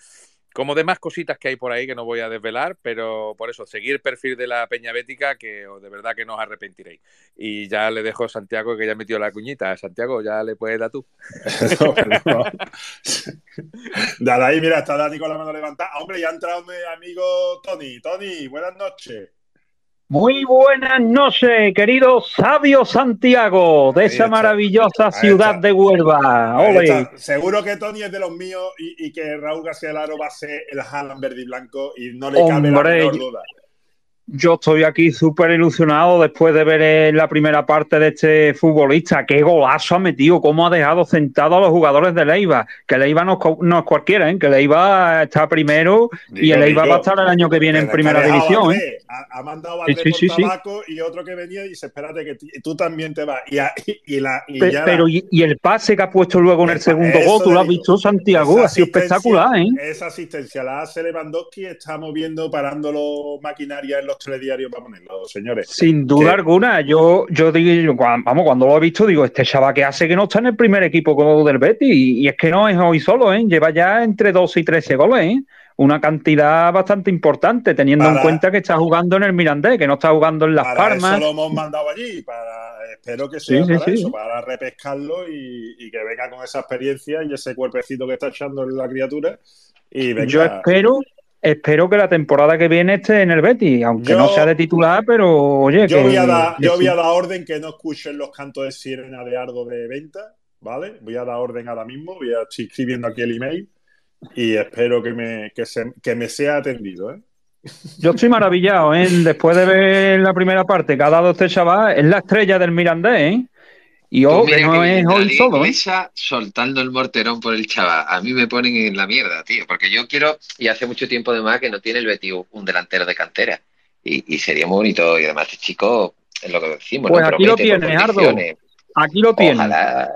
como de más cositas que hay por ahí que no voy a desvelar, pero por eso, seguir el perfil de la Peña Bética, que de verdad que no os arrepentiréis. Y ya le dejo a Santiago que ya metió la cuñita. Santiago, ya le puedes dar tú. *laughs* *laughs* Dale ahí, mira, está Dani con la mano levantada. Hombre, ya ha entrado mi amigo Tony. Tony, buenas noches. Muy buenas noches, querido Sabio Santiago, de esa maravillosa ciudad de Huelva. Ole. Seguro que Tony es de los míos y, y que Raúl García Laro va a ser el Haaland verde y blanco y no le cabe la Hombre, menor duda. Yo estoy aquí súper ilusionado después de ver eh, la primera parte de este futbolista. Qué golazo ha metido, cómo ha dejado sentado a los jugadores de Leiva. Que Leiva no, no es cualquiera, ¿eh? que Leiva está primero y el Leiva va a estar el año que viene en primera división. ¿eh? Ha, ha mandado a Sí, sí, sí, tabaco y otro que venía y dice, espérate que tú también te vas. Y, a- y la, y Pe- ya pero y, y el pase que ha puesto luego en el segundo gol, tú lo has visto, Santiago, ha sido espectacular, ¿eh? Esa asistencia la hace Lewandowski, está moviendo, parando los maquinarias en los telediarios para ponerlo, señores. Sin duda Que- alguna, yo, yo digo, vamos, cuando lo he visto, digo, este chaval que hace que no está en el primer equipo del Betis, y, y es que no es hoy solo, ¿eh? lleva ya entre 12 y 13 goles, ¿eh? una cantidad bastante importante, teniendo en cuenta que está jugando en el Mirandés, que no está jugando en Las Para Palmas. eso lo hemos mandado allí, para, espero que sea Sí, sí, para sí. eso, para repescarlo y, y que venga con esa experiencia y ese cuerpecito que está echando la criatura. Y venga, Yo espero, espero que la temporada que viene esté en el Betis, aunque Yo- no sea de titular, pero oye, yo que, voy, a dar, yo voy a dar orden que no escuchen los cantos de sirena de Ardo de venta, ¿vale? Voy a dar orden ahora mismo, voy a estoy escribiendo aquí el email y espero que me, que se- que me sea atendido, ¿eh? Yo estoy maravillado, ¿eh? Después de ver la primera parte que ha dado este chaval, es la estrella del Mirandés, ¿eh? Y ojo, Pues que no que es hoy solo, ¿eh? inglesa soltando el morterón por el chaval. A mí me ponen en la mierda, tío, porque yo quiero, y hace mucho tiempo además que no tiene el Betis un delantero de cantera. Y, y sería muy bonito, y además este chico, es lo que decimos, Pues ¿no? aquí lo tienes, Ardo. Aquí lo tienes. Ojalá.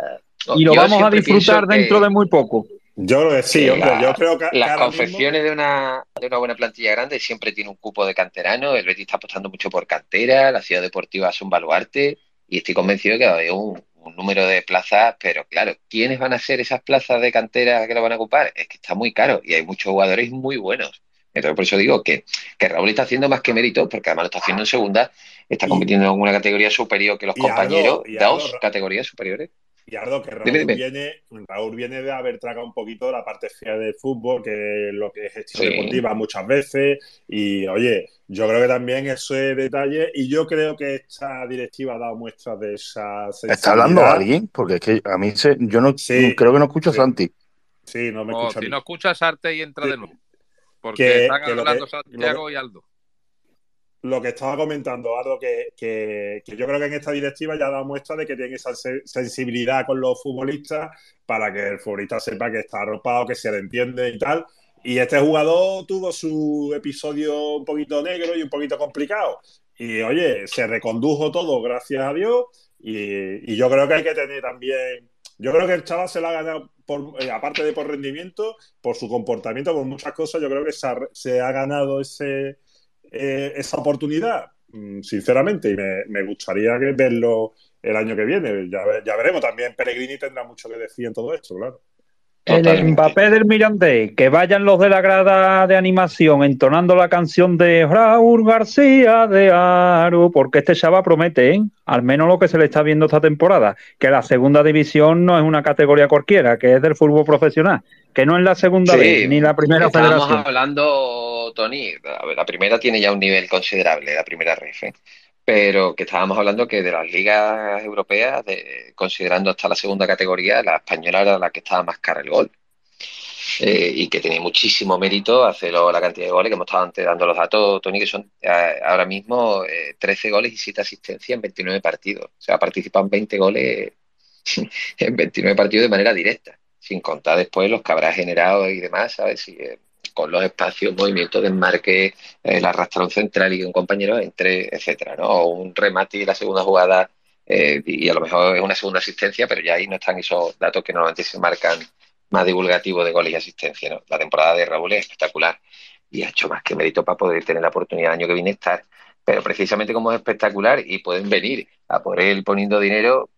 Y lo Yo vamos a disfrutar que- dentro de muy poco. Yo creo que sí, que hombre, la- yo creo que, las mismo- confecciones de una, de una buena plantilla grande siempre tiene un cupo de canterano. El Betis está apostando mucho por cantera, la ciudad deportiva es un baluarte y estoy convencido de que va a haber un, un número de plazas, pero claro, ¿quiénes van a ser esas plazas de cantera que lo van a ocupar? Es que está muy caro y hay muchos jugadores muy buenos. Entonces, por eso digo que, que Raúl está haciendo más que méritos, porque además lo está haciendo en segunda, está compitiendo en una categoría superior que los compañeros, dos categorías superiores. Y Ardo, que Raúl Dime, dime. viene, Raúl viene de haber tragado un poquito la parte fea del fútbol, que es lo que es gestión Sí. deportiva muchas veces. Y oye, yo creo que también ese detalle, y yo creo que esta directiva ha dado muestras de esa ¿Está hablando alguien? Porque es que a mí se, yo no Sí, creo que no escucho a. Santi. Sí, no me O escucha a si mí. no escuchas arte y entra Sí. de nuevo. Porque Que- están que hablando que- Santiago y Aldo. Lo que estaba comentando, Ardo, que, que- yo creo que en esta directiva ya dado muestra de que tiene esa se- sensibilidad con los futbolistas para que el futbolista sepa que está arropado, que se le entiende y tal. Y este jugador tuvo su episodio un poquito negro y un poquito complicado. Y oye, se recondujo todo, gracias a Dios. Y, yo creo que hay que tener también. Yo creo que el chaval se lo ha ganado por, eh, aparte de por rendimiento, por su comportamiento, por muchas cosas, yo creo que se se ha ganado ese, eh, esa oportunidad, mm, sinceramente, y me, me gustaría que verlo el año que viene. Ya, ya veremos. También Pellegrini tendrá mucho que decir en todo esto, claro. El Mbappé del Mirandés, que vayan los de la grada de animación entonando la canción de Raúl García de Aro, porque este chaval promete, ¿eh? al menos lo que se le está viendo esta temporada, que la segunda división no es una categoría cualquiera, que es del fútbol profesional, que no es la segunda Sí, vez, ni la primera Estábamos federación. hablando, Tony, la primera tiene ya un nivel considerable, la primera ref, ¿eh? pero que estábamos hablando que de las ligas europeas, de- considerando hasta la segunda categoría, la española era la que estaba más cara el gol. Eh, y que tiene muchísimo mérito hacerlo la cantidad de goles que hemos estado antes dando los datos, Tony, que son eh, ahora mismo eh, 13 goles y 7 asistencias en 29 partidos. O sea, participan 20 goles *laughs* en 29 partidos de manera directa, sin contar después los que habrá generado y demás, ¿sabes? Si, eh, con los espacios, movimientos de enmarque, eh, el arrastrón central y un compañero entre, etcétera, ¿no? O un remate y la segunda jugada, eh, y a lo mejor es una segunda asistencia, pero ya ahí no están esos datos que normalmente se marcan más divulgativos de goles y asistencia. La temporada de Raúl es espectacular y ha hecho más que mérito para poder tener la oportunidad el año que viene estar. Pero precisamente como es espectacular y pueden venir a por él poniendo dinero,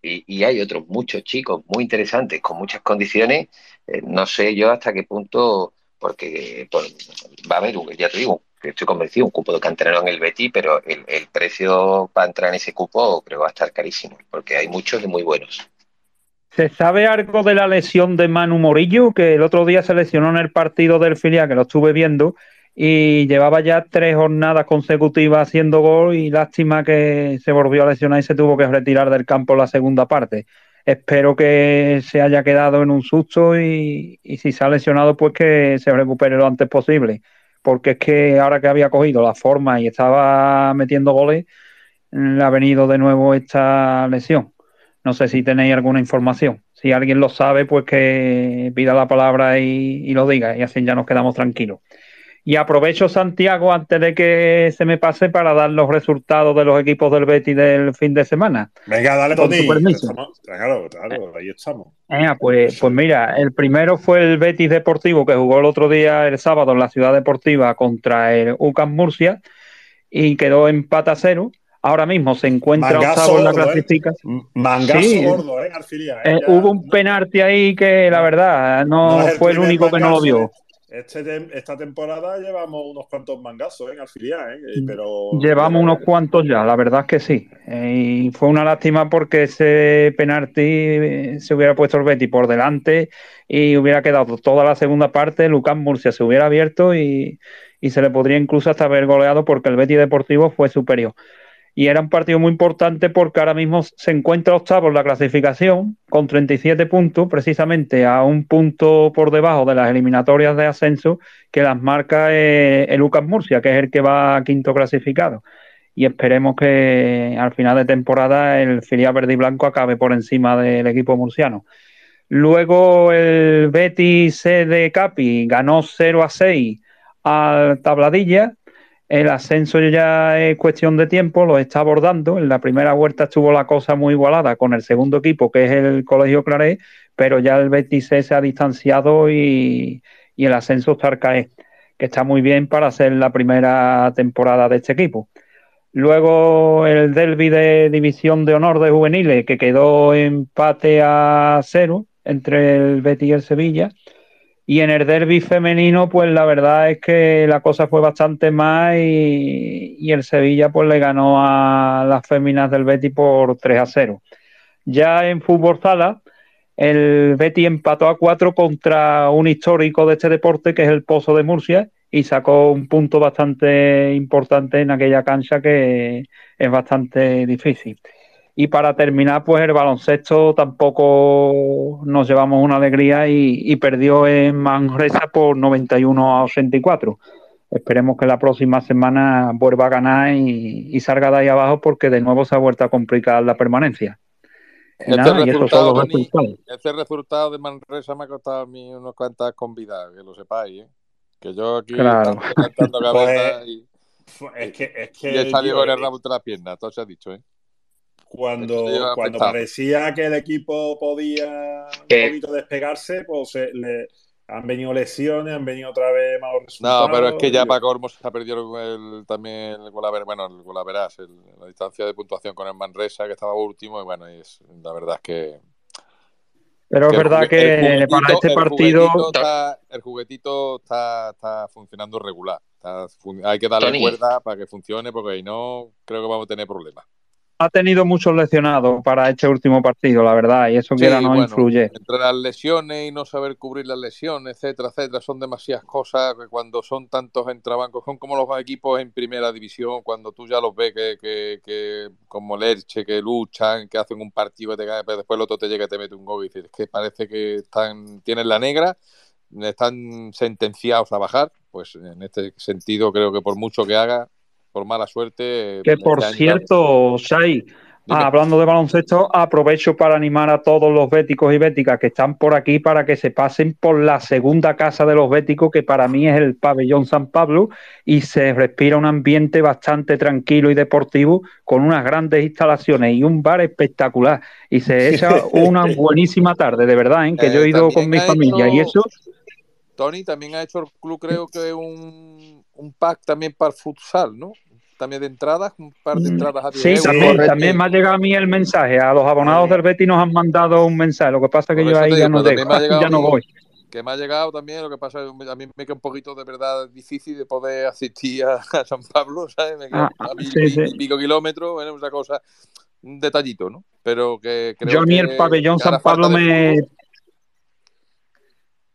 y, y hay otros muchos chicos muy interesantes con muchas condiciones, eh, no sé yo hasta qué punto, porque por- va a haber, ya te digo, que estoy convencido, un cupo de canterano en el Betis, pero el, el precio para entrar en ese cupo creo va a estar carísimo, porque hay muchos y muy buenos. ¿Se sabe algo de la lesión de Manu Morillo? Que el otro día se lesionó en el partido del filial, que lo estuve viendo, y llevaba ya tres jornadas consecutivas haciendo gol y lástima que se volvió a lesionar y se tuvo que retirar del campo la segunda parte. Espero que se haya quedado en un susto y, si se ha lesionado, pues que se recupere lo antes posible. Porque es que ahora que había cogido la forma y estaba metiendo goles, le ha venido de nuevo esta lesión. No sé si tenéis alguna información. Si alguien lo sabe, pues que pida la palabra y lo diga, y así ya nos quedamos tranquilos. Y aprovecho, Santiago, antes de que se me pase, para dar los resultados de los equipos del Betis del fin de semana. Venga, dale, Con tu permiso. Claro, claro, ahí estamos. Ah, pues, pues mira, el primero fue el Betis Deportivo que jugó el otro día, el sábado, en la Ciudad Deportiva contra el UCAM Murcia y quedó empate a cero. Ahora mismo se encuentra Mangazo octavo en la ¿eh? clasificación. Mangazo Sí. gordo, ¿eh? ¿eh? Eh, Ya- hubo un penalti ahí que la verdad no, fue el único que no lo vio. ¿Eh? Este esta temporada llevamos unos cuantos mangazos en Alfilia, ¿eh? Pero Llevamos unos cuantos ya, la verdad es que sí. Eh, y fue una lástima porque ese penalti eh, se hubiera puesto el Betis por delante y hubiera quedado toda la segunda parte. Lucas Murcia se hubiera abierto y, y se le podría incluso hasta haber goleado porque el Betis Deportivo fue superior. Y era un partido muy importante porque ahora mismo se encuentra octavo en la clasificación con 37 puntos, precisamente a un punto por debajo de las eliminatorias de ascenso que las marca eh, el Lucas Murcia, que es el que va quinto clasificado. Y esperemos que al final de temporada el filial verde y blanco acabe por encima del equipo murciano. Luego el Betis de Capi ganó 0 a 6 al Tabladilla. El ascenso ya es cuestión de tiempo, lo está abordando. En la primera vuelta estuvo la cosa muy igualada con el segundo equipo, que es el Colegio Claret, pero ya el Betis se ha distanciado y, y el ascenso está al caer, que está muy bien para ser la primera temporada de este equipo. Luego el derby de División de Honor de Juveniles, que quedó empate a cero entre el Betis y el Sevilla. Y en el derby femenino, pues la verdad es que la cosa fue bastante más y, el Sevilla pues le ganó a las féminas del Betis por 3 a 0. Ya en fútbol sala, el Betis empató a 4 contra un histórico de este deporte que es el Pozo de Murcia y sacó un punto bastante importante en aquella cancha que es bastante difícil. Y para terminar, pues el baloncesto tampoco nos llevamos una alegría y, y perdió en Manresa por 91 a 84. Esperemos que la próxima semana vuelva a ganar y, y salga de ahí abajo porque de nuevo se ha vuelto a complicar la permanencia. Y Este nada, y resultado, resultados. este resultado de Manresa me ha costado a mí unas cuantas convidadas, que lo sepáis, ¿eh? Que yo aquí Claro. *laughs* cabeza Pues, y, es que, es y he que salido tío, con el eh, rabo de la pierna, todo se ha dicho, ¿eh? Cuando, cuando parecía que el equipo podía un poquito despegarse, pues se- le, han venido lesiones, han venido otra vez malos resultados. No, pero es que ya para Cormos se ha perdido el, también el Golaver, bueno, el Golaveras, el- la distancia de puntuación con el Manresa, que estaba último, y bueno, y es, la verdad es que... Pero es que verdad que juguetito- para este el partido. juguetito está- el juguetito está, está funcionando regular. Está hay que darle Tony. cuerda para que funcione, porque si no, creo que vamos a tener problemas. Ha tenido muchos lesionados para este último partido, la verdad, y eso Sí, que era no bueno, influye. entre las lesiones y no saber cubrir las lesiones, etcétera, etcétera, son demasiadas cosas que cuando son tantos entrabancos, son como los equipos en primera división, cuando tú ya los ves que, que, que como Lerche, que luchan, que hacen un partido y te cae, pero después el otro te llega y te mete un gol y dices, es que parece que están, tienen la negra, están sentenciados a bajar, pues en este sentido creo que por mucho que haga, por mala suerte... Que por cierto, Dime. ah, hablando de baloncesto, aprovecho para animar a todos los béticos y béticas que están por aquí para que se pasen por la segunda casa de los béticos, que para mí es el pabellón San Pablo, y se respira un ambiente bastante tranquilo y deportivo, con unas grandes instalaciones y un bar espectacular. Y se *laughs* echa una buenísima tarde, de verdad, ¿eh? que Eh, yo he ido también con mi familia y eso. Tony también ha hecho el club, creo que un, un pack también para el futsal, ¿no? También de entradas, un par de entradas a 10 Mm, Sí, euros. también, también me ha llegado a mí el mensaje. A los abonados del Betis nos han mandado un mensaje. Lo que pasa es que Por yo ahí *laughs* ya no dejo, ya no mí voy. Que me ha llegado también, lo que pasa es que a mí me queda un poquito de verdad difícil de poder asistir a, a San Pablo, *laughs* ¿sabes? Me queda Ah, a mil, sí, pico kilómetros, bueno, esa cosa, un detallito, ¿no? Pero que creo Yo a mí que, el pabellón San Pablo de me.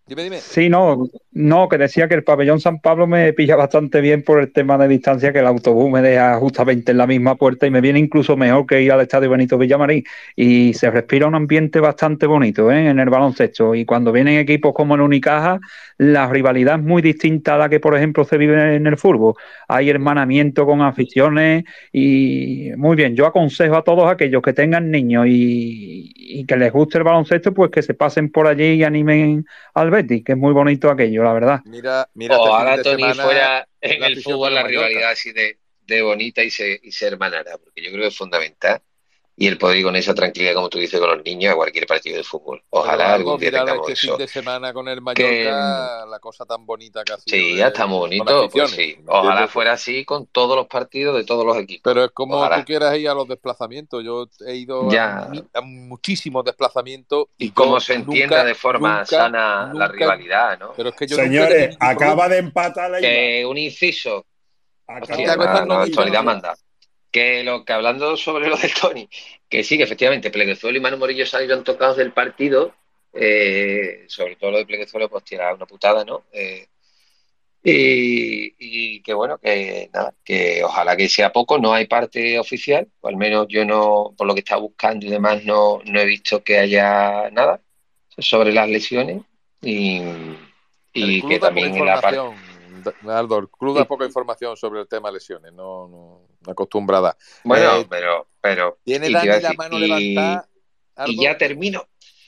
Dime, dime. Sí, no, no, que decía que el pabellón San Pablo me pilla bastante bien por el tema de distancia, que el autobús me deja justamente en la misma puerta y me viene incluso mejor que ir al estadio Benito Villamarín. Y se respira un ambiente bastante bonito ¿eh? en el baloncesto. Y cuando vienen equipos como el Unicaja, la rivalidad es muy distinta a la que, por ejemplo, se vive en el fútbol. Hay hermanamiento con aficiones y muy bien. Yo aconsejo a todos aquellos que tengan niños y, y que les guste el baloncesto, pues que se pasen por allí y animen al Betis, que es muy bonito aquello, la verdad. Mira, mira, este Ojalá fin de Tony fuera en el fútbol la rivalidad así de, de bonita y se, y se hermanara, porque yo creo que es fundamental. Y el poder ir con esa tranquilidad, como tú dices, con los niños a cualquier partido de fútbol. Ojalá algún día tengamos este fin eso. de semana con el Que, Mallorca, la cosa tan bonita que ha sido Sí, ya está muy bonito. Pues sí. ¿me Ojalá fuera así con todos los partidos de todos los equipos. Pero es como Ojalá. tú quieras ir a los desplazamientos. Yo he ido Ya. a, muchísimos desplazamientos y, Y cómo yo se entienda nunca- de forma nunca- sana la rivalidad, ¿no? Pero es que yo Señores, acaba de empatar la Que un inciso. Acaba Hostia, de la, la actualidad manda. Que lo que hablando sobre lo del Tony, que sí, que efectivamente Pleguezuelo y Manu Morillo salieron tocados del partido, eh, sobre todo lo de Pleguezuelo, pues tira una putada, ¿no? Eh, y, y que bueno, que nada, que ojalá que sea poco, no hay parte oficial, o al menos yo no, por lo que estaba buscando y demás, no, no he visto que haya nada sobre las lesiones y, y que también en la parte... Aldo, el club da poca información sobre el tema de lesiones, no, no acostumbrada. Bueno, Eh, pero, pero tiene Dani la decir, mano y- levantada. Y ya termino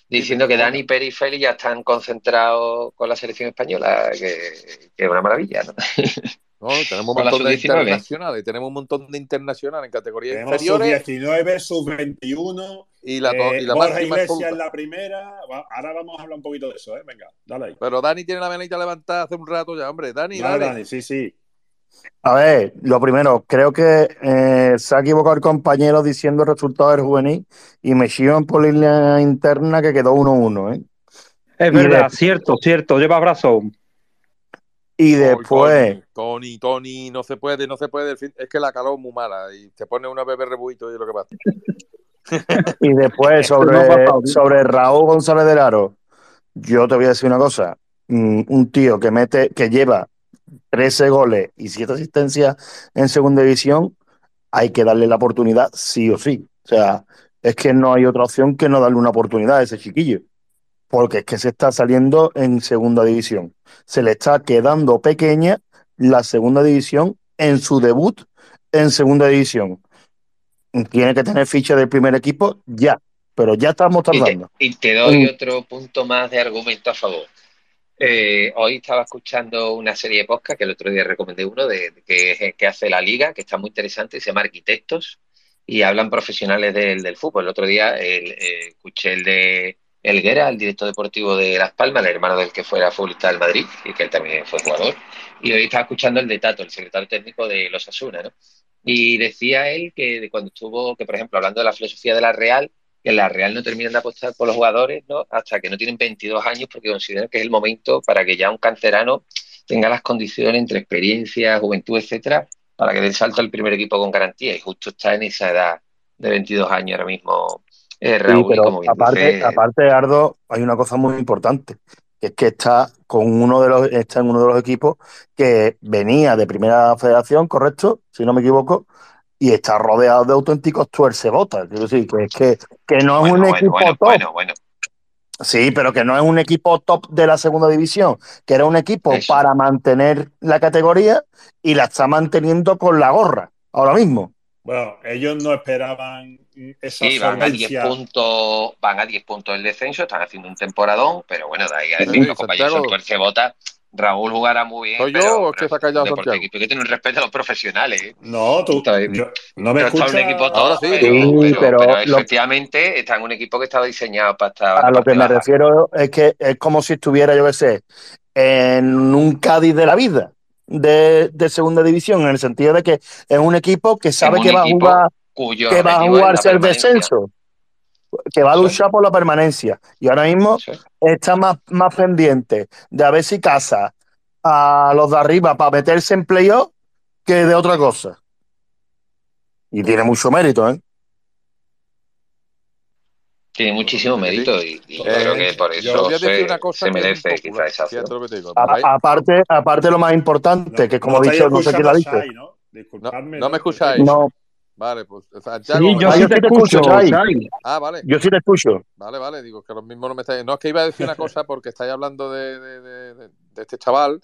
diciendo que Dani, Peri y Félix ya están concentrados con la selección española, que, que es una maravilla, ¿no? *laughs* No, tenemos un montón de sub-19. internacionales, tenemos un montón de internacionales en categorías Tenemos inferiores sub-19, sub-21. y la, to- eh, y la Borja Iglesias en la primera. Ahora vamos a hablar un poquito de eso, ¿eh? Venga, dale ahí. Pero Dani tiene la manita levantada hace un rato ya, hombre. Dani, Dale, dale. Dani, sí, sí. A ver, lo primero, creo que eh, se ha equivocado el compañero diciendo el resultado del juvenil y me chivan por línea interna que quedó 1-1, ¿eh? Es Y verdad, de- cierto, cierto, lleva brazo. Y después, Tony, Tony, Tony, no se puede, no se puede. el fin- Es que la calor es muy mala y te pone una bebé rebuito y es lo que pasa. *laughs* y después sobre, sobre Raúl González del Aro, yo te voy a decir una cosa. Mm, Un tío que mete, que lleva 13 goles y 7 asistencias en segunda división, hay que darle la oportunidad sí o sí. O sea, es que no hay otra opción que no darle una oportunidad a ese chiquillo. Porque es que se está saliendo en segunda división. Se le está quedando pequeña la segunda división en su debut en segunda división. Tiene que tener ficha del primer equipo ya, pero ya estamos Y te, tardando. y te doy Mm. otro punto más de argumento a favor. Eh, hoy estaba escuchando una serie de podcast que el otro día recomendé uno de, que, hace la liga, que está muy interesante, se llama Arquitectos, y hablan profesionales del, fútbol. El otro día el, eh, escuché el de Elguera, el director deportivo de Las Palmas, el hermano del que fuera futbolista del Madrid y que él también fue jugador. Y hoy estaba escuchando el de Tato, el secretario técnico de los Asuna. Y decía él que cuando estuvo, que por ejemplo, hablando de la filosofía de la Real, que en la Real no terminan de apostar por los jugadores, ¿no? Hasta que no tienen 22 años, porque consideran que es el momento para que ya un canterano tenga las condiciones entre experiencia, juventud, etcétera, para que dé el salto al primer equipo con garantía. Y justo está en esa edad de 22 años ahora mismo eh, Raúl. Sí, pero y como bien aparte, dice, aparte, Ardo, hay una cosa muy importante, que es que está con uno de los, está en uno de los equipos que venía de primera federación, correcto, si no me equivoco, y está rodeado de auténticos tuercebotas. Quiero decir, que es que, que no es un bueno, equipo bueno, top. bueno, bueno. Sí, pero que no es un equipo top de la segunda división, que era un equipo Eso. para mantener la categoría y la está manteniendo con la gorra ahora mismo. Bueno, ellos no esperaban esa Sí, van a 10 solvencia. puntos, van a 10 puntos del descenso, están haciendo un temporadón, pero bueno, de ahí a Sí, decir, los compañeros Santiago. son tuercebota. Raúl jugará muy bien, ¿Soy yo pero, o es que se ha callado un deporte Santiago? equipo hay que tener un respeto a los profesionales. ¿eh? No, tú, yo- no me Pero está escuchas. un equipo top, Ahora sí. pero, Sí, pero- pero pero lo- efectivamente está en un equipo que estaba diseñado para estar A lo que me baja. refiero es que es como si estuviera, yo qué sé, en un Cádiz de la vida, de, de segunda división, en el sentido de que es un equipo que sabe que va a jugar, cuyo que va a jugarse el descenso, que va a luchar por la permanencia. Y ahora mismo está más, más pendiente de a ver si casa a los de arriba para meterse en playoff que de otra cosa. Y tiene mucho mérito, ¿eh? Tiene muchísimo mérito y, Eh, creo que por eso se, una cosa se merece impopular, quizá esa fíjate opción. lo que te digo. A- Hay- aparte, aparte lo más importante, que como no dicho, no sé quién lo ha escuchando a dicho. Shai, ¿no? no, Disculpadme. no me escucháis. No, Vale, pues Santiago. yo sí yo te sí te escucho. Ah, vale. yo sí te escucho. Vale, vale, digo que lo mismo no me estáis. No, es que iba a decir una cosa porque estáis hablando de, de- de- de- de este chaval,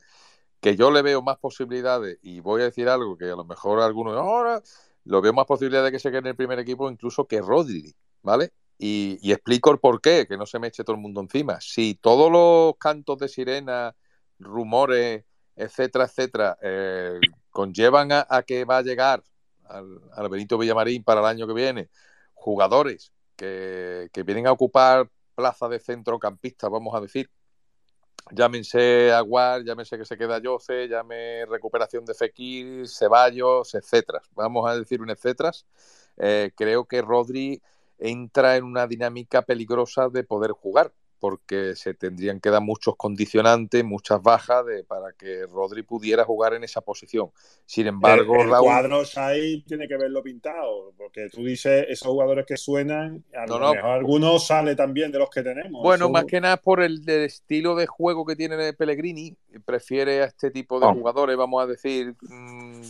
que yo le veo más posibilidades, y voy a decir algo que a lo mejor algunos ahora lo veo más posibilidades de que se quede en el primer equipo incluso que Rodri, ¿vale? Y, y explico el por qué, que no se me eche todo el mundo encima. Si todos los cantos de sirena, rumores, etcétera, etcétera, eh, conllevan a, a que va a llegar al, Benito Villamarín para el año que viene jugadores que, que vienen a ocupar plaza de centrocampista, vamos a decir, llámense Aguar, llámense que se queda Yoce, llame recuperación de Fekir, Ceballos, etcétera. Vamos a decir un etcétera. Eh, creo que Rodri entra en una dinámica peligrosa de poder jugar, porque se tendrían que dar muchos condicionantes, muchas bajas de, para que Rodri pudiera jugar en esa posición. Sin embargo, el, el Raúl, cuadro Shai tiene que verlo pintado, porque tú dices esos jugadores que suenan, a No, lo no. mejor algunos sale también de los que tenemos. Bueno, Eso- más que nada por el, estilo de juego que tiene Pellegrini, prefiere a este tipo de Oh. jugadores, vamos a decir, mm,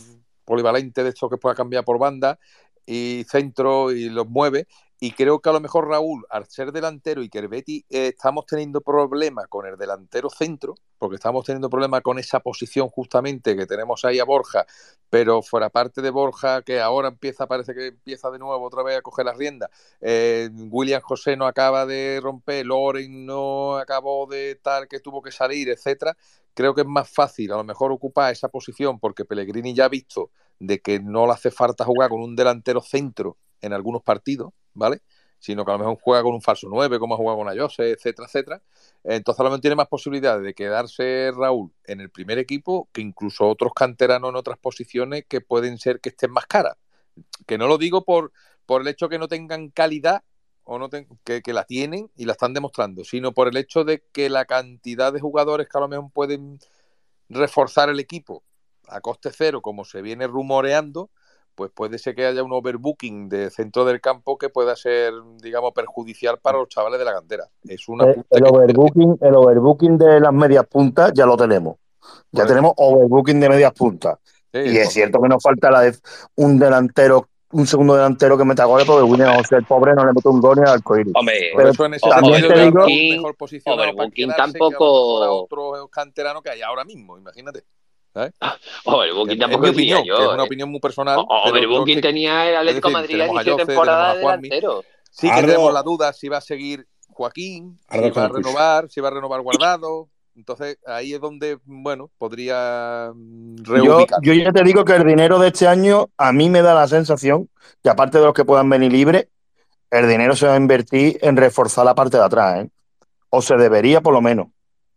polivalente de estos que pueda cambiar por banda y centro y los mueve. Y creo que a lo mejor Raúl, al ser delantero y que el eh, estamos teniendo problemas con el delantero centro, porque estamos teniendo problemas con esa posición justamente que tenemos ahí a Borja, pero fuera parte de Borja, que ahora empieza, parece que empieza de nuevo otra vez a coger las riendas. Eh, William José no acaba de romper, Loren no acabó de tal que tuvo que salir, etcétera. Creo que es más fácil a lo mejor ocupar esa posición porque Pellegrini ya ha visto de que no le hace falta jugar con un delantero centro en algunos partidos, ¿vale? Sino que a lo mejor juega con un falso 9, como ha jugado con Ayose, etcétera, etcétera. Entonces a lo mejor tiene más posibilidades de quedarse Raúl en el primer equipo que incluso otros canteranos en otras posiciones que pueden ser que estén más caras. Que no lo digo por, por el hecho que no tengan calidad o no que, que la tienen y la están demostrando, sino por el hecho de que la cantidad de jugadores que a lo mejor pueden reforzar el equipo a coste cero, como se viene rumoreando, pues puede ser que haya un overbooking de centro del campo que pueda ser, digamos, perjudicial para los chavales de la cantera. Es una El, el overbooking, el overbooking de las medias puntas ya lo tenemos. Ya tenemos overbooking de medias puntas. Sí, y es cierto que nos falta la de un delantero, un segundo delantero que meta goles, porque William José, el pobre, no le mete un gol ni al arcoíris. Hombre, Por eso en ese también te digo- mejor posicionado para Overbooking quedarse que a lo tampoco- a otro canterano que hay ahora mismo, imagínate. ¿Sabes? *laughs* Overbooking Es tampoco mi diría opinión, yo, que es una eh. opinión muy personal. Overbooking tenía el Atlético es Madrid a tenemos a inicio de Jose, temporada tenemos de a Juanmi. delantero. Sí que tenemos la duda si va a seguir Joaquín, Ardo, si va a renovar, si va a renovar Guardado. Entonces ahí es donde, bueno, podría mm, Yo, reubicar. yo ya te digo que el dinero de este año a mí me da la sensación que aparte de los que puedan venir libres, el dinero se va a invertir en reforzar la parte de atrás, ¿eh? O se debería por lo menos.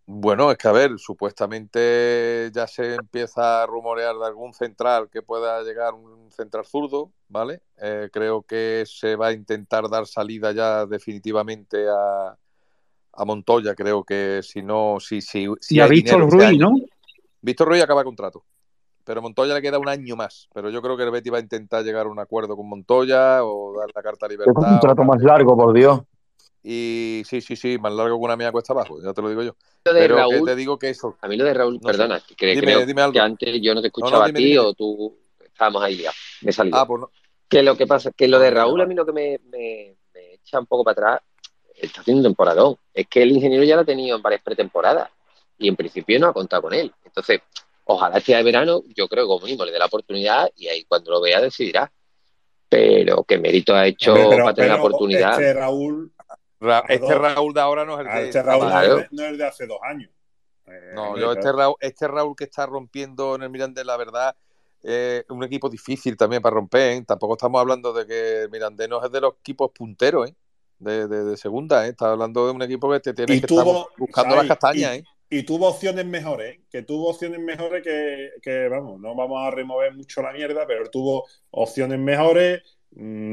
Bueno, es que a ver, supuestamente ya se empieza a rumorear de algún central que pueda llegar un central zurdo, ¿vale? Eh, creo que se va a intentar dar salida ya definitivamente a, a Montoya, creo que si no, si, si, si Y a Víctor este Ruiz, año- ¿no? Víctor Ruiz acaba contrato, pero Montoya le queda un año más, pero yo creo que el Betis va a intentar llegar a un acuerdo con Montoya o dar la carta libertad. o contrato tal. más largo, por Dios. Y sí, sí, sí, más largo que una mía cuesta abajo, ya te lo digo yo. Lo de Pero que Raúl- te digo que eso. A mí lo de Raúl, No sé. perdona, que Dime, creo dime algo. que antes yo no te No, no, escuchaba dime, a ti dime. o tú estábamos ahí ya. Me he salido. Ah, pues no. Que lo que pasa, que lo de Vale, Raúl a mí lo que me, me- me echa un poco para atrás, está haciendo un temporadón. Es que el ingeniero ya lo ha tenido en varias pretemporadas y en principio no ha contado con él. Entonces, ojalá este de verano, yo creo que como mínimo le dé la oportunidad y ahí cuando lo vea decidirá. Pero qué mérito ha hecho pero- para tener la oportunidad. Este Raúl, Ra- este. Raúl de ahora no es el ah, de. este Raúl no es de- no es de hace dos años. Eh, No, yo este Raúl, este Raúl que está rompiendo en el Mirandés, la verdad, eh, un equipo difícil también para romper. ¿eh? Tampoco estamos hablando de que el Mirandés no es de los equipos punteros, ¿eh? De, de- de segunda, ¿eh? Está hablando de un equipo que te tienes Y que tuvo, estar buscando ¿sabes? las castañas, y, ¿eh? y tuvo opciones mejores, que tuvo opciones mejores que, que, vamos, no vamos a remover mucho la mierda, pero tuvo opciones mejores,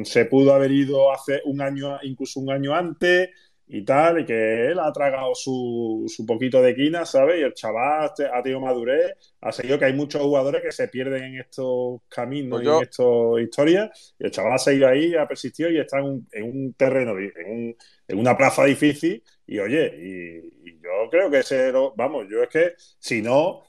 se pudo haber ido hace un año, incluso un año antes y tal, y que él ha tragado su, su poquito de quina, ¿sabes? Y el chaval ha tenido madurez, ha seguido que hay muchos jugadores que se pierden en estos caminos Pues y en estas historias, y el chaval ha seguido ahí, ha persistido y está en un, en un terreno, en, un- en una plaza difícil, y oye, y, y yo creo que ese, lo- vamos, yo es que si no,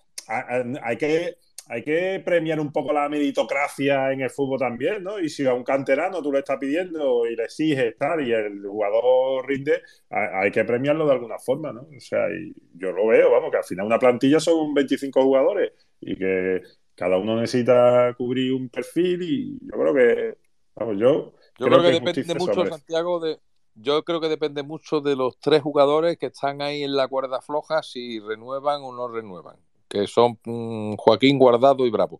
hay que, hay que premiar un poco la meritocracia en el fútbol también, ¿no? Y si a un canterano tú le estás pidiendo y le exiges tal y el jugador rinde, hay que premiarlo de alguna forma, ¿no? O sea, y yo lo veo, vamos, que al final una plantilla son 25 jugadores y que cada uno necesita cubrir un perfil y yo creo que, vamos, yo, Yo creo que depende mucho, sobre. Santiago, de. Yo creo que depende mucho de los tres jugadores que están ahí en la cuerda floja, si renuevan o no renuevan, que son mm, Joaquín, Guardado y Bravo.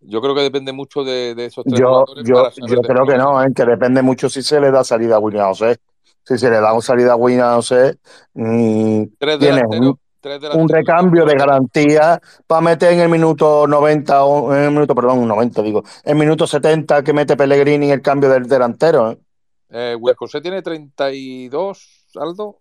Yo creo que depende mucho de, de esos tres Yo, jugadores yo, yo creo que no, ¿eh? que depende mucho si se le da salida a William José. Si se le da salida a William José, mm, Tres tienes un, tres un recambio de garantía para meter en el minuto 90, o en el minuto, perdón, 90 digo, en el minuto 70 que mete Pellegrini el cambio del delantero. ¿eh? Eh, José tiene 32, Aldo,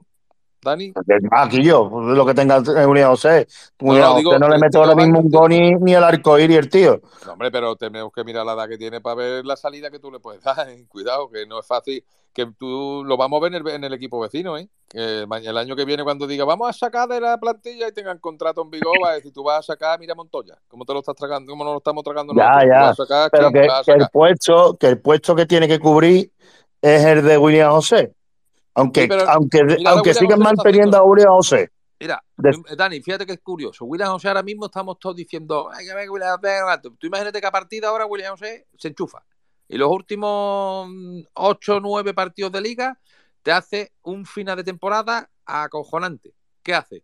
Dani. Aquí yo, lo que tenga William José. No, William no, digo, José no le mete ahora 32 mismo un gol ni, ni el arco iris el tío. No, hombre, pero tenemos que mirar la edad que tiene para ver la salida que tú le puedes *laughs* dar. ¿eh? Cuidado, que no es fácil. Que tú lo vamos a ver en el, en el equipo vecino, ¿eh? Que ma- el año que viene, cuando diga vamos a sacar de la plantilla y tengan contrato en vigor, va a decir tú vas a sacar, mira Montoya, ¿cómo te lo estás tragando? ¿Cómo no lo estamos tragando Ya, ya. vas a sacar Pero que, vas a que el puesto, que el puesto que tiene que cubrir es el de William José. Aunque, Sí, pero aunque, aunque sigan manteniendo a William José. Mira, eh, Dani, fíjate que es curioso. William José ahora mismo estamos todos diciendo, ay, que venga William José, gato". Tú imagínate que a partir de ahora William José se enchufa. Y los últimos 8 o 9 partidos de liga te hace un final de temporada acojonante. ¿Qué hace?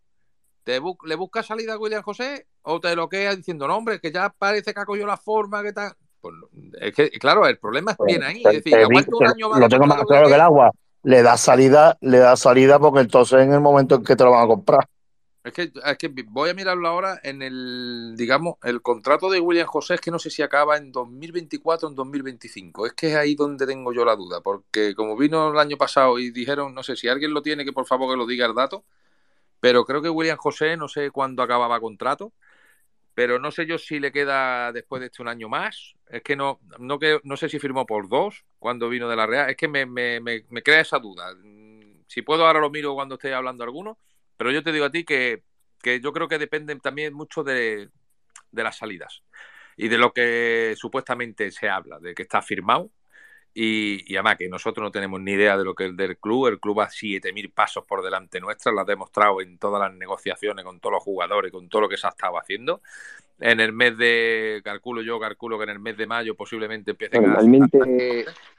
¿Te bu- ¿Le busca salida a William José o te lo queda diciendo, no, hombre, que ya parece que ha cogido la forma, que tal? Pues es que, claro, el problema es bien ahí. Es decir, aguanta un año más lo tengo más claro que el agua. Le da salida, le da salida porque entonces en el momento en que te lo van a comprar. Es que, es que voy a mirarlo ahora en el, digamos, el contrato de William José es que no sé si acaba en 2024 o en 2025. Es que es ahí donde tengo yo la duda, porque como vino el año pasado y dijeron, no sé si alguien lo tiene, que por favor que lo diga el dato, pero creo que William José no sé cuándo acababa contrato, pero no sé yo si le queda después de este un año más. Es que no, no, que, no sé si firmó por dos cuando vino de la Real. Es que me, me, me, me crea esa duda. Mm, Si puedo ahora lo miro cuando esté hablando alguno, pero yo te digo a ti que, que yo creo que depende también mucho de, de las salidas y de lo que supuestamente se habla, de que está firmado. Y, y además que nosotros no tenemos ni idea de lo que es del club. El club va 7.000 pasos por delante nuestra, lo ha demostrado en todas las negociaciones con todos los jugadores, con todo lo que se ha estado haciendo. En el mes de, calculo yo, calculo que en el mes de mayo posiblemente empiecen a...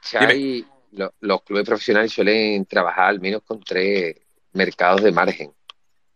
Xavi, lo- los clubes profesionales suelen trabajar al menos con tres mercados de margen.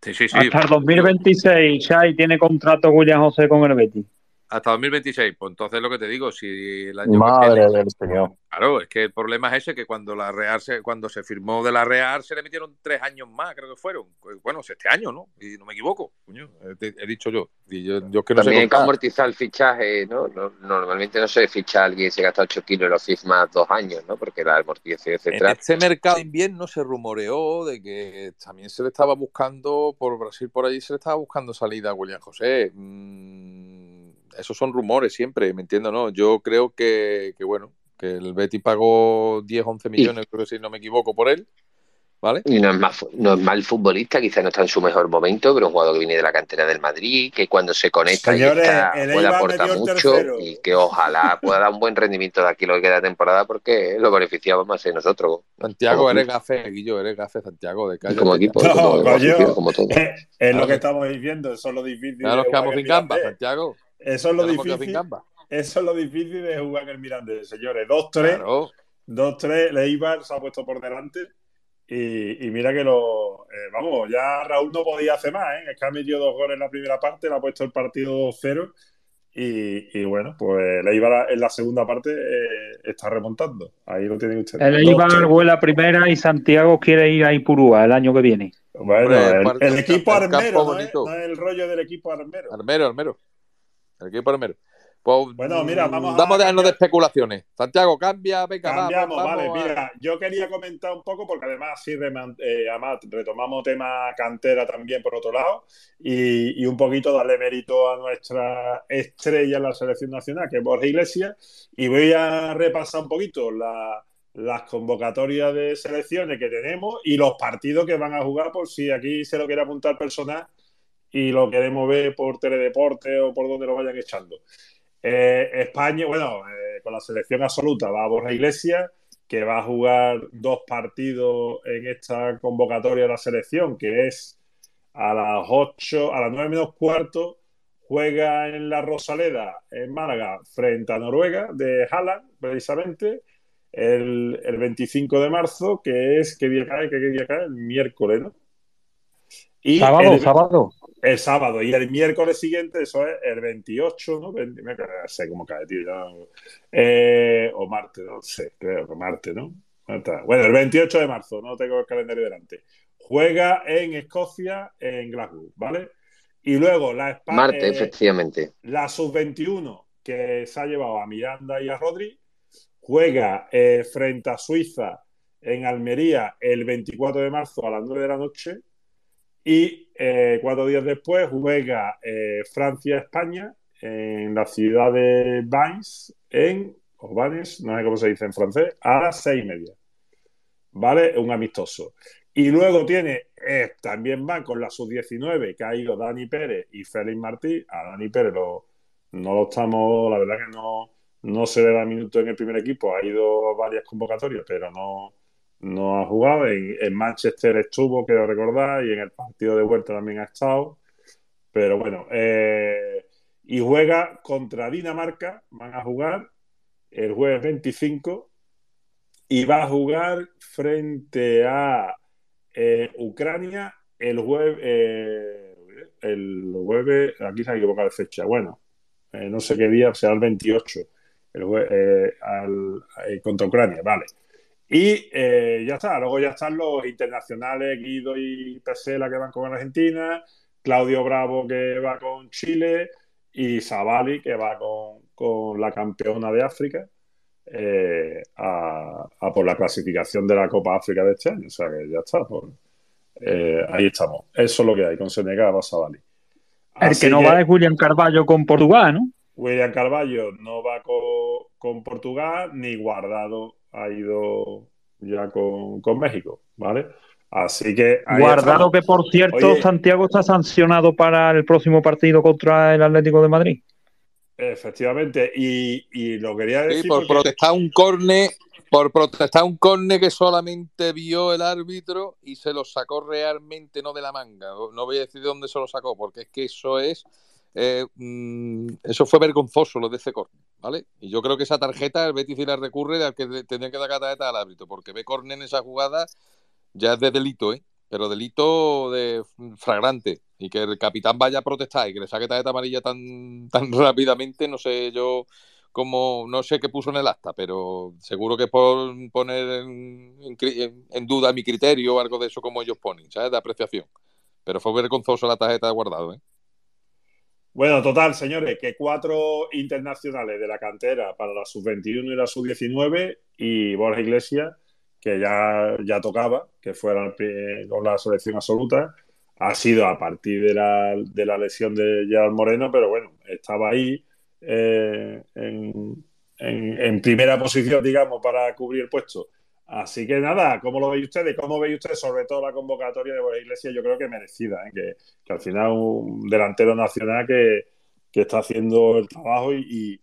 Sí, sí, sí. Hasta el 2026, Xai tiene contrato William José con el Betis. Hasta 2026. Pues entonces lo que te digo, si el año que Madre viene- del Señor. Claro, es que el problema es ese, que cuando la Real se, cuando se firmó de la Real se le metieron tres años más, creo que fueron. Pues, Bueno, este año, ¿no? Y no me equivoco, coño, he, dicho yo. Y yo, yo es que no También sé hay que amortizar el fichaje, ¿no? No- Normalmente no se ficha a alguien se gasta 8 kilos y lo firma dos años, ¿no? Porque la amortización, En etcétera. este mercado de invierno se rumoreó de que también se le estaba buscando, por Brasil por allí se le estaba buscando salida a William José. Mm, esos son rumores siempre, ¿me entiendo? No, yo creo que, que, bueno, que el Betis pagó 10, 11 millones, creo que si no me equivoco, por él, ¿vale? Y no es, más, no es mal futbolista, quizás no está en su mejor momento, pero un jugador que viene de la cantera del Madrid, que cuando se conecta Señores, y está, puede aportar mucho tercero. y que ojalá pueda dar un buen rendimiento de aquí lo que queda de temporada porque lo beneficiamos más en nosotros. Santiago, eres gafe, Guillo, eres gafe, Santiago, de cállate. como equipo, como, como todo. *laughs* Es lo Claro. que estamos viviendo, eso es lo difícil. Ya nos de quedamos sin gamba, Mirandés. Santiago. Eso es lo difícil. Eso es lo difícil de jugar en el Mirandés, señores. 2-3, Claro. 2-3, Leibar se ha puesto por delante. Y, y mira que lo. eh, vamos, ya Raúl no podía hacer más, ¿eh? Es que ha metido dos goles en la primera parte, le ha puesto el partido 2-0. Y, y bueno, pues Leibar en la segunda parte eh, está remontando. Ahí lo tienen ustedes. El Eibar 2-3. vuela primera y Santiago quiere ir a Ipurúa el año que viene. Bueno, Hombre, el equipo armero, ¿no es, bonito. no es el rollo del equipo armero. Armero, Armero. El equipo Armero. Pues, Bueno, mira, mm, vamos a dejarnos de especulaciones. Santiago, cambia, venga, va, Cambiamos, vamos vale. a- Mira, yo quería comentar un poco, porque además sí, eh, Amat, retomamos tema cantera también por otro lado, y, y un poquito darle mérito a nuestra estrella en la selección nacional, que es Borja Iglesias, y voy a repasar un poquito la- las convocatorias de selecciones que tenemos y los partidos que van a jugar, por si aquí se lo quiere apuntar personal y lo queremos ver por Teledeporte o por donde lo vayan echando. Eh, España, bueno, eh, con la selección absoluta va Borja Iglesias, que va a jugar dos partidos en esta convocatoria de la selección, que es a las 8, a las 9 menos cuarto, juega en la Rosaleda, en Málaga, frente a Noruega, de Haaland, precisamente, el, el 25 de marzo, que es, ¿qué día cae? ¿Qué, qué día cae? El miércoles, ¿no? Y sábado, el- sábado. El sábado y el miércoles siguiente, eso es el 28, ¿no? 20 me- sé cómo cae, tío. Eh, o martes, no sé, creo que martes, ¿no? Bueno, el 28 de marzo, no tengo el calendario delante. Juega en Escocia, en Glasgow, ¿vale? Y luego la Espa- Marte, eh, efectivamente. la sub-21 que se ha llevado a Miranda y a Rodri juega eh, frente a Suiza en Almería el 24 de marzo a las 9 de la noche y eh, cuatro días después juega eh, Francia-España en la ciudad de Vannes en o no sé cómo se dice en francés, a las seis y media. ¿Vale? Un amistoso. Y luego tiene, eh, también va con la sub-19, que ha ido Dani Pérez y Félix Martí. A Dani Pérez lo- no lo estamos, la verdad que no, no se le da minuto en el primer equipo. Ha ido varias convocatorias, pero no, no ha jugado. En, Manchester estuvo, quiero recordar, y en el partido de vuelta también ha estado. Pero bueno, eh, y juega contra Dinamarca, van a jugar el jueves 25 y va a jugar frente a eh, Ucrania el jueves, eh, el jueves, aquí se ha equivocado de fecha, bueno, no sé qué día, será el 28, el jue- al- eh, contra Ucrania, vale. Y eh, ya está, luego ya están los internacionales, Guido y Pesela que van con Argentina, Claudio Bravo que va con Chile y Savali que va con, con la campeona de África eh, a, a por la clasificación de la Copa África de este año. O sea que ya está. por- eh, ahí estamos. Eso es lo que hay con Senegal, va Savali. El que no va es William Carballo con Portugal, ¿no? William Carballo no va con, con Portugal, ni Guardado ha ido ya con, con México, ¿vale? Así que Guardado estamos. que, por cierto, Oye, Santiago está sancionado para el próximo partido contra el Atlético de Madrid. efectivamente, y, y lo quería Sí, decir por porque protestar un córner, por protestar un córner que solamente vio el árbitro y se lo sacó realmente no de la manga. No voy a decir de dónde se lo sacó, porque es que eso es eh, mm, eso fue vergonzoso lo de ese córner, ¿vale? Y yo creo que esa tarjeta el Betis si la recurre al que le- tendría que dar tarjeta al árbitro, porque ve córner en esa jugada ya es de delito, ¿eh? pero delito de fragrante. Y que el capitán vaya a protestar y que le saque tarjeta amarilla tan, tan *laughs* rápidamente, no sé yo cómo, no sé qué puso en el acta, pero seguro que por poner en duda mi criterio o algo de eso como ellos ponen, ¿sabes? De apreciación. Pero fue vergonzoso la tarjeta de guardado, ¿eh? Bueno, total, señores, que cuatro internacionales de la cantera para la sub-21 y la sub-19 y Borja Iglesias, que ya, ya tocaba, que fuera con la selección absoluta, ha sido a partir de la, de la lesión de Gerard Moreno, pero bueno, estaba ahí eh, en, en- en primera posición, digamos, para cubrir el puesto. Así que nada, ¿cómo lo veis ustedes? ¿Cómo veis ustedes sobre todo la convocatoria de Borja Iglesias? Yo creo que merecida, ¿eh? que, que al final un delantero nacional que, que está haciendo el trabajo y, y-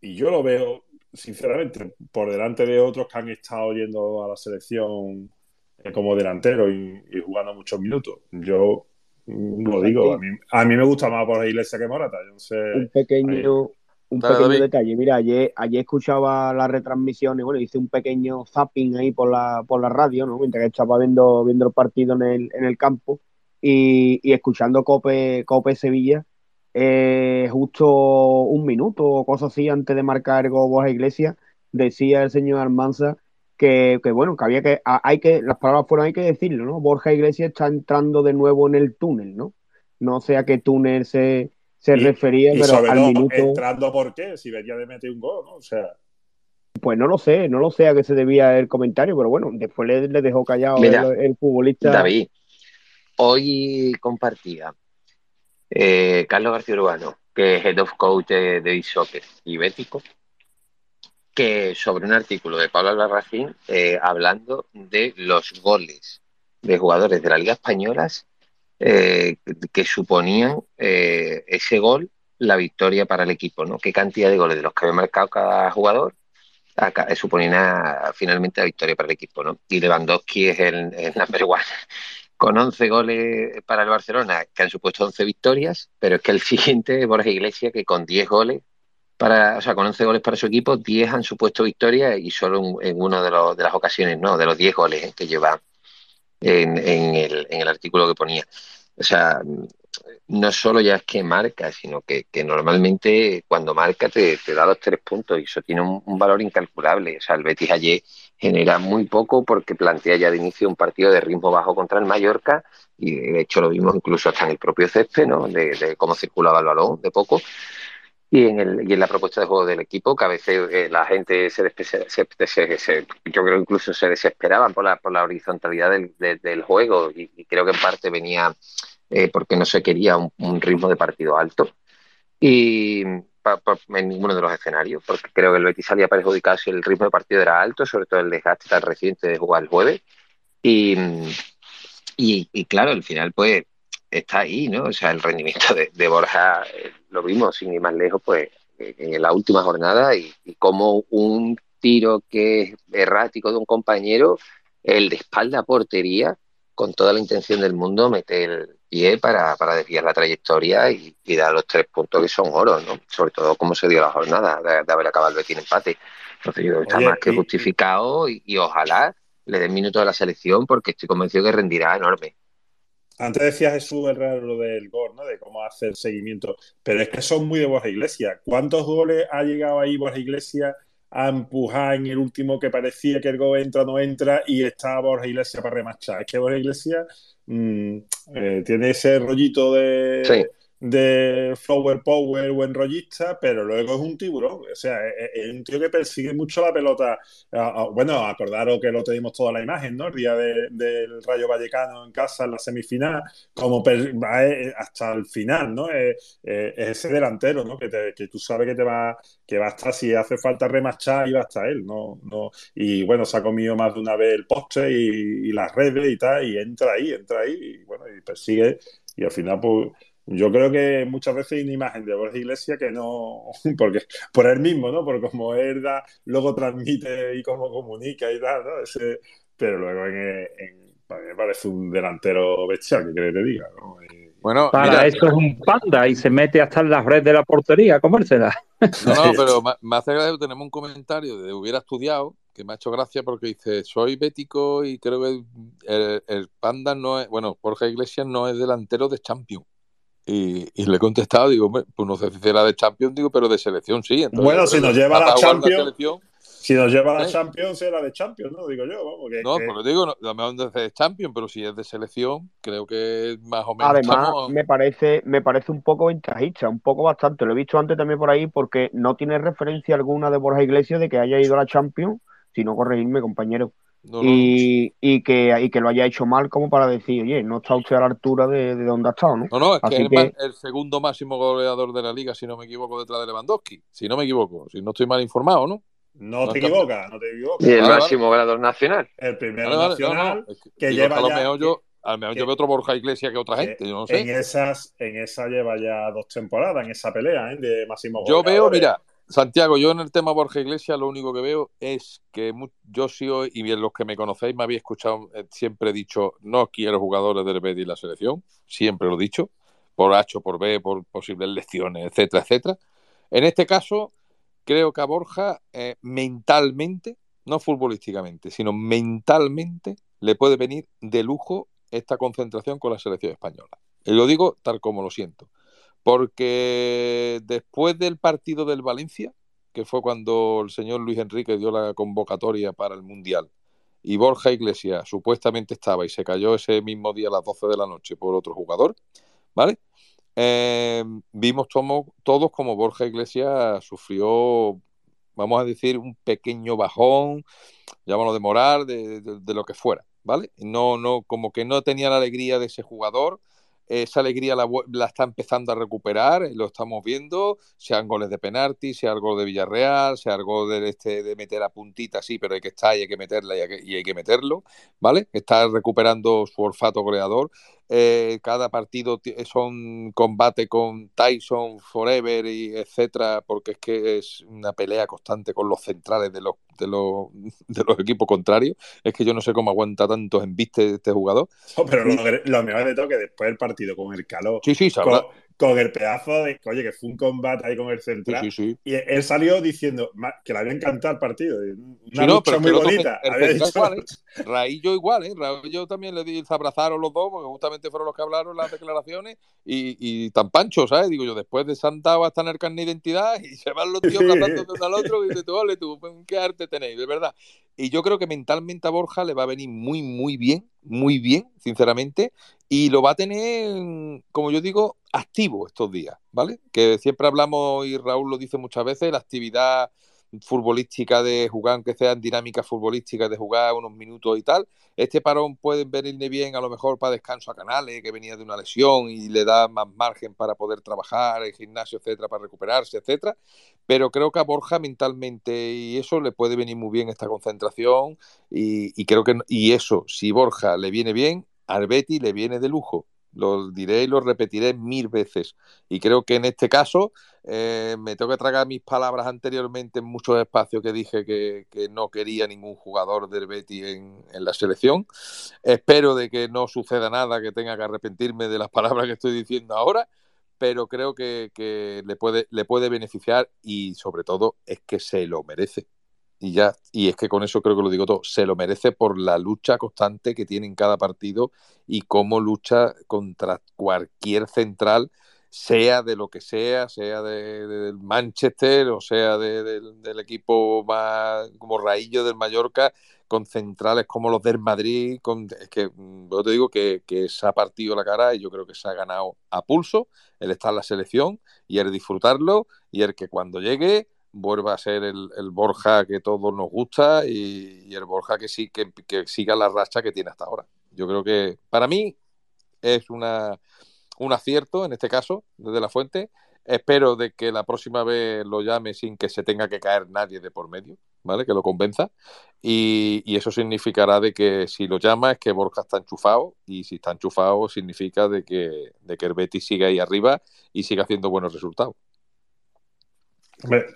y yo lo veo, sinceramente, por delante de otros que han estado yendo a la selección eh, como delantero y, y jugando muchos minutos. Yo lo digo, a mí, a mí me gusta más Borja Iglesias que Morata. Yo no sé. un pequeño, un Dale, pequeño David. detalle. Mira, ayer, ayer escuchaba las retransmisiones, bueno, hice un pequeño zapping ahí por la, por la radio, ¿no? Mientras que estaba viendo, viendo el partido en el, en el campo y, y escuchando Cope, Cope Sevilla, eh, justo un minuto o cosas así antes de marcar el gol Borja Iglesias, decía el señor Almanza que, que, bueno, que había que, hay que, las palabras fueron hay que decirlo, ¿no? Borja Iglesias está entrando de nuevo en el túnel, ¿no? No sé a qué túnel se, se Y- refería, y pero sobre al todo, minuto, entrando por qué, si venía de meter un gol, ¿no? O sea, pues no lo sé, no lo sé a qué se debía el comentario, pero bueno, después le, le dejó callado Mira, el, el futbolista. David, hoy compartía eh, Carlos García Urbano, que es Head of Coach de, de Soccer y Bético, que sobre un artículo de Pablo Albarracín eh, hablando de los goles de jugadores de la Liga Española eh, que suponían eh, ese gol la victoria para el equipo, ¿no? ¿Qué cantidad de goles de los que había marcado cada jugador acá, eh, suponían finalmente la victoria para el equipo, ¿no? Y Lewandowski es el, el number one *laughs* con 11 goles para el Barcelona, que han supuesto 11 victorias, pero es que el *laughs* siguiente es Borja Iglesias, que con 10 goles, para, o sea, con 11 goles para su equipo, 10 han supuesto victorias y solo en, en una de, de las ocasiones, no, de los 10 goles eh, que lleva en, en el, en el artículo que ponía. O sea, no solo ya es que marca, sino que, normalmente cuando marca te, da los tres puntos y eso tiene un, valor incalculable. O sea, el Betis ayer genera muy poco porque plantea ya de inicio un partido de ritmo bajo contra el Mallorca y de hecho lo vimos incluso hasta en el propio césped, ¿no? De cómo circulaba el balón de poco. Y en, el, y en la propuesta de juego del equipo, que a veces eh, la gente se, se- se- se- yo creo incluso se desesperaban por la, por la horizontalidad del, de- del juego. Y, y creo que en parte venía eh, porque no se quería un, un ritmo de partido alto. Y pa- pa- en ninguno de los escenarios, porque creo que el Betis salía perjudicado si el ritmo de partido era alto, sobre todo el desgaste tan reciente de jugar el jueves. Y, y, y claro, al final pues está ahí, ¿no? O sea, el rendimiento de, de Borja eh, lo vimos sin ir más lejos, pues en la última jornada y, y como un tiro que es errático de un compañero, el de espalda a portería, con toda la intención del mundo, mete el pie para, para desviar la trayectoria y, y dar los tres puntos que son oro, ¿no? Sobre todo como se dio la jornada de, de haber acabado el Betis en empate. Entonces yo creo que está Oye, más que y- justificado y, y ojalá le den minutos a la selección porque estoy convencido que rendirá enorme. Antes decía Jesús el raro lo del gol, ¿no? De cómo hace el seguimiento. Pero es que son muy de Borja Iglesias. ¿Cuántos goles ha llegado ahí Borja Iglesias a empujar en el último que parecía que el gol entra no entra y está Borja Iglesias para remachar? Es que Borja Iglesias mm, eh, tiene ese rollito de, Sí. De flower power, buen rollista, pero luego es un tiburón. O sea, es, es un tío que persigue mucho la pelota. Bueno, acordaros que lo tenemos toda la imagen, ¿no? El día de- del Rayo Vallecano en casa en la semifinal, como va eh, hasta el final, ¿no? Eh, eh, es ese delantero, ¿no? Que, te- que tú sabes que te va, que va a estar, si hace falta remachar, y va a estar él, ¿no? no y bueno, se ha comido más de una vez el postre y, y las redes y tal, y entra ahí, entra ahí, y bueno, y persigue, y al final, pues. Yo creo que muchas veces hay una imagen de Borja Iglesias que no, *laughs* porque por él mismo, ¿no? Por cómo él da, luego transmite y cómo comunica y tal, ¿no? Ese, pero luego en, en- me parece un delantero bestial, que querés que te diga, ¿no? Y- Bueno, Para mira, eso es un panda y se mete hasta en las redes de la portería a comérsela. No, no, *laughs* pero me, hace gracia que tenemos un comentario de hubiera estudiado que me ha hecho gracia porque dice, soy bético y creo que el, el Panda no es, bueno, Jorge Iglesias no es delantero de Champions. Y, y le he contestado, digo, "Hombre, pues no sé si será de Champions, digo, pero de selección sí. Entonces, Bueno, si nos lleva la Champions, selección, si nos lleva a la ¿Eh? Champions, será de Champions, ¿no? Digo yo, vamos. Que, no, que- pero digo, no, no es de Champions, pero si es de selección, creo que más o menos Además, estamos... me parece, me parece un poco ventajista, un poco bastante. Lo he visto antes también por ahí porque no tiene referencia alguna de Borja Iglesias de que haya ido a la Champions, si no corregirme, compañero. No, no, Y, y que, y que lo haya hecho mal como para decir, oye, no está usted a la altura de, de donde ha estado, ¿no? No, no, es que es el, que, ma- el segundo máximo goleador de la liga, si no me equivoco, detrás de Lewandowski. Si no me equivoco, si no estoy mal informado, ¿no? no te equivocas, no te equivocas. Y el Vale, vale. máximo goleador nacional. El primero Vale, vale, no, nacional no, es que- que digo lleva a lo ya- mejor yo, a lo mejor que- yo veo otro Borja Iglesias que otra gente, yo no En sé. esas, en esa lleva ya dos temporadas, en esa pelea ¿eh? de máximo Yo veo, mira, Santiago, yo en el tema Borja Iglesias lo único que veo es que yo sí y bien los que me conocéis me habéis escuchado, eh, siempre he dicho, no quiero jugadores del Betis en la selección, siempre lo he dicho, por H por B, por posibles lecciones, etcétera, etcétera. En este caso, creo que a Borja eh, mentalmente, no futbolísticamente, sino mentalmente, le puede venir de lujo esta concentración con la selección española. Y lo digo tal como lo siento. Porque después del partido del Valencia, que fue cuando el señor Luis Enrique dio la convocatoria para el Mundial, y Borja Iglesias supuestamente estaba y se cayó ese mismo día a las 12 de la noche por otro jugador, ¿vale? Eh, vimos tomo- todos como Borja Iglesias sufrió, vamos a decir, un pequeño bajón, llámalo de moral, de, de- de lo que fuera, ¿vale? No, no, como que no tenía la alegría de ese jugador. Esa alegría la, la está empezando a recuperar, eh, lo estamos viendo, sean goles de penalti, sea el gol de Villarreal, sea el gol de, este, de meter a puntita, sí, pero hay que estar y hay que meterla y hay que, y hay que meterlo, ¿vale? Está recuperando su olfato goleador. Eh, cada partido ti- son combate con Tyson, Forever y etcétera, porque es que es una pelea constante con los centrales de los, de los, *laughs* de los equipos contrarios. Es que yo no sé cómo aguanta tantos embistes este jugador. No, pero lo, lo mejor de todo que después del partido con el calor, Sí, sí, con, con el pedazo de, oye, que fue un combate ahí con el central, Sí, sí, sí. y él salió diciendo que le había encantado el partido, una no, pero muy bonita. el Había dicho- igual, ¿eh? Raillo igual, ¿eh? Raillo también le di, se abrazaron los dos, porque justamente fueron los que hablaron las declaraciones, y, y tan pancho, ¿sabes? Digo yo, después de Santa va a tener carne de identidad, y se van los tíos *laughs* Sí. abrazando de uno al otro, y dices tú, ole tú, qué arte tenéis, de verdad. Y yo creo que mentalmente a Borja le va a venir muy, muy bien, muy bien, sinceramente, y lo va a tener, como yo digo, activo estos días, ¿vale? Que siempre hablamos, y Raúl lo dice muchas veces, la actividad futbolística de jugar, aunque sean dinámicas futbolísticas de jugar unos minutos y tal. Este parón puede venirle bien a lo mejor para descanso a Canales, que venía de una lesión y le da más margen para poder trabajar en gimnasio, etcétera, para recuperarse, etcétera. Pero creo que a Borja mentalmente y eso le puede venir muy bien esta concentración y, y creo que y eso, si Borja le viene bien, al Betis le viene de lujo. Lo diré y lo repetiré mil veces. Y creo que en este caso eh, me tengo que tragar mis palabras anteriormente en muchos espacios que dije que, no quería ningún jugador del Betis en, la selección. Espero de que no suceda nada, que tenga que arrepentirme de las *laughs* palabras que estoy diciendo ahora, pero creo que, que le, puede, le puede beneficiar y sobre todo es que se lo merece. Y ya, y es que con eso creo que lo digo todo, se lo merece por la lucha constante que tiene en cada partido y cómo lucha contra cualquier central, sea de lo que sea, sea de, de- del Manchester o sea de- del- equipo más como Raillo del Mallorca, con centrales como los del Madrid, con, es que mm, yo te digo que, se ha partido la cara y yo creo que se ha ganado a pulso el estar en la selección y el disfrutarlo y el que cuando llegue vuelva a ser el, Borja que todos nos gusta y, y el Borja que sí que, que siga la racha que tiene hasta ahora. Yo creo que para mí es una, un acierto en este caso desde la fuente. Espero de que la próxima vez lo llame sin que se tenga que caer nadie de por medio, ¿vale? Que lo convenza. Y, eso significará de que si lo llama es que Borja está enchufado y si está enchufado significa de que, de que el Betis siga ahí arriba y siga haciendo buenos resultados.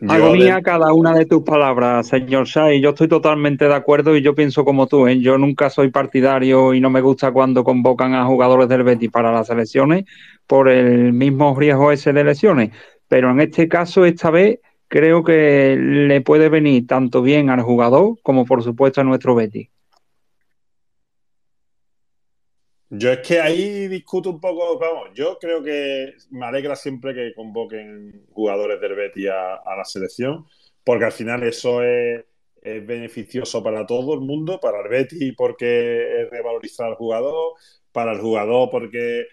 Hago de- cada una de tus palabras, señor Sai. Yo estoy totalmente de acuerdo y yo pienso como tú. ¿eh? Yo nunca soy partidario y no me gusta cuando convocan a jugadores del Betis para las elecciones por el mismo riesgo ese de lesiones. Pero en este caso, esta vez, creo que le puede venir tanto bien al jugador como por supuesto a nuestro Betis. Yo es que ahí discuto un poco, vamos, yo creo que me alegra siempre que convoquen jugadores del Betis a, la selección, porque al final eso es, es, beneficioso para todo el mundo, para el Betis porque es revalorizar al jugador, para el jugador porque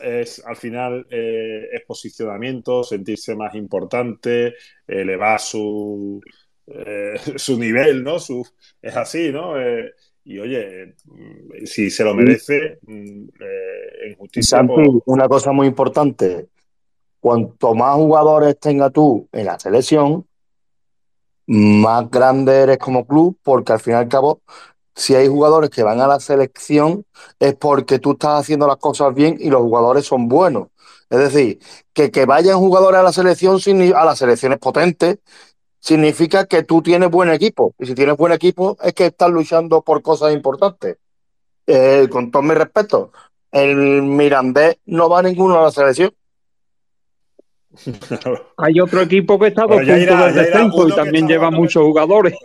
es al final eh, es posicionamiento, sentirse más importante, elevar su, eh, *laughs* su nivel, ¿no? Su, es así, ¿no? Eh, y oye, mm, si se lo merece, mm, eh, en justicia. Santi, pues- una cosa muy importante: cuanto más jugadores tenga tú en la selección, más grande eres como club, porque al fin y al cabo, si hay jugadores que van a la selección, es porque tú estás haciendo las cosas bien y los jugadores son buenos. Es decir, que, que vayan jugadores a la selección, a las selecciones potentes, significa que tú tienes buen equipo. Y si tienes buen equipo, es que estás luchando por cosas importantes. Eh, con todo mi respeto, el Mirandés no va ninguno a la selección. *laughs* Hay otro equipo que está a dos puntos irá, descenso uno y también lleva muchos jugadores. *laughs*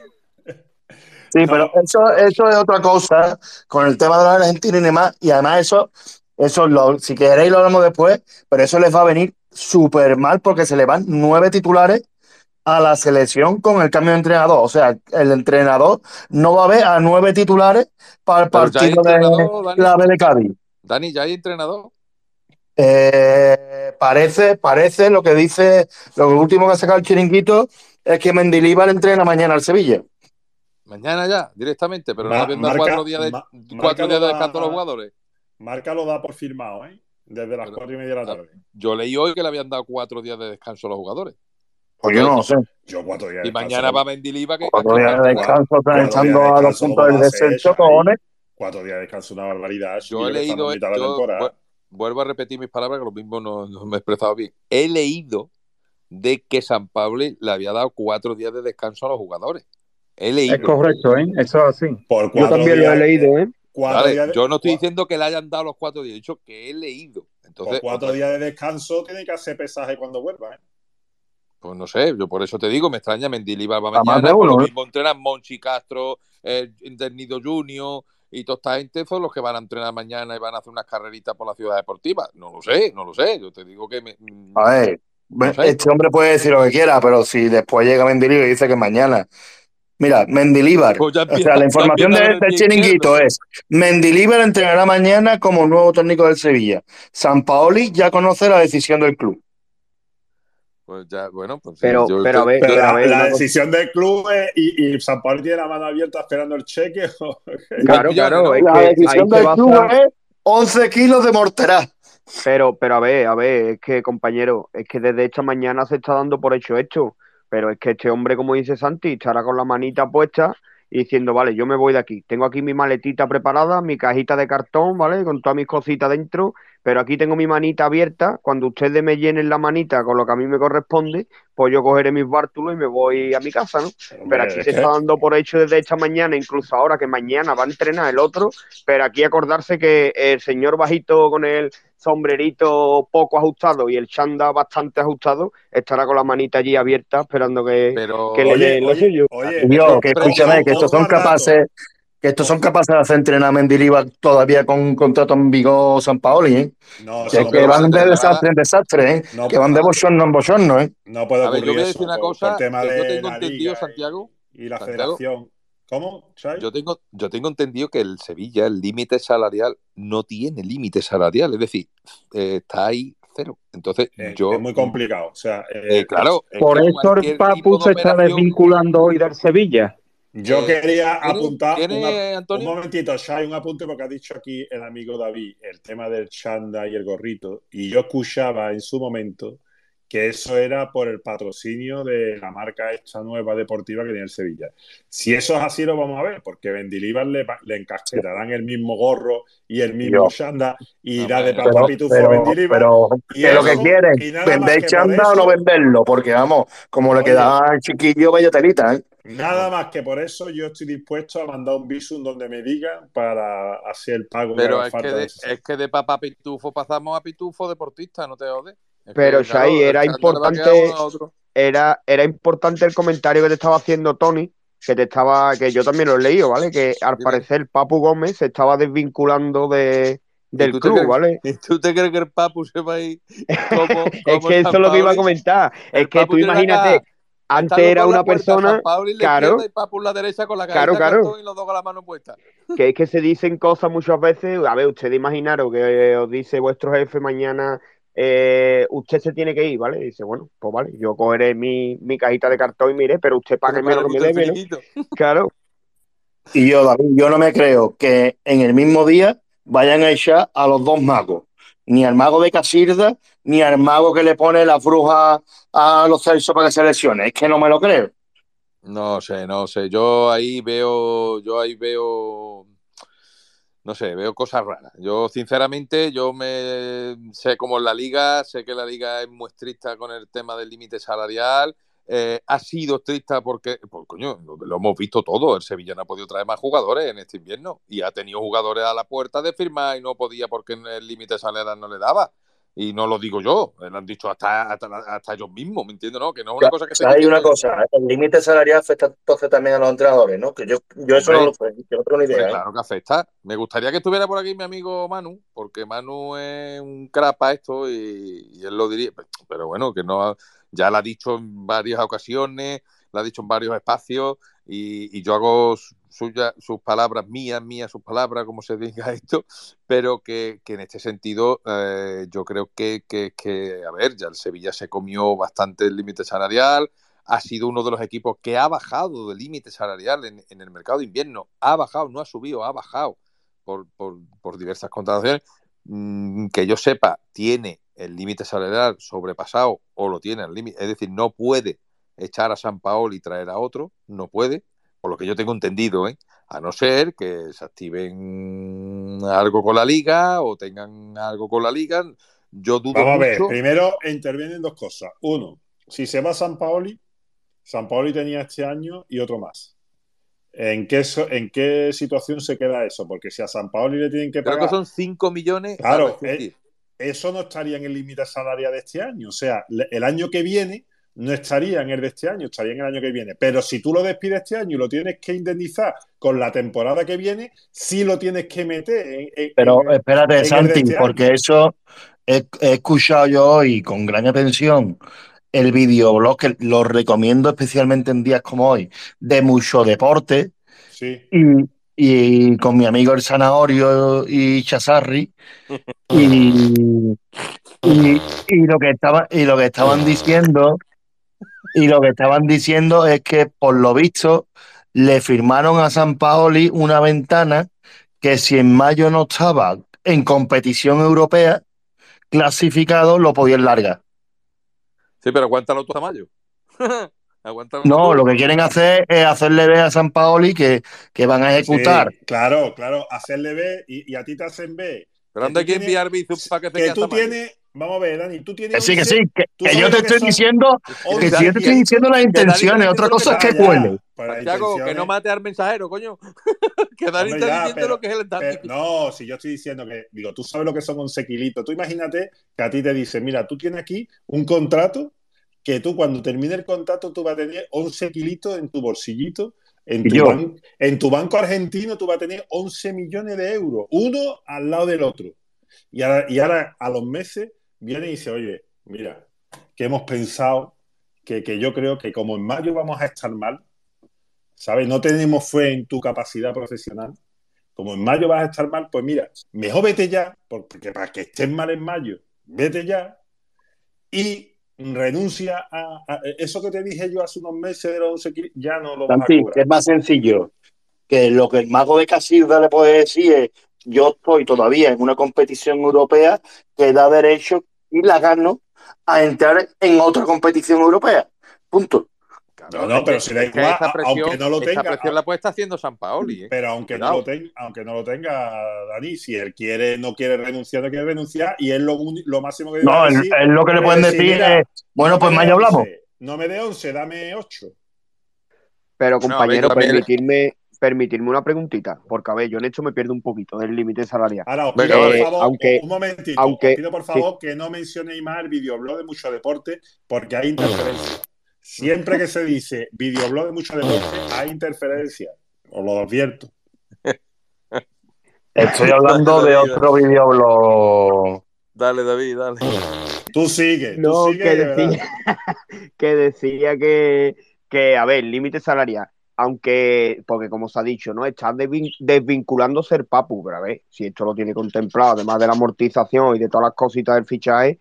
Sí, pero eso, eso es otra cosa con el tema de los argentinos y demás. Y además, eso, eso lo, si queréis lo hablamos después, pero eso les va a venir súper mal porque se le van nueve titulares a la selección con el cambio de entrenador. O sea, el entrenador no va a ver a nueve titulares para el Pero partido de Dani. la B de Cádiz. Dani, ¿ya hay entrenador? Eh, parece, parece lo que dice, lo último que ha sacado el chiringuito es que Mendilibar entrena mañana al Sevilla. Mañana ya, directamente, pero no Ma- habían dado marca- cuatro días de, ma- cuatro marca días lo de da- descanso a los jugadores. Marca lo da por firmado, ¿eh? Desde las cuatro y media de la tarde. Yo leí hoy que le habían dado cuatro días de descanso a los jugadores. Pues yo no lo sé. Yo cuatro días de Y mañana va Mendilibar que Cuatro días de descanso, están echando a los puntos ¿cómo del a descenso, cojones. Cuatro días de descanso, una barbaridad. Yo he leído, vuelvo a repetir mis palabras, que lo mismo no, no me he expresado bien. He leído de que San Pablo le había dado cuatro días de descanso a los jugadores. He leído. Es correcto, ¿eh? Eso es así. Por Yo también lo he leído, ¿eh? Cuatro Vale, días de- yo no estoy diciendo que le hayan dado los cuatro días, he dicho que he leído. Entonces, por cuatro días de descanso tiene que hacer pesaje cuando vuelva, ¿eh? Pues no sé, yo por eso te digo, me extraña Mendilibar va A mañana, uno, ¿eh? mismo entrenan Monchi Castro, Internido Junior y toda esta gente son los que van a entrenar mañana y van a hacer unas carreritas por la ciudad deportiva. No lo sé, no lo sé, yo te digo que me, mm, A ver, este hombre puede decir lo que quiera, pero si después llega Mendilibar y dice que mañana. Mira, Mendilibar, Pues o sea, la información de ver el este chiringuito es: Mendilibar entrenará mañana como nuevo técnico del Sevilla. San Paoli ya conoce la decisión del club. Pues ya, bueno, pues sí, Pero- yo pero a yo- Pero pero la, a ver, la decisión del club es, y, y San Pablo tiene la mano abierta esperando el cheque. *laughs* Claro, claro, ¿no? es La que decisión del club es 11 kilos de morterá. Pero, pero a ver, a ver, es que compañero, es que desde esta mañana se está dando por hecho esto. Pero es que este hombre, como dice Santi, estará con la manita puesta y diciendo, vale, yo me voy de aquí. Tengo aquí mi maletita preparada, mi cajita de cartón, ¿vale? Con todas mis cositas dentro, pero aquí tengo mi manita abierta. Cuando ustedes me llenen la manita con lo que a mí me corresponde, pues yo cogeré mis bártulos y me voy a mi casa, ¿no? Pero aquí se está dando por hecho desde esta mañana, incluso ahora que mañana va a entrenar el otro, pero aquí acordarse que el señor bajito con el sombrerito poco ajustado y el chanda bastante ajustado estará con la manita allí abierta esperando que, pero que le Oye, den lo oye, suyo. oye, Dios, pero- que pero- escúchame, ojo- que estos son capaces, que estos son capaces de hacer entrenar a Mendilibar todavía con un contrato en vigor San Paoli, ¿eh? No, Que, no que van de desastre en desastre, ¿eh? No, que van de bochorno en bochorno, ¿eh? no puede A ver, yo voy a eso decir una cosa por tema que yo de tengo la entendido, liga Santiago. y, y la Santiago, federación. ¿Cómo? Yo tengo, yo tengo entendido que el Sevilla, el límite salarial, no tiene límite salarial, es decir, eh, está ahí cero. Entonces, Eh, yo. es muy complicado. O sea, eh, Eh, claro, Por eso el Papu se está desvinculando hoy del Sevilla. Yo Eh, quería ¿tiene- apuntar tiene, una- Antonio? un momentito, Shai, un apunte porque ha dicho aquí el amigo David el tema del chanda y el gorrito. Y yo escuchaba en su momento que eso era por el patrocinio de la marca esta nueva deportiva que tiene el Sevilla. Si eso es así, lo vamos a ver, porque Vendilibar le, le encasquetarán el mismo gorro y el mismo Dios. chanda y irá de papá Pero, pitufo a pero, Vendilibar. pero y que lo que quieren, vender chanda o no venderlo, porque vamos, como le Oye. quedaba al chiquillo, telita, ¿eh? Nada más que por eso yo estoy dispuesto a mandar un visum donde me digan para hacer el pago. Pero haga es que, de, es que de papá pitufo pasamos a pitufo deportista, no te jodes. Es Pero que, claro, Shai, era importante, era, era importante el comentario que te estaba haciendo Tony, que te estaba, que yo también lo he leído, ¿vale? Que al parecer Papu Gómez se estaba desvinculando de, ¿Y del club, crees- ¿vale? ¿Y tú te crees que el Papu se va a ir *laughs* como, Es que eso es lo que iba a comentar. Es que tú imagínate, antes era una persona, claro, izquierda y Papu en la derecha con la cabeza Claro, claro. cartón y los dos con la mano puesta. *laughs* que es que se dicen cosas muchas veces. A ver, ustedes imaginaros que os dice vuestro jefe mañana, eh, usted se tiene que ir, ¿vale? Y dice, bueno, pues vale, yo cogeré mi, mi cajita de cartón y mire, pero usted págueme lo que me debe, ¿no? *laughs* Claro. Y yo, David, yo no me creo que en el mismo día vayan a echar a los dos magos. Ni al mago de Casilda, ni al mago que le pone la bruja a los Celsos para que se lesione. Es que no me lo creo. No sé, no sé. Yo ahí veo, yo ahí veo, no sé, veo cosas raras. Yo, sinceramente, yo me sé como en la liga, sé que la liga es muy estricta con el tema del límite salarial. Eh, ha sido estricta porque, pues, coño, lo, lo hemos visto todo. El Sevilla no ha podido traer más jugadores en este invierno y ha tenido jugadores a la puerta de firmar y no podía porque el límite salarial no le daba. Y no lo digo yo, lo han dicho hasta, hasta, hasta ellos mismos, ¿me entiendes? ¿no? Que no es una cosa que se Hay una cosa, el límite salarial afecta entonces también a los entrenadores, ¿no? Que yo, yo eso no lo sé, yo no tengo ni idea. ¿eh? claro que afecta. Me gustaría que estuviera por aquí mi amigo Manu, porque Manu es un crapa esto y, y él lo diría. Pero bueno, que no ya lo ha dicho en varias ocasiones, lo ha dicho en varios espacios y, yo hago sus palabras mías, mías sus palabras, como se diga *laughs* esto, pero que, en este sentido eh, yo creo que, que, que, a ver, ya el Sevilla se comió bastante el límite salarial, ha sido uno de los equipos que ha bajado del límite salarial en, en el mercado de invierno. Ha bajado, no ha subido, ha bajado por, por, por diversas contrataciones. Mm, que yo sepa, tiene el límite salarial sobrepasado o lo tiene al límite. Es decir, no puede echar a San Paolo y traer a otro, no puede, por lo que yo tengo entendido, ¿eh? a no ser que se activen algo con la liga o tengan algo con la liga. Yo dudo Vamos a ver, primero intervienen dos cosas. Uno, si se va San Paoli, San Paoli tenía este año y otro más. ¿En qué, ¿En qué situación se queda eso? Porque si a San Paoli le tienen que Creo pagar. que son 5 millones. Claro, eso no estaría en el límite salarial de este año. O sea, el año que viene no estaría en el de este año, estaría en el año que viene. Pero si tú lo despides este año y lo tienes que indemnizar con la temporada que viene, sí lo tienes que meter en, en- Pero en espérate, Santi, este año. porque eso he, he escuchado yo hoy con gran atención el videoblog, que lo recomiendo especialmente en días como hoy, de mucho deporte, Sí. y, y con mi amigo el Zanahorio y Chazarri, *laughs* y, y, y lo que estaba, y lo que estaban diciendo, y lo que estaban diciendo es que por lo visto le firmaron a San Paoli una ventana que si en mayo no estaba en competición europea clasificado, lo podían largar. Sí, pero aguántalo tú a mayo. *laughs* No, lo que quieren hacer es hacerle ver a San Paoli que, que van a ejecutar. Sí, claro, claro, hacerle ver y, y a ti te hacen ver. Pero anda hay que enviar Bizum para que se Que tú tienes, vamos a ver, Dani, tú tienes. Que sí, que 11, sí, que, tú que yo te estoy son diciendo, que 11 si yo te estoy diciendo las intenciones, otra cosa es que ya, cuele. Santiago, que no mate al mensajero, coño. *laughs* que Dani Hombre, está ya, diciendo pero- lo que es el pero- no, si yo estoy diciendo que, digo, tú sabes lo que son 11 kilitos. Tú imagínate que a ti te dicen, mira, tú tienes aquí un contrato que tú cuando termine el contrato tú vas a tener 11 kilitos en tu bolsillito. En tu, ban- en tu banco argentino tú vas a tener 11 millones de euros, uno al lado del otro. Y ahora, y ahora a los meses viene y dice, oye, mira, que hemos pensado que, que yo creo que como en mayo vamos a estar mal, ¿sabes? No tenemos fe en tu capacidad profesional. Como en mayo vas a estar mal, pues mira, mejor vete ya, porque para que estés mal en mayo, vete ya y renuncia a, a- eso que te dije yo hace unos meses de los 11 kilos, ya no lo vas a Santi, cobrar. que es más sencillo. Que lo que el mago de Casilda le puede decir es: Yo estoy todavía en una competición europea que da derecho y la gano a entrar en otra competición europea. Punto. No, no, pero si da Es que igual, presión, aunque no lo esa tenga, presión la puede estar haciendo San Paoli. ¿eh? Pero aunque no, lo tenga, aunque no lo tenga, Dani, si él quiere, no quiere renunciar, no quiere renunciar, y es lo, máximo que No, decir, él lo que le es pueden decir mira, es, bueno, no pues mañana hablamos. 11, No me dé 11, dame 8. Pero No, compañero, también- permitirme, permitirme una preguntita, porque a ver, yo en esto me pierdo un poquito del límite salarial. Ahora, os pido, Eh, por favor, aunque, un momentito, aunque- os pido por favor que no mencionéis más el videoblog de Mucho Deporte porque hay interferencia. Siempre que se dice videoblog de Mucho Deporte, hay interferencia. Os lo advierto. *laughs* Estoy hablando de otro videoblog. Dale, David, dale. Tú sigue, No, tú sigue. que decía, *laughs* que decía que, que, a ver, límite salarial, aunque, porque como se ha dicho, ¿no? Está desvin- desvinculándose el Papu, pero a ver, si esto lo tiene contemplado, además de la amortización y de todas las cositas del fichaje,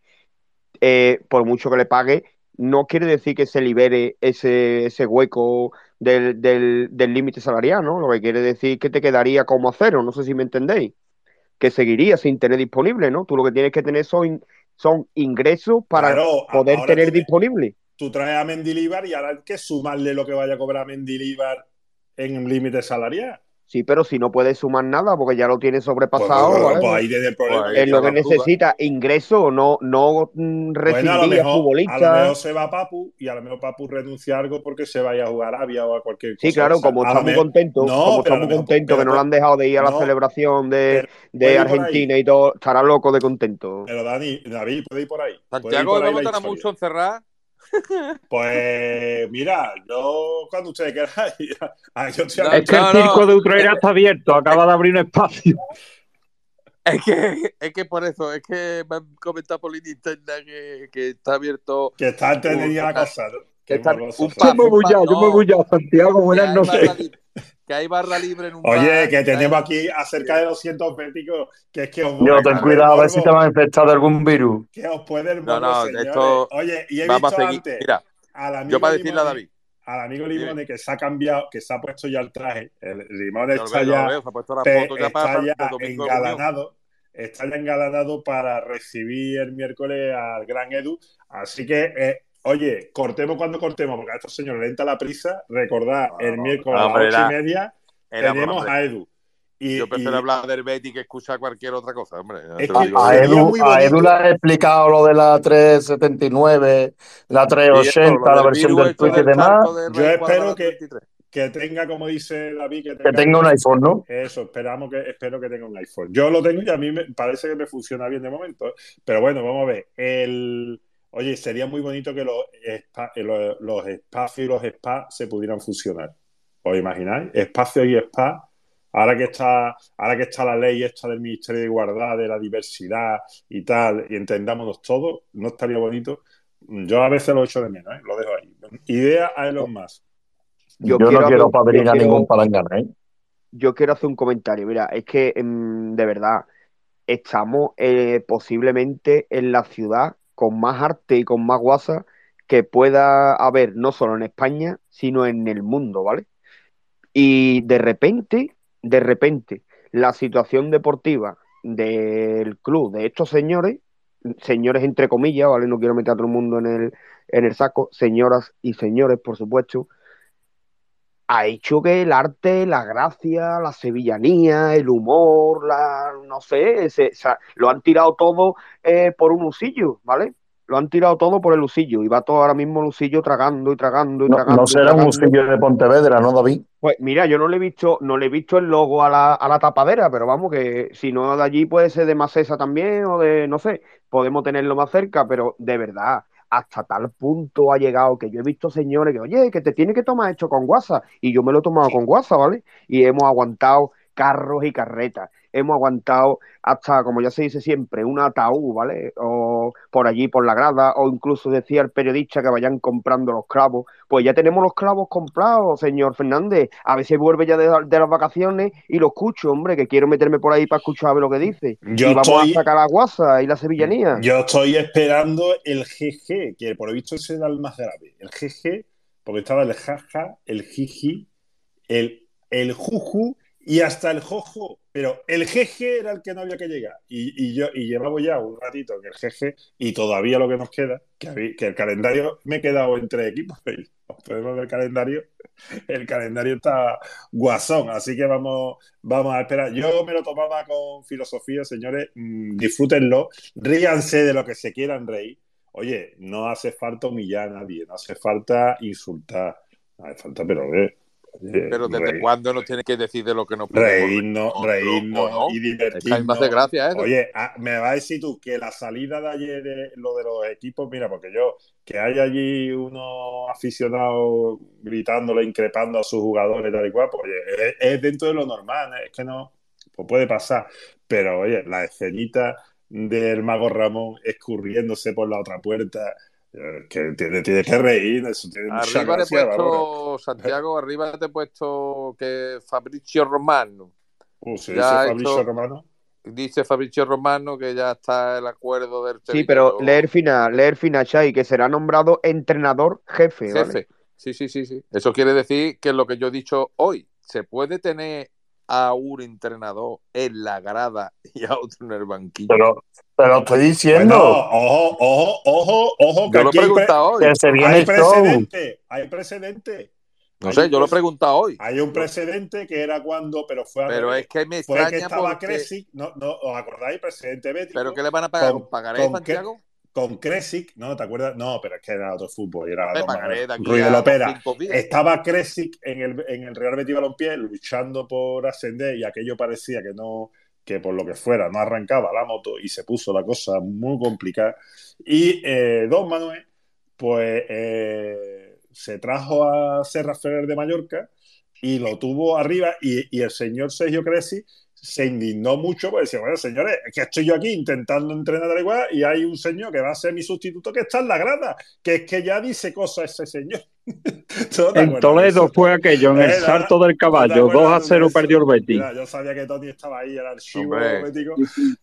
eh, por mucho que le pague, no quiere decir que se libere ese, ese hueco del del- del límite salarial, ¿no? Lo que quiere decir que te quedaría como a cero, no sé si me entendéis, que seguiría sin tener disponible, ¿no? Tú lo que tienes que tener son, son ingresos para Claro, poder tener tú disponible. Tú traes a Mendilibar y ahora hay que sumarle lo que vaya a cobrar Mendilibar en límite salarial. Sí, pero si no puedes sumar nada porque ya lo tienes sobrepasado, Pues, ¿vale? pues ahí tiene el problema. Pues es lo que necesita, ingreso, no, no mm, Bueno, a lo rescindir a lo futbolista. mejor se va Papu y a lo mejor Papu renuncia a algo porque se vaya a jugar a Arabia o a cualquier cosa. Sí, claro, O sea, como lo está muy contento, No, como está lo muy mejor- contento que pero no le han dejado de ir a la no, celebración de, puede de. Argentina y todo, estará loco de contento. Pero Dani, David, puede ir por ahí. Puede Santiago por va a ahí la votar a historia. mucho encerrar. Pues mira, yo cuando ustedes queráis, *laughs* yo estoy No, Es que el circo no. de Utrera está abierto, acaba de abrir un espacio. Es que, es que por eso, es que me han comentado por línea interna que, que está abierto. que está entretenida un- la cosa. ¿no? Que Qué morboso un soy. Yo me voy ya, yo me voy ya, Santiago, buenas noches. *laughs* que hay barra libre en un Oye, bar, que tenemos aquí acerca de 200 béticos, que es que os Yo, ten cuidado a ver si te van a infectar de algún virus. que os puede el No, morbo, no, señores. esto Oye, y he vamos visto a seguir. antes Mira, al amigo yo para decirle a Limone, David, al amigo. Limone que se ha cambiado, que se ha puesto ya el traje. El Limone está veo, ya, veo, se ha puesto la pe- foto ya está para, ya engalanado, está ya engalanado para recibir el miércoles al gran Edu. Así que, eh, oye, cortemos cuando cortemos, porque a estos señores le entra la prisa. Recordad, el miércoles a las ocho y media era tenemos a Edu. Y, Yo prefiero y- hablar del Betty que escuchar cualquier otra cosa, hombre. Es que. A Edu, a Edu le has explicado lo de la 379, la Y eso, 380, lo la versión del Twitch y demás. Yo espero que, 33. que tenga, como dice David, que Que tenga tenga un iPhone, ¿no? Eso, esperamos que, espero que tenga un iPhone. Yo lo tengo y a mí me parece que me funciona bien de momento. ¿eh? Pero bueno, vamos a ver. El, oye, sería muy bonito que los, eh, los, los espacios y los spas se pudieran fusionar. ¿Os imagináis? Espacio y spa. Ahora que está, ahora que está la ley esta del Ministerio de Igualdad, de la diversidad y tal, y entendámonos todos, ¿no estaría bonito? Yo a veces lo echo de menos, ¿eh? Lo dejo ahí. Idea a Elon Musk. Yo Yo quiero no quiero padrinar quiero- ningún palangana, ¿eh? yo quiero hacer un comentario. Mira, es que mm, de verdad estamos eh, posiblemente en la ciudad con más arte y con más guasa que pueda haber, no solo en España, sino en el mundo, ¿vale? Y de repente, de repente, la situación deportiva del club de estos señores, señores entre comillas, ¿vale? No quiero meter a todo el mundo en el, en el saco, señoras y señores, por supuesto, ha hecho que el arte, la gracia, la sevillanía, el humor, la no sé, se- se- lo han tirado todo eh, por un usillo, ¿vale? Lo han tirado todo por el usillo y va todo ahora mismo el usillo tragando y tragando y No, tragando. no será un usillo de Pontevedra, ¿no, David? Pues mira, yo no le he visto, no le he visto el logo a la, a la tapadera, pero vamos, que si no de allí puede ser de Macesa también, o de, no sé, podemos tenerlo más cerca, pero de verdad, hasta tal punto ha llegado que yo he visto señores que, oye, que te tiene que tomar esto con guasa, y yo me lo he tomado con guasa, ¿vale? Y hemos aguantado carros y carretas, hemos aguantado hasta, como ya se dice siempre, un ataúd, ¿vale? O por allí, por la grada, o incluso decía el periodista que vayan comprando los clavos. Pues ya tenemos los clavos comprados, señor Fernández. A veces vuelve ya de, de las vacaciones y lo escucho, hombre, que quiero meterme por ahí para escuchar a ver lo que dice. Yo y vamos estoy- a sacar la guasa y la sevillanía. Yo estoy esperando el GG, que por lo visto ese era el más grave. El GG, porque estaba el jaja, el jiji, el, el juju y hasta el jojo. Pero el GG era el que no había que llegar. Y, y yo y llevamos ya un ratito en el GG y todavía lo que nos queda, que, que el calendario me he quedado entre equipos. *laughs* podemos ver el calendario. El calendario está guasón, así que vamos, vamos a esperar. Yo me lo tomaba con filosofía, señores. Mm, disfrútenlo, ríanse de lo que se quieran reír. Oye, no hace falta humillar a nadie, no hace falta insultar, no hace falta, pero eh, Pero ¿desde cuándo nos tiene que decir de lo que nos Reírnos, reír? reírnos No, no. y divertirnos. me hace gracia eso. Oye, ah, me vas a decir tú que la salida de ayer, de lo de los equipos, mira, porque yo, que hay allí unos aficionados gritándole, increpando a sus jugadores, tal y cual, pues oye, es, es dentro de lo normal, ¿eh? es que no, pues puede pasar. Pero oye, la escenita del mago Ramón escurriéndose por la otra puerta, eh, que tiene, tiene que reír, eso tiene mucha Arriba te he puesto, Santiago, arriba te he puesto que Fabricio Romano. Uh, ¿se Ya dice Fabricio hecho- Romano? Dice Fabricio Romano que ya está el acuerdo del Sí, pero leer final, leer final, Xavi, que será nombrado entrenador jefe, ¿vale? Jefe. Sí, sí, sí, sí. Eso quiere decir que lo que yo he dicho hoy, se puede tener a un entrenador en la grada y a otro en el banquillo. Pero, te lo estoy diciendo. Bueno, ojo, ojo, ojo, ojo, que Yo lo he preguntado hoy. Que se viene hay precedente, hay precedente. No Hay sé, un yo lo he preguntado hoy. Hay un precedente que era cuando, pero fue Pero es que me fue que extraña estaba porque- Kresic, no, no, ¿os acordáis? Precedente bético. ¿Pero qué le van a pagar? con- ¿Con pagaré, Santiago? Con Kresic, ¿no? ¿Te acuerdas? No, pero es que era otro fútbol. Era Ruiz de Lopera. Estaba Kresic en el, en el Real Betis Balompié luchando por ascender y aquello parecía que no, que por lo que fuera no arrancaba la moto y se puso la cosa muy complicada. Y eh, Don Manuel, pues eh, se trajo a Serra Ferrer de Mallorca y lo tuvo arriba y, y el señor Sergio Cresi se indignó mucho porque decía, bueno, señores, es que estoy yo aquí intentando entrenar al igual y hay un señor que va a ser mi sustituto que está en la grada, que es que ya dice cosas ese señor. ¿Tú no te En Toledo fue aquello, en el Eh, salto del ¿No te caballo, 2 acuerdas a de 0 eso? perdió el Betis. Mira, yo sabía que Tony estaba ahí, era el bético.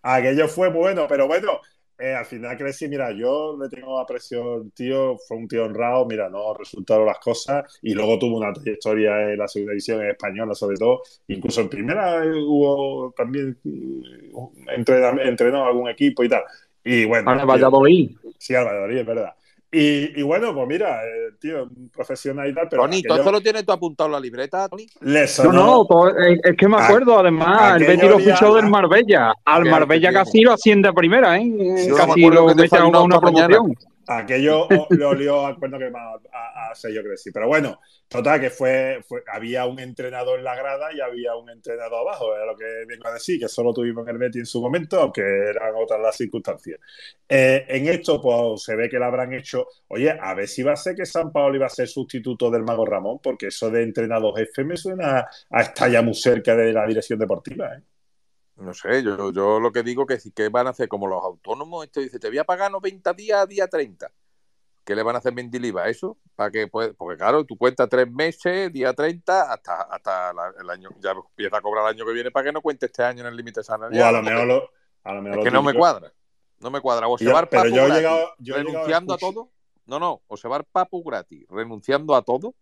Aquello fue bueno, pero bueno, eh, al final crecí, mira, yo le tengo aprecio al tío, fue un tío honrado, mira, no resultaron las cosas y luego tuvo una trayectoria en la segunda división española sobre todo, incluso en primera eh, hubo también mm, entrena- entrenó algún equipo y tal. Y bueno, tío, Valladolid. sí, al Valladolid, es verdad. Y, y bueno, pues mira, eh, tío, un profesional y tal, pero Tony, ¿todo lo tienes tú apuntado en la libreta, Tony? le No, sonó- no, to- es es que me A- acuerdo, además, el Betis lo fichó del Marbella. Al Marbella casi lo asciende a primera, ¿eh? Me Casi lo mete a una esta mañana. Aquello le olió al cuerno quemado a, a Sergio Cresci. Pero bueno, total, que fue, fue- había un entrenador en la grada y había un entrenador abajo, era lo que vengo a decir, que solo tuvimos el Betis en su momento, aunque eran otras las circunstancias. Eh, en esto, pues se ve que lo habrán hecho. Oye, a ver si va a ser que San Paolo iba a ser sustituto del Mago Ramón, porque eso de entrenador jefe me suena a estar ya muy cerca de la dirección deportiva. ¿eh? No sé, yo, yo lo que digo que sí que van a hacer como los autónomos, esto dice, te voy a pagar 90 días a día 30. ¿Qué le van a hacer Mendiliva? ¿Eso? Para que puede- porque claro, tú cuentas tres meses, día 30, hasta, hasta la- el año, ya empieza a cobrar el año que viene para que no cuente este año en el límite salarial. O a lo porque mejor lo. A lo mejor es lo que no me cuadra. No me cuadra. O se va pero yo he gratis, llegado- yo he llegado a renunciando a, todo. No, no, o se va al papu gratis, renunciando a todo,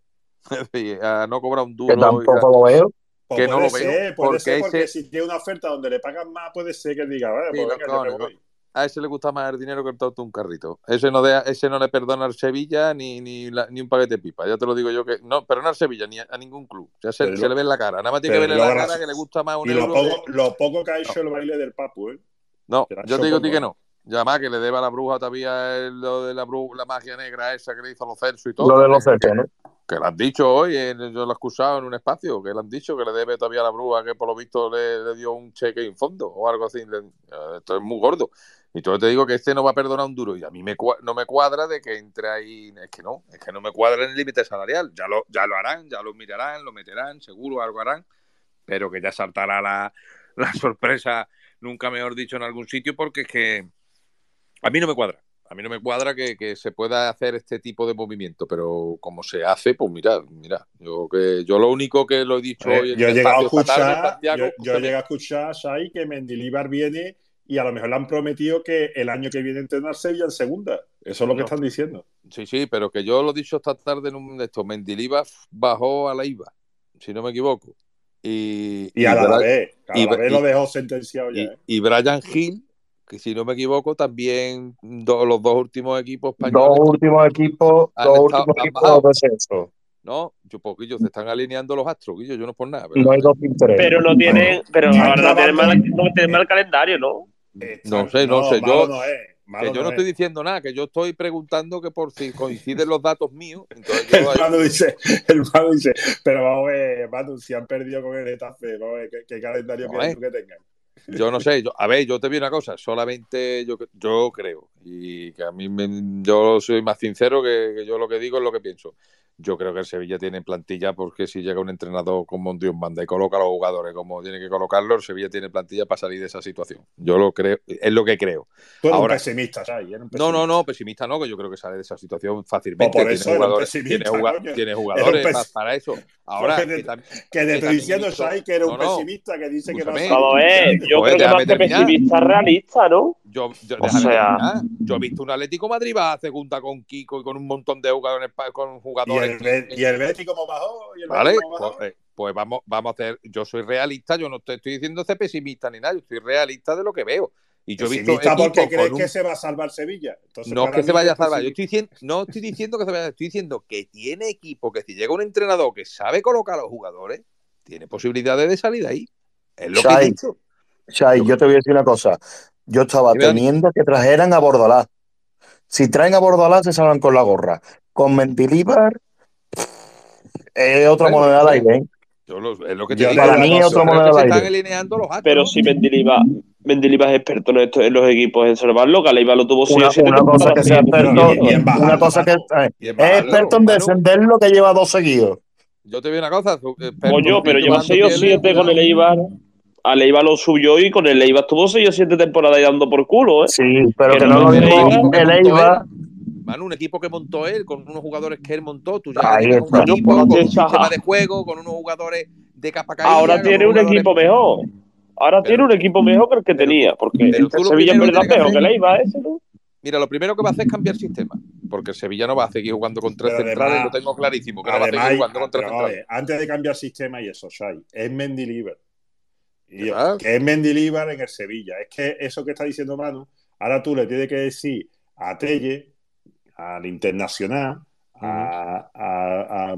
*laughs* a no cobrar un Que duro. y tampoco lo veo. Pues que no puede lo veo, ser, puede porque ser porque ese- si tiene una oferta donde le pagan más, puede ser que diga, vale, Sí, pues no, yo voy. a ese le gusta más el dinero que el todo un carrito. Ese no, de- ese no le perdona al Sevilla ni, ni, la- ni un paquete de pipa. Ya te lo digo yo que. No, pero no al Sevilla ni a, a ningún club. Ya se, Pero se lo- le ve en la cara. Nada más tiene que pero verle la cara que le gusta más un Y lo poco, que- lo poco que ha hecho el baile del Papu, ¿eh? No, yo te digo a ti que no. Ya más que le deba a la bruja todavía el- lo de la, bru- la magia negra esa que le hizo a los Celso y todo. Lo de los certes, ¿no? Que lo han dicho hoy, en- yo lo he excusado en un espacio, que le han dicho que le debe todavía la bruja que por lo visto le, le dio un cheque en fondo o algo así. Le- eh, esto es muy gordo. Y yo te digo que este no va a perdonar un duro. Y a mí me no me cuadra de que entre ahí. Es que no, es que no me cuadra en el límite salarial. Ya lo, ya lo harán, ya lo mirarán, lo meterán, seguro algo harán. Pero que ya saltará la, la *laughs* sorpresa, nunca mejor dicho, en algún sitio, porque es que a mí no me cuadra. A mí no me cuadra que, que se pueda hacer este tipo de movimiento, pero como se hace, pues mira, mira, yo que yo lo único que lo he dicho Eh, hoy en yo he llegado a escuchar, Santiago, yo, yo llegado a escuchar, Shai, que Mendilibar viene y a lo mejor le han prometido que el año que viene entrenar Sevilla en segunda. Eso es lo que están diciendo. Sí, sí, pero que yo lo he dicho esta tarde en un de estos. Mendilibar bajó a la IVA, si no me equivoco. Y, Y a la vez, a y- la vez y- lo dejó sentenciado ya. y, ¿eh? y Brian Hill, que si no me equivoco, también do- los dos últimos equipos Dos españoles. últimos equipos, dos estado- últimos equipos descenso. No, yo poquillo, se están alineando los astros, Guillo, yo no por nada. pero- No hay dos interés. Pero no tienen, pero ahora no tienen mal, no tienen mal calendario, ¿no? No sé, no sé, yo- no es. malo yo no estoy es. diciendo nada, que yo estoy preguntando que por si coinciden los datos míos. Entonces yo El Manu dice, el Manu dice, pero vamos a ver, Manu, si han perdido con el Getafe, vamos a ver, ¿qué, qué calendario tú que tengan? Yo no sé, yo, a ver, yo te digo una cosa, solamente yo, yo creo, y que a mí me- yo soy más sincero que, que yo lo que digo es lo que pienso. Yo creo que el Sevilla tiene plantilla porque si llega un entrenador como un Dios manda y coloca a los jugadores como tiene que colocarlos, el Sevilla tiene plantilla para salir de esa situación. Yo lo creo, es lo que creo. Tú eres Ahora, un pesimista, ¿sabes? Eres un no, no, no, pesimista no, que yo creo que sale de esa situación fácilmente. Pues por tiene eso era un jugadores, pesimista, tiene, tiene Era jugadores para eso. Ahora, que, tam- que diciendo, Shai, que eres un no, no, pesimista que dice que. Vamos a ver, yo Joder, creo que más que pesimista realista, ¿no? Yo, yo, O déjame sea- terminar. yo he visto un Atlético Madrid va a segunda con Kiko y con un montón de jugadores con ¿Y el, jugadores. Y el Betty cómo bajó? ¿Y el ¿Vale? Betis cómo bajó? Pues, eh, pues vamos, vamos a hacer. Yo soy realista, yo no te estoy diciendo ser pesimista ni nada, yo soy realista de lo que veo. Y yo he visto porque crees un- que se va a salvar Sevilla. Entonces, no es que se vaya a salvar. Yo estoy diciendo, no estoy diciendo que se vaya, estoy diciendo que tiene equipo, que si llega un entrenador que sabe colocar a los jugadores, tiene posibilidades de salir de ahí. Es lo que he dicho. Shai, yo te voy a decir una cosa. Yo estaba temiendo que trajeran a Bordalás. Si traen a Bordalás, se salvan con la gorra. Con Mentilíbar, es otra Bueno, moneda al aire, ¿eh? Yo lo- es lo que te Yo digo. Para mí es otra moneda se aire. están alineando los astros. Pero ¿no? si Mendilibar, Mendilibar es experto en, esto, en los equipos en salvarlo, Galeiva lo tuvo Una, siete una cosa que sea experto, Y- y en bajarlo, una cosa que eh, Y en es experto en descender lo que lleva dos seguidos. Yo te digo una cosa, Coño, pero lleva bajando 6 o pieles, 7 con el. Eibar. Al Eibar lo subió y con el Eibar estuvo 6 o 7 temporadas ahí dando por culo, ¿eh? Sí, pero Que que no lo Un que el él, Manu, un equipo que montó él, con unos jugadores que él montó, tú ya Ahí un está. Coño, equipo con un sistema de juego, con unos jugadores de capa caída, Ahora tiene un equipo mejor. Ahora Pero- tiene un equipo mejor que el que pero- tenía. Porque lo Sevilla en verdad peor que el hacer- Eibar ese, ¿no? Mira, lo primero que va a hacer es cambiar sistema, porque el Sevilla no va a seguir jugando con tres Pero centrales, además- lo tengo clarísimo, que no va a Además, seguir jugando con tres a centrales. antes de cambiar sistema y eso, Shai, es Mendilibar. Y yo, que es Mendilibar en el Sevilla. Es que eso que está diciendo Manu, ahora tú le tienes que decir a Telle, al Internacional, a, a, a,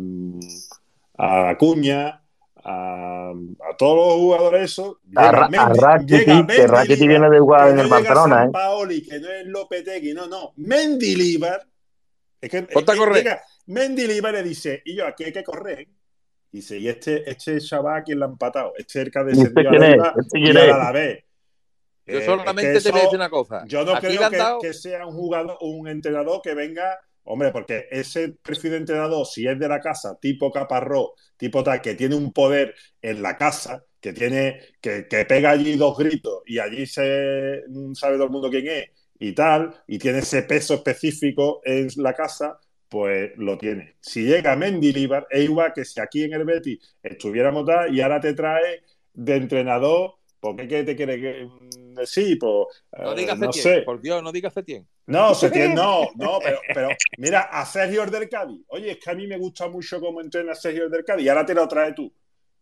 a Acuña, a, a todos los jugadores esos. A, Ra- a Rakitic, que Rakitic viene de jugar que en el Barcelona, ¿eh? Sampaoli, que no es Lopetegui, no, no. Mendilibar. Es que es- correr. llega Mendilibar le dice, y yo, aquí hay que correr. Y dice, y este, este chaval, ¿quién lo ha empatado? Este es el que ha ¿Y este a ¿Este y al es? Alavés. Yo Eh, solamente es que te voy a decir una cosa. Yo no creo que, dado- que sea un jugador, un entrenador que venga, hombre, porque ese perfil de entrenador, si es de la casa, tipo Caparrós, tipo tal, que tiene un poder en la casa, que tiene, que, que pega allí dos gritos y allí se sabe todo el mundo quién es y tal, y tiene ese peso específico en la casa, pues lo tiene. Si llega Mendilibar, es igual que si aquí en el Betis estuviéramos tal y ahora te trae de entrenador, ¿por qué te quiere que- mm, decir? Pues, No eh, digas no sé. por Dios, no digas Setién. No, Setién no, *laughs* no, pero, pero mira, a Sergio del Cádiz. Oye, es que a mí me gusta mucho cómo entrena Sergio del Cádiz y ahora te lo traes tú.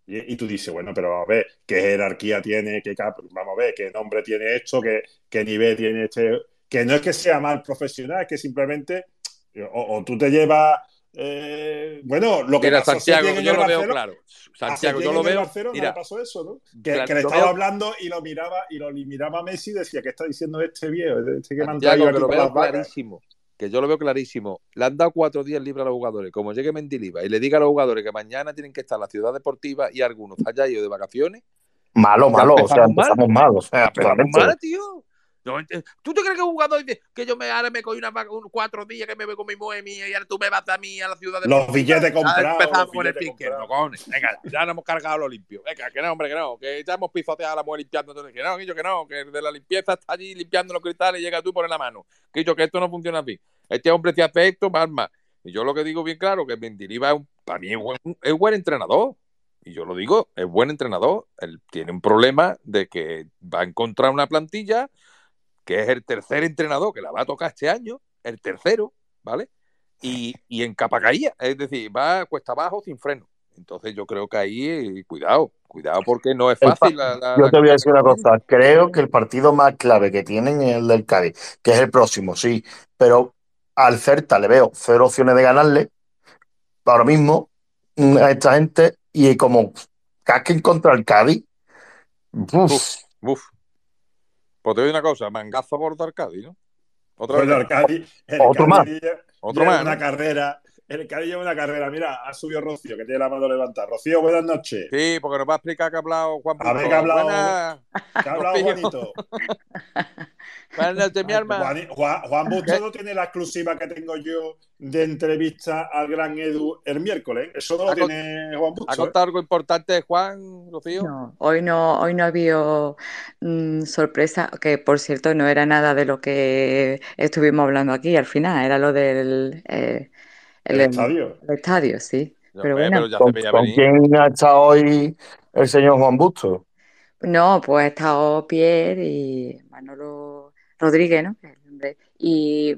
Y, y tú dices, bueno, pero vamos a ver, qué jerarquía tiene, qué cap- vamos a ver, qué nombre tiene esto, qué, qué nivel tiene este. Que no es que sea mal profesional, es que simplemente o, o tú te llevas. eh, bueno, lo que Mira, pasó Santiago, yo lo veo claro. Santiago, yo lo veo. Barcelona Mira, le pasó eso, ¿no? Que, claro, que le estaba veo- hablando y lo miraba y lo miraba a Messi y decía, ¿qué está diciendo este viejo? Este que me han Santiago, traído que aquí lo veo clarísimo. Que yo lo veo clarísimo. Le han dado cuatro días libres a los jugadores. Como llegue Mendiliva y le diga a los jugadores que mañana tienen que estar en la ciudad deportiva y algunos haya ido de vacaciones. Malo, malo, o sea, empezamos mal. mal, o sea, Empezamos totalmente. mal, tío. No, ¿Tú te crees que un jugador dice que yo me, ahora me cogí una, cuatro días que me voy con mi mujer mía y ahora tú me vas a mí a la ciudad de Los billetes comprados, empezamos los con el billetes pie izquierdo, cojones. Venga, ya nos hemos cargado lo limpio. Venga, que no, hombre, que no. Que ya hemos pisoteado a la mujer limpiando. Entonces, que no, que yo que no. Que el de la limpieza está allí limpiando los cristales y llega tú y pones la mano. Que yo que esto no funciona así. Este hombre te hace esto, más, más. Y yo lo que digo bien claro, que Mendilibar es un, para mí es buen, es buen entrenador. Y yo lo digo, es buen entrenador. Él tiene un problema de que va a encontrar una plantilla que es el tercer entrenador que la va a tocar este año, el tercero, ¿vale? Y, y en capa caída, es decir, va cuesta abajo sin freno. Entonces yo creo que ahí, cuidado, cuidado porque no es fácil. la- la- Yo te voy a decir una cosa. Creo que el partido más clave que tienen es el del Cádiz, que es el próximo, sí. Pero al Celta le veo cero opciones de ganarle ahora mismo mm, a esta gente. Y como casquen contra el Cádiz, uf, Uf, uf. Pues te digo una cosa, mangazo por Cádiz, ¿no? Otro bueno, vez. el Otro Cádiz más. Otro más, una ¿no? carrera. El Cádiz lleva una carrera. Mira, ha subido Rocío, que tiene la mano levantada. Rocío, buenas noches. Sí, porque nos va a explicar que ha hablado Juan A ver, que ha hablado- Buenas, ¿Qué ha hablado. Juanito? *laughs* buenas noches, mi alma. Juan, Juan, Juan Busto no tiene la exclusiva que tengo yo de entrevista al gran Edu el miércoles. Eso no lo tiene Juan Busto. ¿Ha ¿eh? contado algo importante, Juan, Rocío? No, hoy no, hoy no ha habido mm, sorpresa, que por cierto no era nada de lo que estuvimos hablando aquí al final, era lo del eh, ¿El estadio? el estadio, sí. Pero bueno, pero ¿Con, quién ha estado hoy el señor Juan Busto? no, pues ha estado Pierre y Manolo Rodríguez, ¿no? Que es el hombre. Y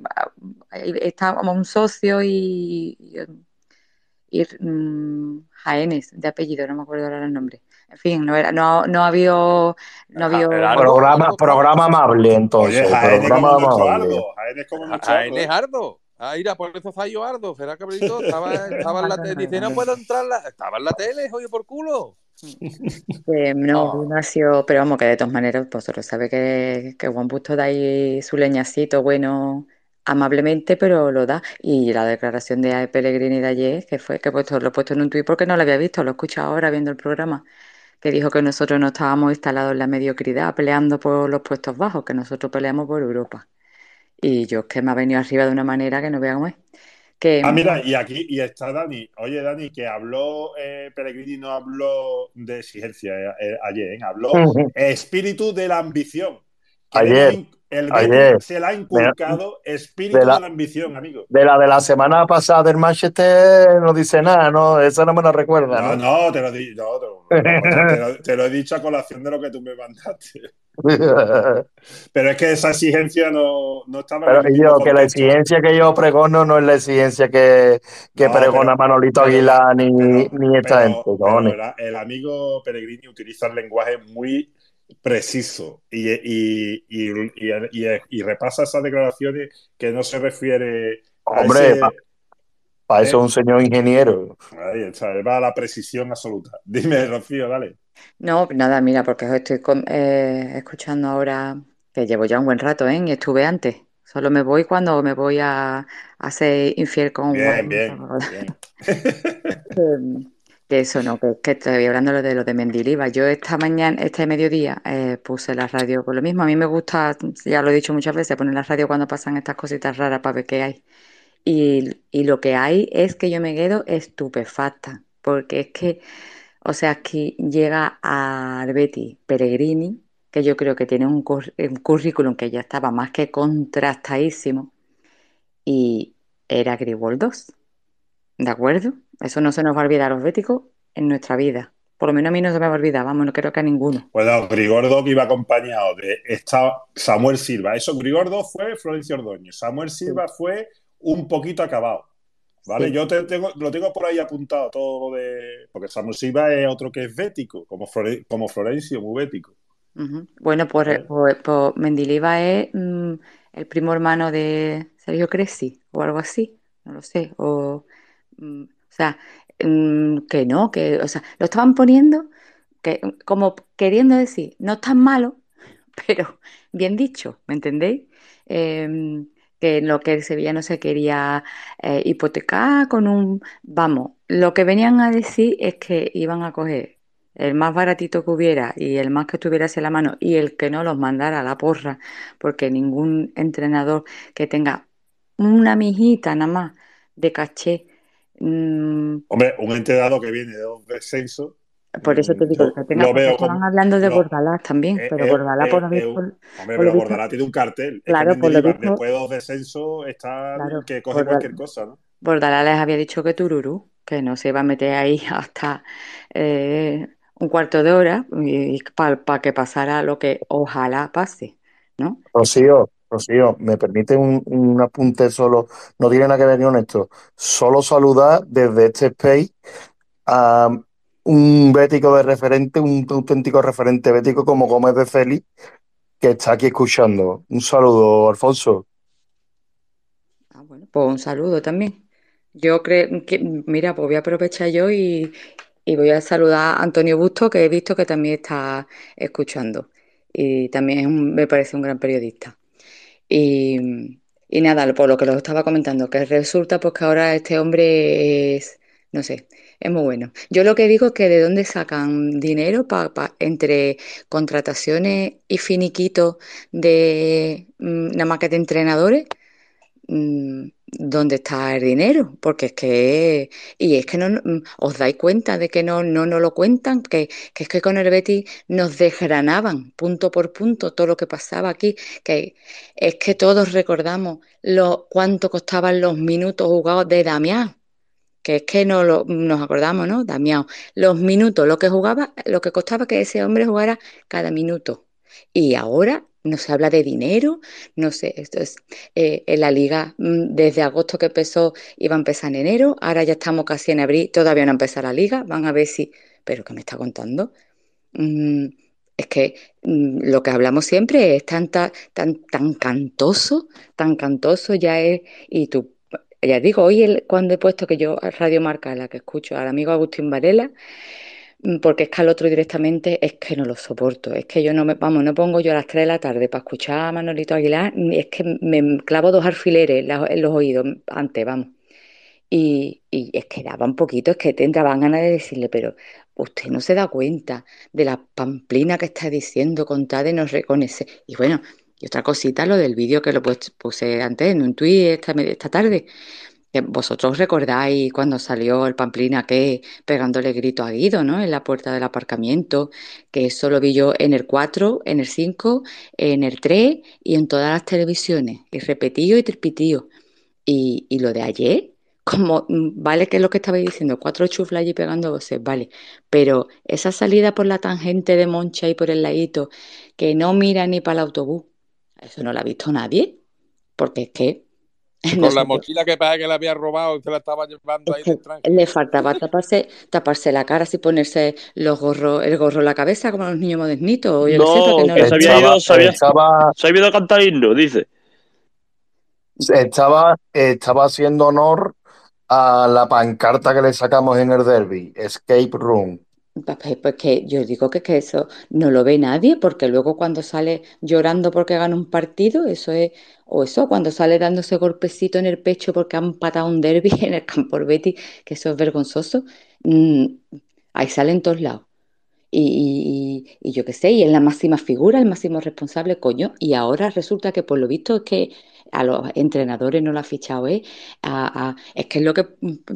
ahí estábamos un socio y, y, y, mm, Jaénes, de apellido, no me acuerdo ahora el nombre. En fin, no era, no, no había, no había Programa, programa amable, entonces. Oye, Jaén es programa como nuestro amable. Ardo. Jaén es como nuestro Jaén Ardo. es Ardo. Ah, mira, por eso está yo Ardo. ¿Será cabrito? *laughs* Estaba, estaba en la tele. Dice, no puedo entrar. La... Estaba en la tele, oye, por culo. Eh, no, no ha sido, pero vamos, que de todas maneras vosotros sabéis que, que Juan Busto da ahí su leñacito bueno amablemente, pero lo da. Y la declaración de Pellegrini de ayer, que fue, que he puesto, lo he puesto en un tuit porque no lo había visto, lo he escuchado ahora viendo el programa, que dijo que nosotros no estábamos instalados en la mediocridad peleando por los puestos bajos, que nosotros peleamos por Europa. Y yo es que me ha venido arriba de una manera que no vean cómo es. Que, Ah, mira, y aquí y está Dani. Oye, Dani, que habló eh, Pellegrini, no habló de exigencia eh, eh, ayer, ¿eh? habló espíritu de la ambición. Ayer, el ayer. se le ha inculcado espíritu de de la- la, ambición, amigo. De la de la semana pasada del Manchester no dice nada, ¿no? Esa no me la recuerda, No, ¿no? no, te lo, di- no, te, lo, te lo- te lo he dicho a colación de lo que tú me mandaste. *laughs* Pero es que esa exigencia no, no estaba en Pero el yo, que la exigencia que yo pregono no es la exigencia que, que No, pregona pero- Manolito Aguilar ni, ni esta pero- gente, pero el, el amigo Pellegrini utiliza el lenguaje muy preciso y, y, y, y- repasa esas declaraciones que no se refiere a Hombre, ese... pa- para eso ¿eh? es un señor ingeniero. Ahí está, va a la precisión absoluta. *laughs* Dime, Rocío, dale. No, nada, mira, porque os estoy con- eh, escuchando ahora, que llevo ya un buen rato, ¿eh? Y estuve antes. Solo me voy cuando me voy a, a ser infiel con Bien, Juan. bien, bien. *laughs* Que, que eso no, que, que estoy hablando de lo de Mendiliva. Yo esta mañana, este mediodía, eh, puse la radio por lo mismo. A mí me gusta, ya lo he dicho muchas veces, poner la radio cuando pasan estas cositas raras para ver qué hay. Y, y lo que hay es que yo me quedo estupefacta, porque es que, o sea, que llega al Betis Pellegrini, que yo creo que tiene un, cur- un currículum que ya estaba más que contrastadísimo, y era Gribol 2, ¿de acuerdo? Eso no se nos va a olvidar a los béticos en nuestra vida. Por lo menos a mí no se me va a olvidar, vamos, no creo que a ninguno. Bueno, Grigordo que iba acompañado de esta Samuel Silva. Eso, Grigordo fue Florencio Ordóñez. Samuel Silva fue un poquito acabado. ¿Vale? Sí. Yo te tengo, lo tengo por ahí apuntado todo de. Porque Samuel Silva es otro que es bético, como, Flore- como Florencio, muy bético. Bueno, pues, ¿Vale? pues, pues Mendiliva es mm, el primo hermano de Sergio Cresci o algo así, no lo sé. O, mm, o sea, mm, que no, que, o sea, lo estaban poniendo que, como queriendo decir, no es tan malo, *laughs* pero bien dicho, ¿me entendéis? Em, que lo que Sevilla no se quería eh, hipotecar con un... Vamos, lo que venían a decir es que iban a coger el más baratito que hubiera y el más que tuviese la mano y el que no los mandara a la porra, porque ningún entrenador que tenga una mijita nada más de caché, mm, Hombre, un entrenador que viene de un descenso. Por eso te digo yo que tenga, lo veo estaban como- hablando de lo- Bordalás también, eh, pero eh, Bordalás por eh, lo eh, visto, Hombre, por pero lo visto- Bordalás tiene un cartel. Claro, por lo visto- después de dos descensos, está Claro, que coge Bordal- cualquier cosa, ¿no? Bordalás les había dicho que Tururú, que no se iba a meter ahí *laughs* hasta eh, un cuarto de hora y, para que pasara lo que ojalá pase, ¿no? Rocío, Rocío, me permite un, un apunte solo, no tiene nada que ver con esto. Solo saludar desde este space a un bético de referente, un auténtico referente bético como Gómez de Félix, que está aquí escuchando. Un saludo, Alfonso. Ah, bueno, pues un saludo también. Yo creo que, mira, pues voy a aprovechar yo y, y voy a saludar a Antonio Busto, que he visto que también está escuchando. Y también es un- me parece un gran periodista. Y Y nada, por lo que lo estaba comentando, que resulta pues que ahora este hombre es, no sé, es muy bueno. Yo lo que digo es que de dónde sacan dinero entre contrataciones y finiquitos de mm, nada más que de entrenadores, mm, ¿dónde está el dinero? Porque es que, y es que no, mm, os dais cuenta de que no, no nos lo cuentan, que, que es que con el Betis nos desgranaban punto por punto todo lo que pasaba aquí, que es que todos recordamos lo, cuánto costaban los minutos jugados de Damián que es que no lo, nos acordamos, ¿no? Damián, los minutos, lo que jugaba, lo que costaba que ese hombre jugara cada minuto. Y ahora no se habla de dinero, no sé, esto es eh, en la liga mm, desde agosto que empezó, iba a empezar en enero, ahora ya estamos casi en abril, todavía no ha empezado la liga, van a ver si, pero ¿qué me está contando? Mm, es que mm, lo que hablamos siempre es tan, ta- tan, tan cantoso, tan cantoso ya es, y tú, ya digo, hoy cuando he puesto que yo Radio Marca, la que escucho al amigo Agustín Varela, mm, porque es que al otro directamente es que no lo soporto, es que yo no me, vamos, no pongo yo a las 3 de la tarde para escuchar a Manolito Aguilar, es que me clavo dos alfileres en los oídos antes, vamos. Y, y es que daba un poquito, es que te entraban ganas de decirle, pero usted no se da cuenta de la pamplina que está diciendo con tal de nos reconoce. Y bueno, y otra cosita, lo del vídeo que lo pues- puse antes en un tuit esta, esta tarde. Vosotros recordáis cuando salió el pamplina que pegándole grito a Guido, ¿no? En la puerta del aparcamiento, que eso lo vi yo en el 4, en el 5, en el 3 y en todas las televisiones, y repetido y tripitido. Y, y lo de ayer, como, mm, vale que es lo que estabais diciendo, cuatro chuflas allí pegando voces, vale, pero esa salida por la tangente de Moncha y por el ladito, que no mira ni para el autobús, eso no lo ha visto nadie, porque es que Con no la mochila que parece que la había robado y se la estaba llevando ahí tranque. le faltaba taparse, taparse la cara, así ponerse los gorros, el gorro en la cabeza, como los niños modernitos, yo que No, no que le se había Estaba, ido, se había, estaba, se había ido a cantar himno, dice. estaba, estaba haciendo honor a la pancarta que le sacamos en el derby, Escape Room. Pues, pues yo digo que, eso no lo ve nadie, porque luego cuando sale llorando porque gana un partido, eso es, o eso, cuando sale dándose golpecito en el pecho porque han patado un derbi *laughs* en el campo Betis, que eso es vergonzoso, mm, ahí sale en todos lados. Y, y- y yo qué sé, y es la máxima figura, el máximo responsable, coño, y ahora resulta que por lo visto es que a los entrenadores no lo ha fichado. A- es que es lo que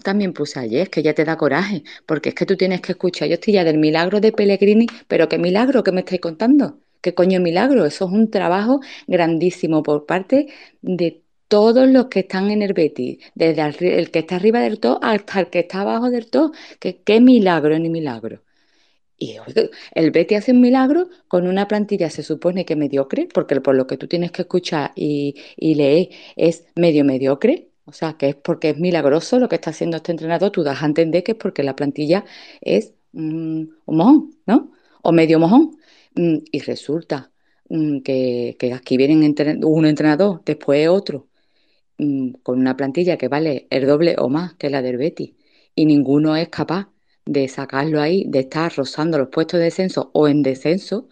también puse ayer, es que ya te da coraje, porque es que tú tienes que escuchar, yo estoy ya del milagro de Pellegrini, pero ¿qué milagro que me estáis contando? ¿Qué coño milagro? Eso es un trabajo grandísimo por parte de todos los que están en el Betis, desde el que está arriba del todo hasta el que está abajo del todo, que qué milagro ni milagro. Y el Betis hace un milagro con una plantilla, se supone que mediocre, porque por lo que tú tienes que escuchar y, leer es medio mediocre, o sea, que es porque es milagroso lo que está haciendo este entrenador, tú das a entender que es porque la plantilla es mm, un mojón, ¿no? O medio mojón. Mm, y resulta mm, que, aquí vienen entren- un entrenador, después otro, mm, con una plantilla que vale el doble o más que la del Betis, y ninguno es capaz de sacarlo ahí, de estar rozando los puestos de descenso o en descenso,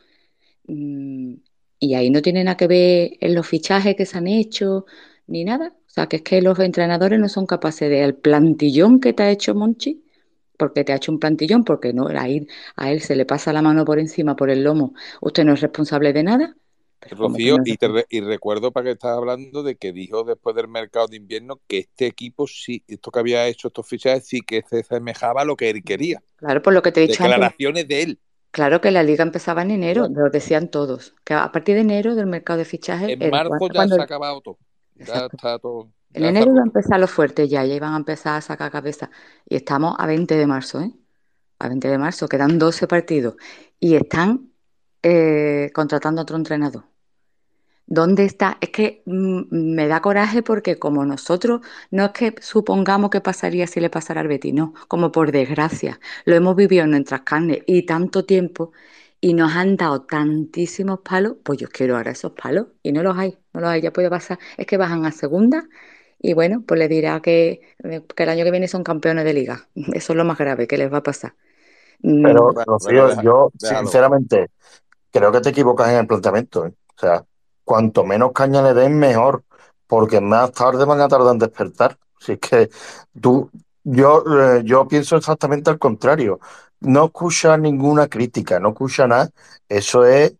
mm, y ahí no tiene nada que ver en los fichajes que se han hecho ni nada. O sea, que es que los entrenadores no son capaces de el plantillón que te ha hecho Monchi, porque te ha hecho un plantillón, porque no, ahí a él se le pasa la mano por encima, por el lomo. Usted no es responsable de nada. Pero ¿cómo que Rocío, y, te re- y recuerdo para que estás hablando de que dijo después del mercado de invierno que este equipo sí, esto que había hecho estos fichajes sí que se asemejaba a lo que él quería. Claro, por lo que te he dicho antes. Declaraciones de él. Claro que la liga empezaba en enero, lo decían todos, que a partir de enero del mercado de fichajes, En marzo cuando- ya cuando- se ha acabado todo. Ya está todo. en ya enero iba a empezar lo fuerte ya, ya iban a empezar a sacar cabeza. Y estamos a 20 de marzo, ¿eh? A 20 de marzo, quedan 12 partidos y están eh, contratando a otro entrenador. ¿Dónde está? Es que mm, me da coraje porque como nosotros, no es que supongamos que pasaría si le pasara al Betis, no, como por desgracia, lo hemos vivido en nuestras carnes y tanto tiempo y nos han dado tantísimos palos, pues yo quiero ahora esos palos y no los hay, no los hay, ya puede pasar, es que bajan a segunda y bueno, pues le dirá que, eh, que el año que viene son campeones de liga, *laughs* eso es lo más grave que les va a pasar. Mm, Pero, Bueno, Rocío, bueno, yo déjalo. sinceramente creo que te equivocas en el planteamiento. ¿eh? O sea, cuanto menos caña le den, mejor. porque más tarde van a tardar en despertar. Si es que tú, yo, eh, yo pienso exactamente al contrario. No escucha ninguna crítica, no escucha nada. Eso es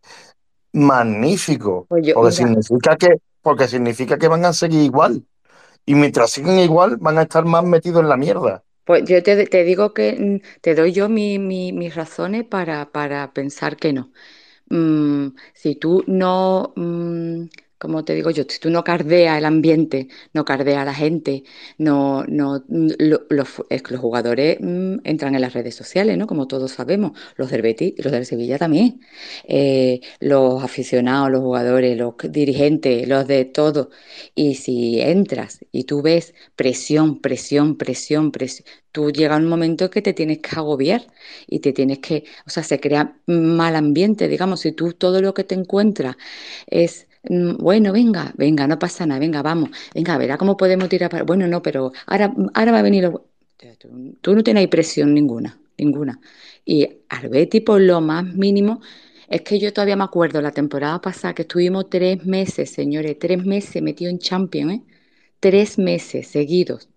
magnífico, Pues yo, porque significa que, porque significa que van a seguir igual. Y mientras sigan igual, van a estar más metidos en la mierda. pues yo te, te digo que mm, te doy yo mi- mi- mis razones para, para pensar que no. Mm, si tú no, mm, como te digo yo, si tú no cardeas el ambiente, no cardeas a la gente, no, no, mm, lo- los, jugadores mm, entran en las redes sociales, ¿no? Como todos sabemos, los del Betis y los del Sevilla también. Eh, los aficionados, los jugadores, los dirigentes, los de todo. Y si entras y tú ves presión, presión, presión, presión, tú llega un momento que te tienes que agobiar y te tienes que, o sea, se crea mal ambiente, digamos, si tú todo lo que te encuentras es, bueno, venga, venga, no pasa nada, venga, vamos, venga, verá cómo podemos tirar para, bueno, no, pero ahora, ahora va a venir, tú, no tienes presión ninguna, ninguna. Y al Betis, por lo más mínimo, es que yo todavía me acuerdo la temporada pasada que estuvimos tres meses, señores, tres meses metidos en Champions, ¿eh? Tres meses seguidos.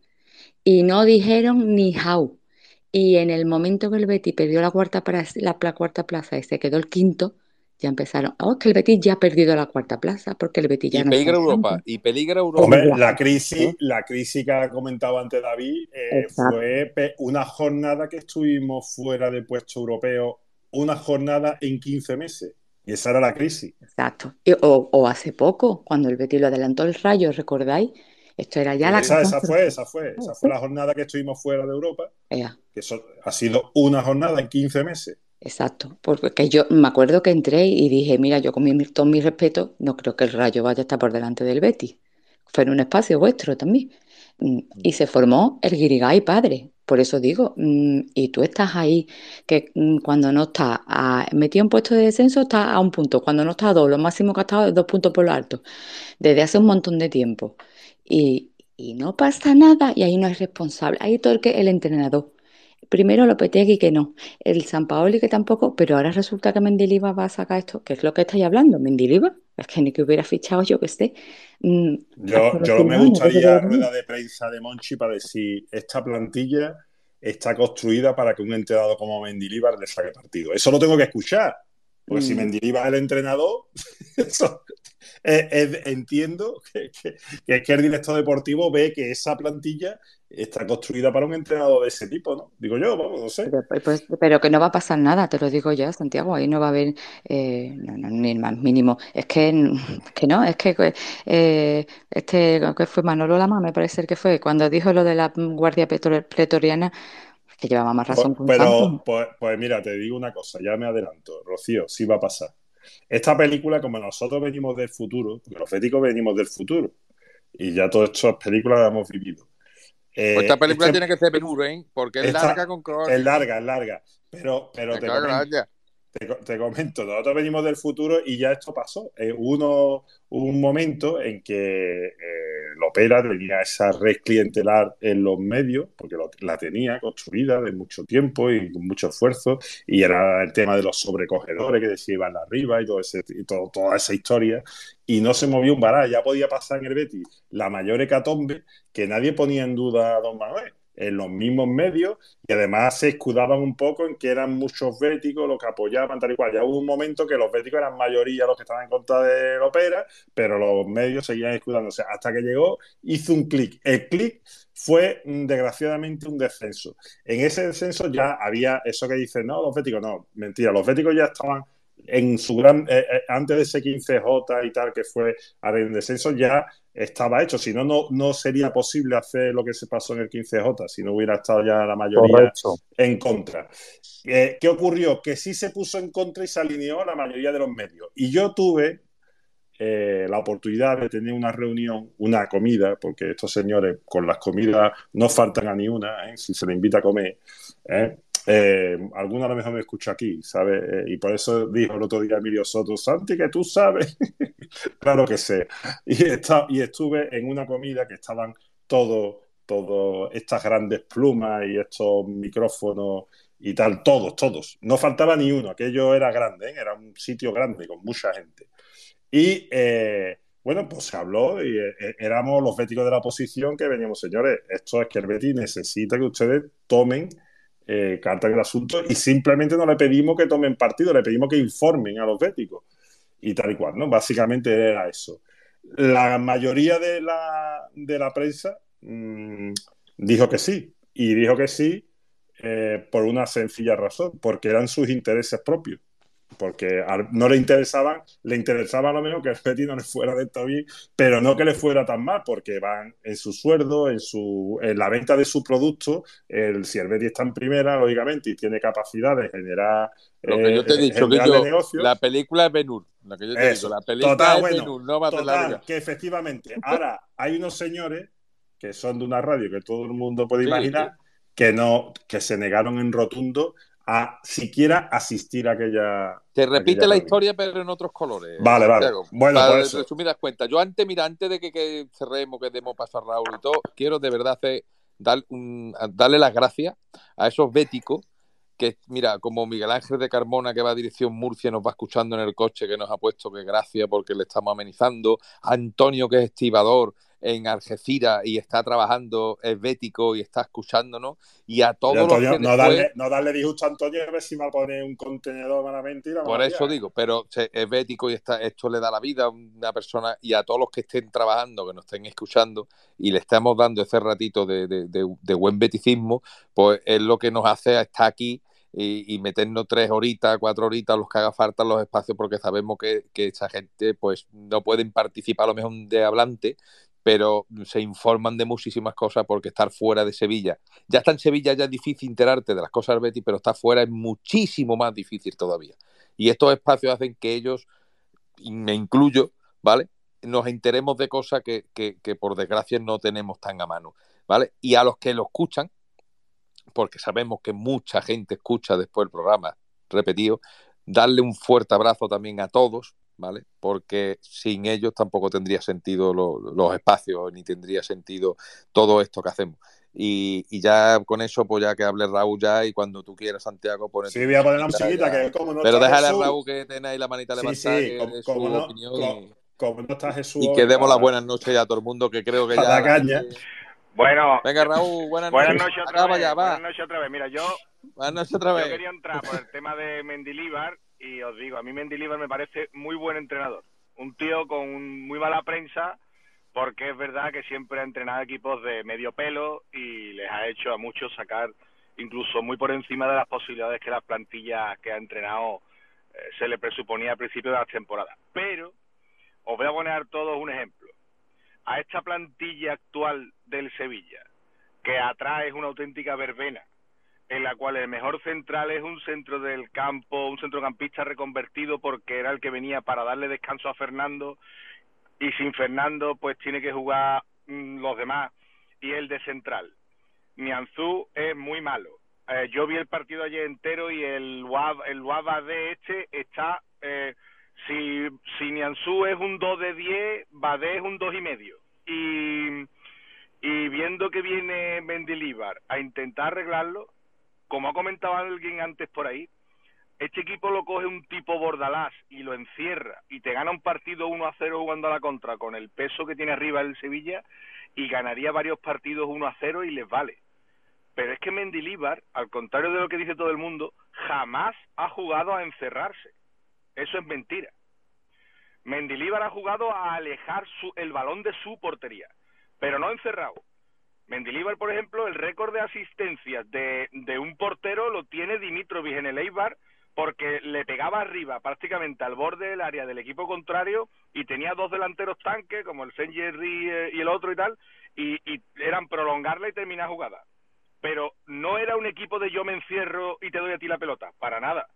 Y no dijeron ni how. Y en el momento que el Betis perdió la cuarta, plaza, la, la cuarta plaza y se quedó el quinto, ya empezaron. Oh, es que el Betis ya ha perdido la cuarta plaza porque el Betis ya Y no peligra Europa, y peligra Europa. Hombre, la crisis, la crisis que ha comentado antes David eh, fue una jornada que estuvimos fuera de puesto europeo, una jornada en 15 meses. Y esa era la crisis. Exacto. Y- o, o hace poco, cuando el Betis lo adelantó el Rayo, ¿recordáis? Esto era ya la Esa, esa fue, esa fue, esa fue la jornada que estuvimos fuera de Europa, Ea, que eso ha sido una jornada en 15 meses. Exacto. Porque yo me acuerdo que entré y dije, mira, yo con mi, todo mi respeto, no creo que el Rayo vaya a estar por delante del Betis. Fue en un espacio vuestro también. Mm, Y se formó el Guirigay padre. Por eso digo, mm, y tú estás ahí, que mm, cuando no estás metido en puesto de descenso, estás a un punto. Cuando no estás a dos, lo máximo que has estado es dos puntos por lo alto, desde hace un montón de tiempo. Y, y no pasa nada, y ahí no es responsable. Ahí todo el que el entrenador. Primero Lopetegui que no, el Sampaoli que tampoco, pero ahora resulta que Mendilibar va a sacar esto, que es lo que estáis hablando, Mendilibar, es que ni que hubiera fichado yo que esté. Mm, Yo, yo me gustaría rueda de prensa de Monchi para decir, esta plantilla está construida para que un entrenador como Mendilibar le saque partido. Eso lo tengo que escuchar, porque si Mm. Mendilibar es el entrenador, *laughs* eso- eh, eh, entiendo que, que- que es que el director deportivo ve que esa plantilla está construida para un entrenador de ese tipo, ¿no? Digo yo, vamos, no sé. Pero, pues, pero que no va a pasar nada, te lo digo ya, Santiago, ahí no va a haber eh, no, no, ni el más mínimo. Es que, *laughs* que no, es que eh, este, que fue Manolo Lama, me parece que fue, cuando dijo lo de la Guardia Pretor- Pretoriana, que llevaba más Pues- razón un pero, pues, pues mira, te digo una cosa, ya me adelanto, Rocío, sí va a pasar. Esta película, como nosotros venimos del futuro, porque los féticos venimos del futuro, y ya todas estas películas las hemos vivido. Eh, esta película este- tiene que ser ¿eh? Porque es esta- larga con cojones. Es larga, es larga. Pero, pero te, comento. Te, co- te comento, nosotros venimos del futuro y ya esto pasó. Eh, uno, un momento en que eh, Lopera tenía esa red clientelar en los medios, porque la tenía construida de mucho tiempo y con mucho esfuerzo, y era el tema de los sobrecogedores que decía iban arriba y, todo ese, y todo- toda esa historia, y no se movió un vará, ya podía pasar en el Betis la mayor hecatombe que nadie ponía en duda a Don Manuel en los mismos medios y además se escudaban un poco en que eran muchos béticos los que apoyaban tal y cual. Ya hubo un momento que los béticos eran mayoría los que estaban en contra de Lopera, pero los medios seguían escudándose hasta que llegó, hizo un clic. El clic fue mm, desgraciadamente un descenso. En ese descenso ya había eso que dicen, no, los béticos no, mentira, los béticos ya estaban en su gran, eh, eh, antes de ese 15J y tal, que fue al descenso, ya estaba hecho. Si no, no, no sería posible hacer lo que se pasó en el 15J, si no hubiera estado ya la mayoría Correcto. en contra. Eh, ¿Qué ocurrió? Que sí se puso en contra y se alineó la mayoría de los medios. Y yo tuve eh, la oportunidad de tener una reunión, una comida, porque estos señores con las comidas no faltan a ni una, ¿eh? si se le invita a comer. ¿eh? Eh, alguno a lo mejor me escucha aquí, ¿sabes? Eh, y por eso dijo el otro día Emilio Soto, Santi, que tú sabes. *laughs* claro que sé. Y, esta- y estuve en una comida que estaban todos, todos estas grandes plumas y estos micrófonos y tal, todos, todos. No faltaba ni uno, aquello era grande, ¿eh? era un sitio grande con mucha gente. Y eh, Bueno, pues se habló y eh, eh, éramos los béticos de la oposición que veníamos, señores, esto es que el Betis necesita que ustedes tomen eh, carta en el asunto y simplemente no le pedimos que tomen partido, le pedimos que informen a los béticos y tal y cual, ¿no? Básicamente era eso. La mayoría de la, de la prensa mm, dijo que sí y dijo que sí eh, por una sencilla razón, porque eran sus intereses propios porque no le interesaban, le interesaba a lo menos que el Betis no le fuera de todo bien, pero no que le fuera tan mal, porque van en su sueldo, en su en la venta de su producto, el, si el Betis está en primera, lógicamente, y tiene capacidad de generar lo que yo te he eh, dicho, que yo, la película es Benur. La que yo te Eso, digo, la película total, es bueno, Benur, no va total, larga. que efectivamente, ahora hay unos señores que son de una radio que todo el mundo puede Sí, imaginar, que no, que se negaron en rotundo a siquiera asistir a aquella. Te repite aquella la reunión. historia, pero en otros colores. Vale, vale. Santiago. Bueno, Para pues eso. resumidas cuentas, yo antes, mira, antes de que, que cerremos, que demos paso a Raúl y todo, quiero de verdad hacer, dar un- darle las gracias a esos béticos que, mira, como Miguel Ángel de Carmona, que va a dirección Murcia, nos va escuchando en el coche, que nos ha puesto que gracias porque le estamos amenizando. Antonio, que es estibador en Algeciras y está trabajando, es bético y está escuchándonos. Y a todos Antonio, los que no, después- darle, no darle disgusto a Antonio a ver si me va a poner un contenedor malamente y la Por eso liar. digo, pero es bético y está, esto le da la vida a una persona y a todos los que estén trabajando, que nos estén escuchando y le estamos dando ese ratito de, de- de- de buen beticismo, pues es lo que nos hace estar aquí y, y meternos tres horitas, cuatro horitas, los que haga falta en los espacios, porque sabemos que, que esa gente pues no pueden participar a lo mejor de hablante, pero se informan de muchísimas cosas porque estar fuera de Sevilla. Ya está en Sevilla, ya es difícil enterarte de las cosas del Betis, pero estar fuera es muchísimo más difícil todavía. Y estos espacios hacen que ellos, y me incluyo, ¿vale? Nos enteremos de cosas que, que- que por desgracia no tenemos tan a mano, ¿vale? Y a los que lo escuchan, porque sabemos que mucha gente escucha después el programa repetido, darle un fuerte abrazo también a todos, ¿vale? Porque sin ellos tampoco tendría sentido lo- los espacios, ni tendría sentido todo esto que hacemos. Y, y ya con eso, pues ya que hable Raúl ya y cuando tú quieras, Santiago, pone Sí, voy a poner la musiquita, que como no Pero déjale a Raúl que tenga ahí la manita Sí, levantada, sí, que como, dé su como no, opinión como- y, como no está Jesús y hoy que demos las para- buenas noches ya a todo el mundo, que creo que ya... dar caña. Bueno, Venga, Raúl, buenas, buenas noches. noches otra Acaba vez. ya, va. Buenas noches otra vez. Mira, yo, Buenas noches otra yo vez. quería entrar por el tema de Mendilíbar y os digo, a mí Mendilíbar me parece muy buen entrenador. Un tío con muy mala prensa porque es verdad que siempre ha entrenado equipos de medio pelo y les ha hecho a muchos sacar incluso muy por encima de las posibilidades que las plantillas que ha entrenado eh, se le presuponía al principio de las temporadas. Pero os voy a poner todos un ejemplo. A esta plantilla actual del Sevilla, que atrás es una auténtica verbena, en la cual el mejor central es un centro del campo, un centrocampista reconvertido porque era el que venía para darle descanso a Fernando y sin Fernando pues tiene que jugar mm, los demás y el de central. Nianzú es muy malo. Eh, yo vi el partido ayer entero y el el este está eh, si, si Nianzú es un 2 de 10, Badé es un 2 y medio. Y, y viendo que viene Mendilíbar a intentar arreglarlo, como ha comentado alguien antes por ahí, este equipo lo coge un tipo bordalás y lo encierra y te gana un partido 1 a 0 jugando a la contra con el peso que tiene arriba el Sevilla y ganaría varios partidos 1 a 0 y les vale. Pero es que Mendilíbar, al contrario de lo que dice todo el mundo, jamás ha jugado a encerrarse. Eso es mentira. Mendilíbar ha jugado a alejar su, el balón de su portería, pero no encerrado. Mendilíbar, por ejemplo, el récord de asistencias de, de un portero lo tiene Dimitrovic en el Eibar porque le pegaba arriba prácticamente al borde del área del equipo contrario y tenía dos delanteros tanques como el Senjerry eh, y el otro y tal y, y eran prolongarla y terminar jugada. Pero no era un equipo de yo me encierro y te doy a ti la pelota para nada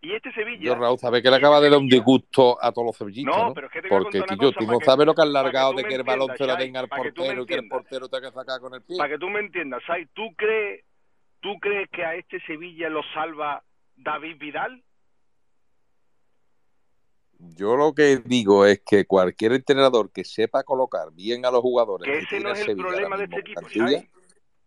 y este Sevilla Yo, Raúl, sabes que le acaba de dar un disgusto a todos los sevillistas, No, ¿no? pero es que te voy a Porque, contar una Quillo, cosa tú no sabes lo que que largado de que el balón se lo Shai, den al portero y que el portero tenga que sacar con el pie. para que tú me entiendas Sai, ¿tú crees tú crees que a este Sevilla lo salva David Vidal Yo lo que digo es que cualquier entrenador que sepa colocar bien a los jugadores que ese no es el Sevilla problema de este equipo plantilla, Sai,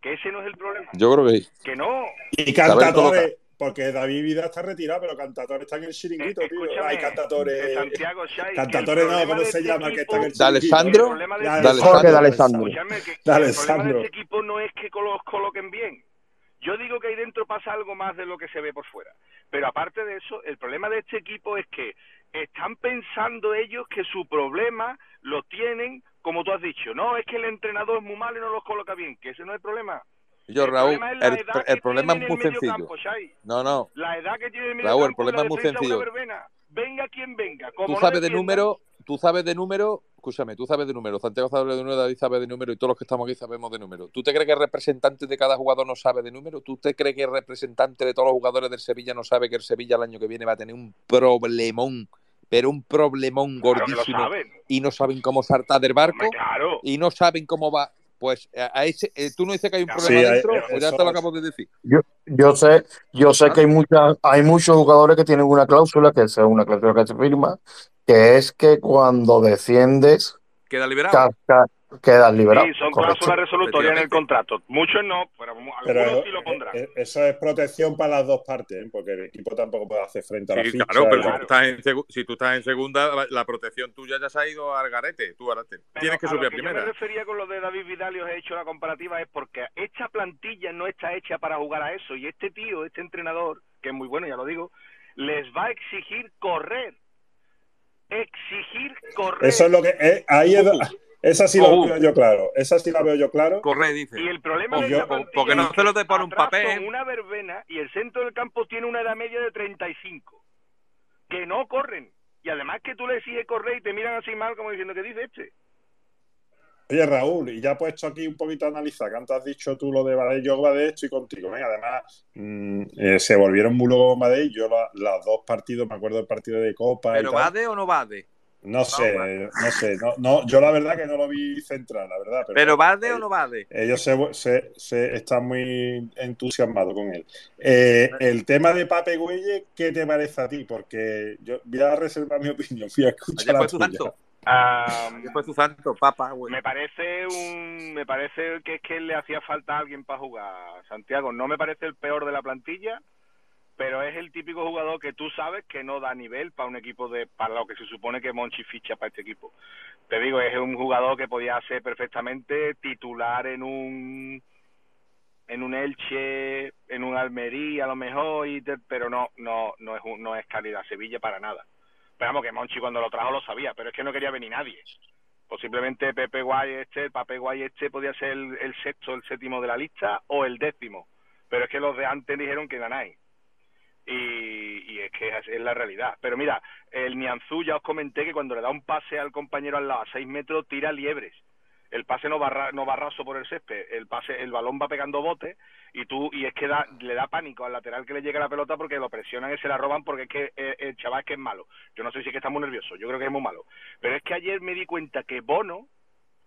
que ese no es el problema yo creo que sí. que no Y colocar. cantadores, porque David Vida está retirado, pero Cantador está en el chiringuito, tío. Hay cantadores. de Santiago Shai, no, ¿cómo se este llama? Que está en el. ¿D'Alessandro? El problema de este. Jorge D'Alessandro. El problema de este equipo no es que los coloquen bien. Yo digo que ahí dentro pasa algo más de lo que se ve por fuera. Pero aparte de eso, el problema de este equipo es que están pensando ellos que su problema lo tienen, como tú has dicho. No, es que el entrenador es muy malo y no los coloca bien, que ese no es el problema. Yo, El Raúl, problema el, problema es muy sencillo. No, no. La edad que tiene el Raúl, el problema es muy sencillo. verbena. Venga quien venga. Como Tú no sabes de número, tú sabes de número, escúchame, tú sabes de número, Santiago sabe de número, David sabe de número y todos los que estamos aquí sabemos de número. ¿Tú te crees que el representante de cada jugador no sabe de número? ¿Tú te crees que el representante de todos los jugadores del Sevilla no sabe que el Sevilla el año que viene va a tener un problemón, pero un problemón Claro gordísimo y no saben cómo saltar del barco Hombre, claro. y no saben cómo va? Pues a a ese, eh, tú no dices que hay un Sí, problema hay- dentro, eh, pues ya te lo acabo de decir. Yo, yo sé, yo sé que hay muchas, hay muchos jugadores que tienen una cláusula, que es una cláusula que se firma, que es que cuando desciendes, Queda liberado. Quedas liberado. Sí, son cláusulas resolutorias en el contrato. Muchos no, pero algunos Pero sí lo pondrán. eh, eso es protección para las dos partes, ¿eh? porque el equipo tampoco puede hacer frente a la Sí, ficha. claro, pero si, tú estás en segu- si tú estás en segunda, la, la protección tuya ya se ha ido al garete. Tú ahora te- Pero tienes que a subir lo a que yo primera. me refería con lo de David Vidal y os he hecho la comparativa es porque esta plantilla no está hecha para jugar a eso y este tío, este entrenador, que es muy bueno, ya lo digo, les va a exigir correr. Exigir correr. Eso es lo que. eh, ahí es, esa sí la veo yo claro. Esa sí la veo yo claro. Corre, dice. Y el problema Y de yo- esta plantilla porque no es se lo te pone un papel. una verbena y el centro del campo tiene una edad media de 35. Que no corren. Y además que tú le exiges correr y te miran así mal como diciendo, ¿qué dice este? Oye, Raúl, y ya puesto aquí un poquito a analizar, que antes has dicho tú lo de Badey, yo Badey estoy contigo. Venga, además, mm, eh, se volvieron muy luego con. Yo la- los dos partidos, me acuerdo del partido de Copa. ¿Pero y tal. vade o no vade? No sé, no sé. No, no, yo la verdad que no lo vi central, la verdad. Pero, ¿Pero vade eh, o no vade? Ellos se, se- se- están muy entusiasmados con él. Eh, el tema de Pape Güelle, ¿qué te parece a ti? Porque yo voy a reservar mi opinión. Voy a escuchar la tuya. fue tu santo, papa, güey. Me parece un, me parece que es que le hacía falta a alguien para jugar, Santiago. No me parece el peor de la plantilla, pero es el típico jugador que tú sabes que no da nivel para un equipo de, para lo que se supone que Monchi ficha para este equipo. Te digo, es un jugador que podía ser perfectamente titular en un, en un Elche, en un Almería a lo mejor, y te- pero no, no, no es, no es calidad Sevilla para nada. Pero vamos, que Monchi cuando lo trajo lo sabía, pero es que no quería venir nadie. Posiblemente Pepe Guay este, Pape Guay este podía ser el sexto, el séptimo de la lista o el décimo. Pero es que los de antes dijeron que ganáis. Y, y es que es, es la realidad. Pero mira, el Nianzú ya os comenté que cuando le da un pase al compañero al lado a seis metros tira liebres. El pase no va, no va raso por el césped, el pase, el balón va pegando botes y tú y es que da, le da pánico al lateral que le llega la pelota porque lo presionan y se la roban porque es que eh, el chaval es que es malo. Yo no sé si es que está muy nervioso, yo creo que es muy malo. Pero es que ayer me di cuenta que Bono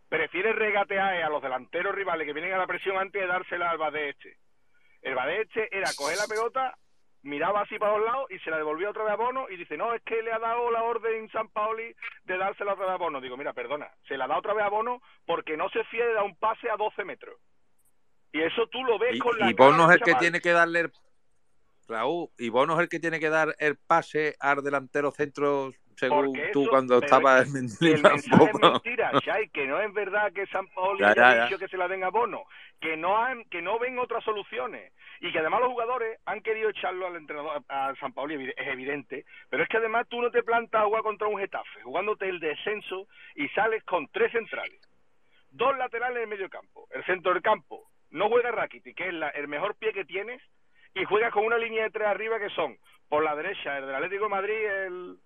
prefiere regatear a los delanteros rivales que vienen a la presión antes de dársela al Badé este. El Badé este era coger la pelota, miraba así para los lados y se la devolvía otra vez a Bono y dice, no, es que le ha dado la orden San Paoli de dársela otra vez a Bono. Digo, mira, perdona, se la da otra vez a Bono porque no se fía de dar un pase a 12 metros. Y eso tú lo ves Y, con la y Bono es el que tiene que darle el- Raúl, y Bono es el que tiene que dar el pase al delantero centro según tú eso- cuando estabas es mensaje es mentira, Shai, que no es verdad que San Paoli Ya, ya. dicho que se la den a Bono, que no han, que no ven otras soluciones. Y que además los jugadores han querido echarlo al entrenador a San Paoli, evi- es evidente, pero es que además tú no te plantas a jugar contra un Getafe, jugándote el descenso y sales con tres centrales, dos laterales en el medio campo, el centro del campo, no juega Rakiti, que es la- el mejor pie que tienes, y juegas con una línea de tres arriba que son por la derecha el del Atlético de Madrid, el,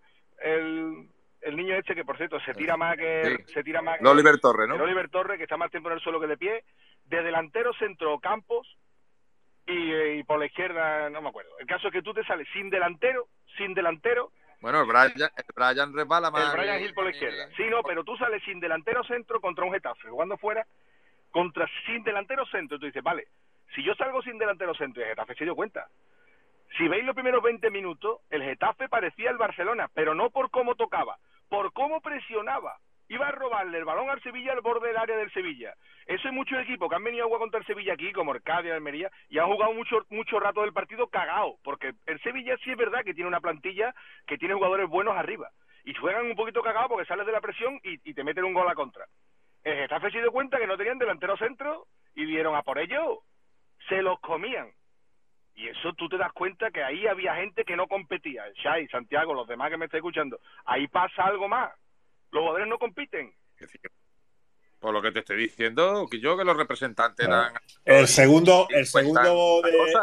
el, el niño este que por cierto se tira más que Sí. se tira más que El Oliver Torres, ¿no? el Oliver Torres que está más tiempo en el suelo que de pie, de delantero centro Campos y, eh, y por la izquierda no me acuerdo. El caso es que tú te sales sin delantero, sin delantero Bueno, el Brian, el Brian resbala más. el Brian Hill por la izquierda. Sí, no, pero tú sales sin delantero centro contra un Getafe, jugando fuera, contra sin delantero centro. Tú dices, vale, si yo salgo sin delantero centro y el Getafe se dio cuenta. Si veis los primeros 20 minutos, el Getafe parecía el Barcelona, pero no por cómo tocaba, por cómo presionaba. iba a robarle el balón al Sevilla al borde del área del Sevilla. Eso hay muchos equipos que han venido a jugar contra el Sevilla aquí, como Cádiz, Almería, y han jugado mucho, mucho rato del partido cagado, porque el Sevilla sí es verdad que tiene una plantilla que tiene jugadores buenos arriba, y juegan un poquito cagado porque sales de la presión y, y te meten un gol a contra. El Getafe se dio cuenta que no tenían delantero centro y vieron a por ello, se los comían. Y eso tú te das cuenta que ahí había gente que no competía. Shai, Santiago, los demás que me están escuchando. Ahí pasa algo más. Los jugadores no compiten. Por lo que te estoy diciendo, que yo que los representantes eran. El segundo, el segundo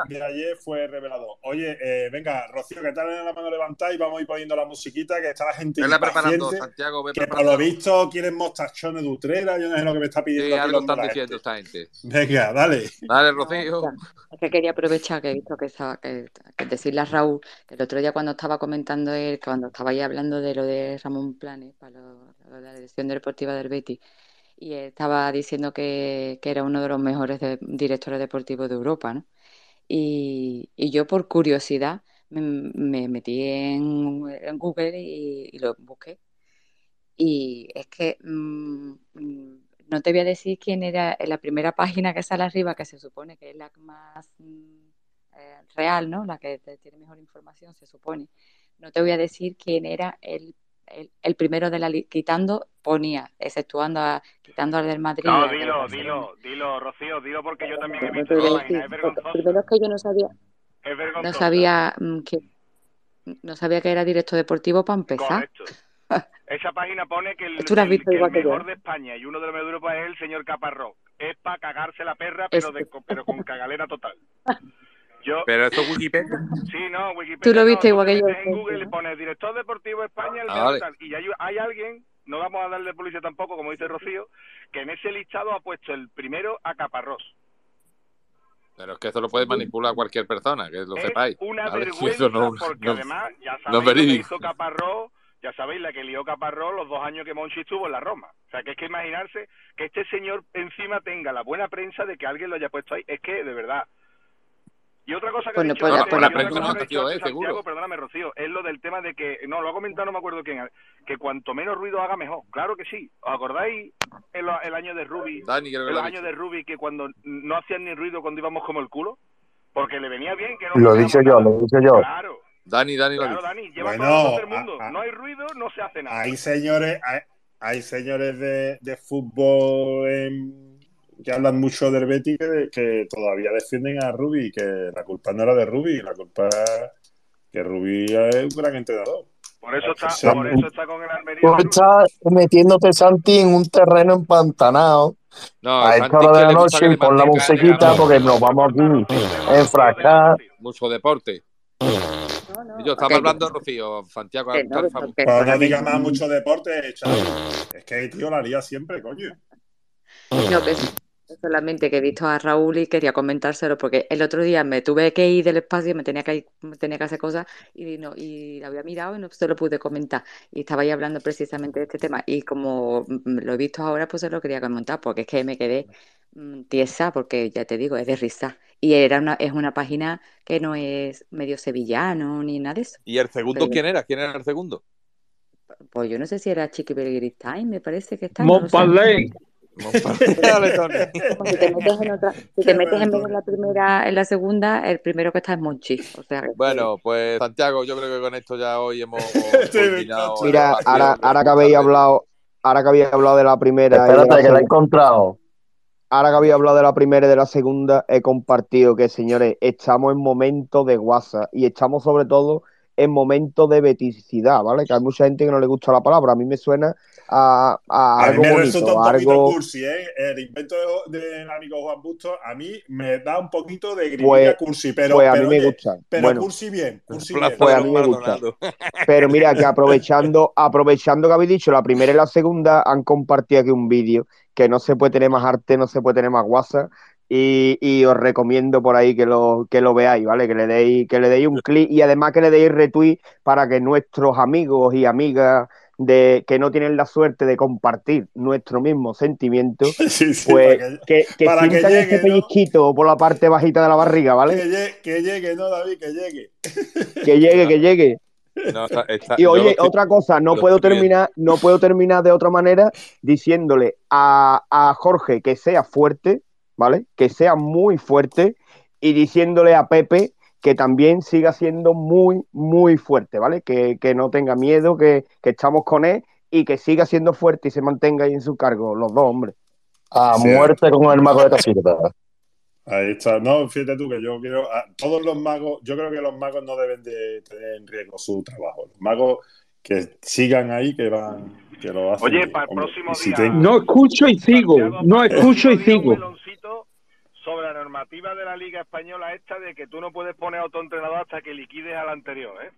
de, ayer fue revelador. Oye, eh, venga, Rocío, que tal en la mano levantada y vamos a ir poniendo la musiquita, que está la gente Vela preparando, Santiago, ve que por preparando. lo visto quieren mostachones de Utrera, yo no sé lo que me está pidiendo. Sí, algo están diciendo esta gente. gente. Venga, dale. Dale, Rocío. Es que quería aprovechar que he visto que estaba, que, que decirle a Raúl que el otro día cuando estaba comentando él, cuando estaba ahí hablando de lo de Ramón Planes, para lo, lo de la dirección deportiva del Betis, y estaba diciendo que, que era uno de los mejores directores deportivos de Europa, ¿no? Y, y yo por curiosidad me, me metí en, Google y, lo busqué. Y es que mm, mm, no te voy a decir quién era la primera *laughs* página que sale arriba, que se supone que es la más mm, eh, real, ¿no? La que tiene mejor información, se supone. No te voy a decir quién era el, el, el primero de la quitando, ponía, exceptuando a, quitando al del Madrid. No, dilo, dilo, dilo, Rocío, dilo porque yo también he visto página. Es primero es que yo no sabía, Es no vergonzoso. sabía mm, que no sabía que era director deportivo para empezar. Correcto. Esa página pone que el, *laughs* Tú el- visto que el igual que yo. mejor de España y uno de los mejores de Europa es el señor Caparrós. Es para cagarse la perra, pero, de, pero con cagalera total. *laughs* Yo, Pero esto es Wikipedia. sí, no, Wikipedia. Tú lo no, viste tú igual te que yo, metes en Google y pones director deportivo España, el Ah, vale. Y hay, hay alguien, no vamos a darle publicidad tampoco, como dice Rocío, que en ese listado ha puesto el primero a Caparrós. Pero es que esto lo puede manipular cualquier persona, que lo es sepáis. una ¿vale? *laughs* vergüenza Eso no- porque no- además ya no sabéis lo que hizo Caparrós, ya sabéis la que lió Caparrós los dos años que Monchi estuvo en la Roma. O sea, que es que imaginarse que este señor encima tenga la buena prensa de que alguien lo haya puesto ahí, es que de verdad. Y otra cosa que Bueno, ha dicho pues la- pues la que ha dicho antes eh, seguro. Santiago, perdóname Rocío, es lo del tema de que, no, lo ha comentado, no me acuerdo quién, que cuanto menos ruido haga mejor. Claro que sí. ¿Os acordáis el, el año de Ruby? Dani, creo que el año dicho. de Ruby que cuando no hacían ni ruido cuando íbamos como el culo, porque le venía bien que no Lo dicho yo, nada. lo he dicho yo. Claro, Dani, Dani claro. Dani, lleva Bueno, la del a- mundo. a- no hay ruido, no se hace nada. Hay señores, hay, hay señores de, de fútbol en- que hablan mucho del Betis que, que todavía defienden a Rubi, que la culpa no era de Rubi, la culpa que Rubi es un gran entrenador. Por eso está, Sí. por eso está con el Almería. Tú estás metiéndote, Santi, en un terreno empantanado No, a esta hora de la noche y pon la musiquita porque nos vamos aquí a enfrascar. Mucho deporte. Y yo estaba hablando, Rocío, Santiago, que no, Pues no digas más mucho deporte, chaval. Es que tío la haría siempre, coño. No, que solamente que he visto a Raúl y quería comentárselo porque el otro día me tuve que ir del espacio, me tenía que ir- me tenía que hacer cosas y no y lo había mirado y no se lo pude comentar y estaba ahí hablando precisamente de este tema y como mm, lo he visto ahora pues se lo quería comentar porque es que me quedé mm, tiesa porque ya te digo es de risa y era una es una página que no es medio sevillano ni nada de eso ¿Y el segundo Pero- quién era? ¿Quién era el segundo? pues yo no sé si era Chiqui Time me parece que está no sé. *laughs* Dale, Tony. Si te metes en otra, si te metes en vez de la primera, en la segunda, el primero que está es Monchi. O sea, que- Bueno, pues Santiago, yo creo que con esto ya hoy hemos *laughs* Mira, ahora, que habéis hablado, ahora que habéis hablado de la primera y de Espérate, la que la he segunda, encontrado. ahora que habéis hablado de la primera y de la segunda, he compartido que, señores, estamos en momentos de WhatsApp y estamos sobre todo en momentos de beticidad, ¿vale? Que hay mucha gente que no le gusta la palabra. A mí me suena a, a A mí algo resulta un algo... cursi, ¿eh? El invento de- del amigo Juan Busto a mí me da un poquito de grilla Pues, cursi, pero, pues a mí me gusta. pero Bueno, cursi bien, cursi bien. pues a mí me gusta. Pero mira, que *laughs* aprovechando, aprovechando que habéis dicho la primera y la segunda, han compartido aquí un vídeo que no se puede tener más arte, no se puede tener más WhatsApp. Y, y os recomiendo por ahí que lo, que lo veáis, ¿vale? Que le deis, que le deis un clic y además que le deis retweet para que nuestros amigos y amigas de, que no tienen la suerte de compartir nuestro mismo sentimiento, *laughs* Sí, sí, pues para que, que para que sientan llegue, ese ¿no? pellizquito por la parte bajita de la barriga, ¿vale? Que llegue, que llegue, no, David, que llegue. Que llegue, que llegue. No, está- está- Y oye, estoy- otra cosa, no puedo terminar, no puedo terminar de otra manera diciéndole a, a Jorge que sea fuerte, ¿vale? Que sea muy fuerte y diciéndole a Pepe que también siga siendo muy, muy fuerte, ¿vale? Que, que no tenga miedo, que, que estamos con él y que siga siendo fuerte y se mantenga ahí en su cargo, los dos, hombre. A Sí. muerte con el mago de casita. Ahí está. No, fíjate tú que yo quiero. a todos los magos, yo creo que los magos no deben de tener en riesgo su trabajo. Los magos que sigan ahí, que van, que lo hacen. Oye, para el hombre. próximo Y si día- ten- No escucho y sigo, no escucho y sigo. Sobre la normativa de la Liga Española esta de que tú no puedes poner a otro entrenador hasta que liquides al anterior, ¿eh?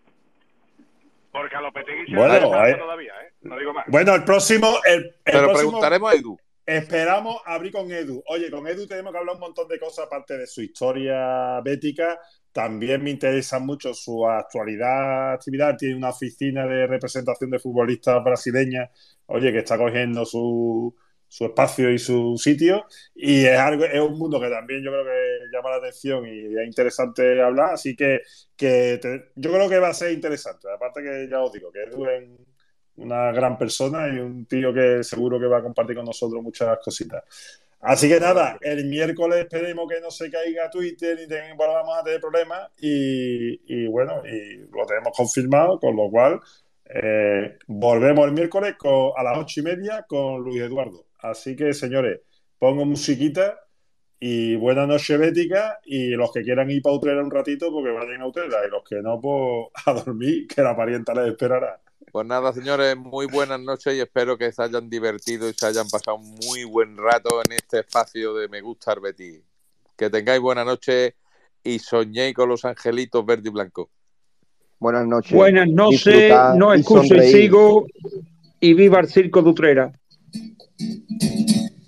Porque a Lopetegui se Bueno, ahí- todavía, ¿eh? No digo más. Bueno, el próximo. El, el Pero próximo- preguntaremos a Edu. Esperamos abrir con Edu. Oye, con Edu tenemos que hablar un montón de cosas aparte de su historia bética. También me interesa mucho su actualidad, actividad. Tiene una oficina de representación de futbolistas brasileñas. Oye, que está cogiendo su, su espacio y su sitio. Y es algo, es un mundo que también yo creo que llama la atención y es interesante hablar. Así que, que te- yo creo que va a ser interesante. Aparte que ya os digo, que Edu es una gran persona y un tío que seguro que va a compartir con nosotros muchas cositas. Así que nada, el miércoles esperemos que no se caiga Twitter y ten- volvamos a problemas y, y bueno, y lo tenemos confirmado, con lo cual eh, volvemos el miércoles con- a las ocho y media con Luis Eduardo. Así que señores, pongo musiquita y buena noche bética y los que quieran ir para Utrera un ratito, porque vayan a Utrera y los que no, pues *laughs* a dormir, que la parienta les esperará. Pues nada, señores, muy buenas noches y espero que se hayan divertido y se hayan pasado un muy buen rato en este espacio de Me Gusta Arbeti. Que tengáis buena noche y soñéis con los angelitos verde y blanco. Buenas noches. Buenas noches, no y escucho y sigo. Y viva el circo de Utrera.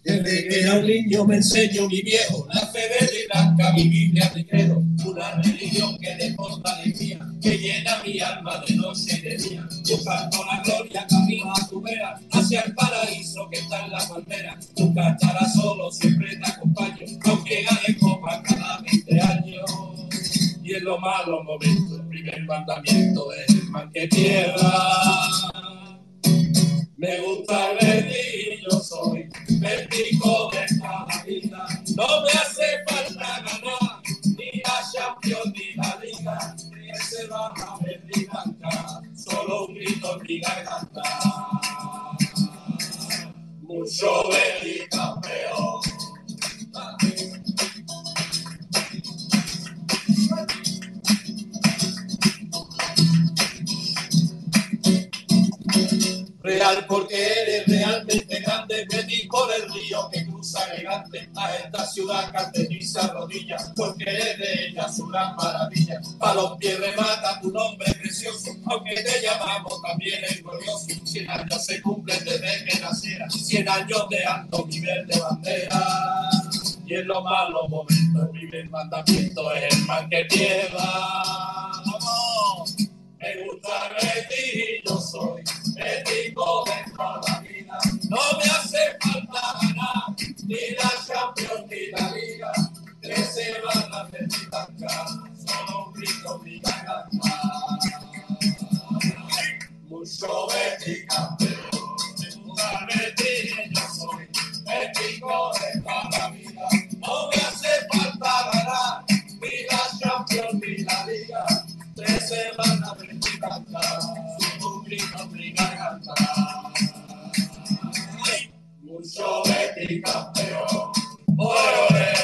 Desde que era un niño me enseñó mi viejo la fe y blanca, mi Biblia, mi credo, una religión que desborda alegría, que llena mi alma de noche y de día, buscando la gloria camino a tu vera, hacia el paraíso que está en la palmera, nunca estarás solo, siempre te acompaño, aunque gane copa cada 20 años. Y en los malos momentos, el primer mandamiento es el mal que tierra. Me gusta el verde y yo soy vertico de cada vida. No me hace falta ganar ni la Champions ni la Liga, ni ese baja verde y blanca, solo un grito en mi garganta. Mucho verde y campeón. Real porque eres realmente grande, vení por el río que cruza elegante a esta ciudad carteniza rodillas, porque eres de ella su gran maravilla. Pa' los pies remata tu nombre precioso, aunque te llamamos también el glorioso. Cien años se cumplen desde que naciera, cien años de alto nivel de bandera. Y en los malos momentos el primer mandamiento es el mal que tierra. ¡Vamos! Me gusta Betty, yo soy bético de toda vida. No me hace falta ganar ni la Champions ni la Liga. Que se van a hacer mi tanca, solo un grito mi garganta. Mucho Betty campeón. Me gusta Betty, yo soy bético de toda vida. Yo metí campeón. Oro de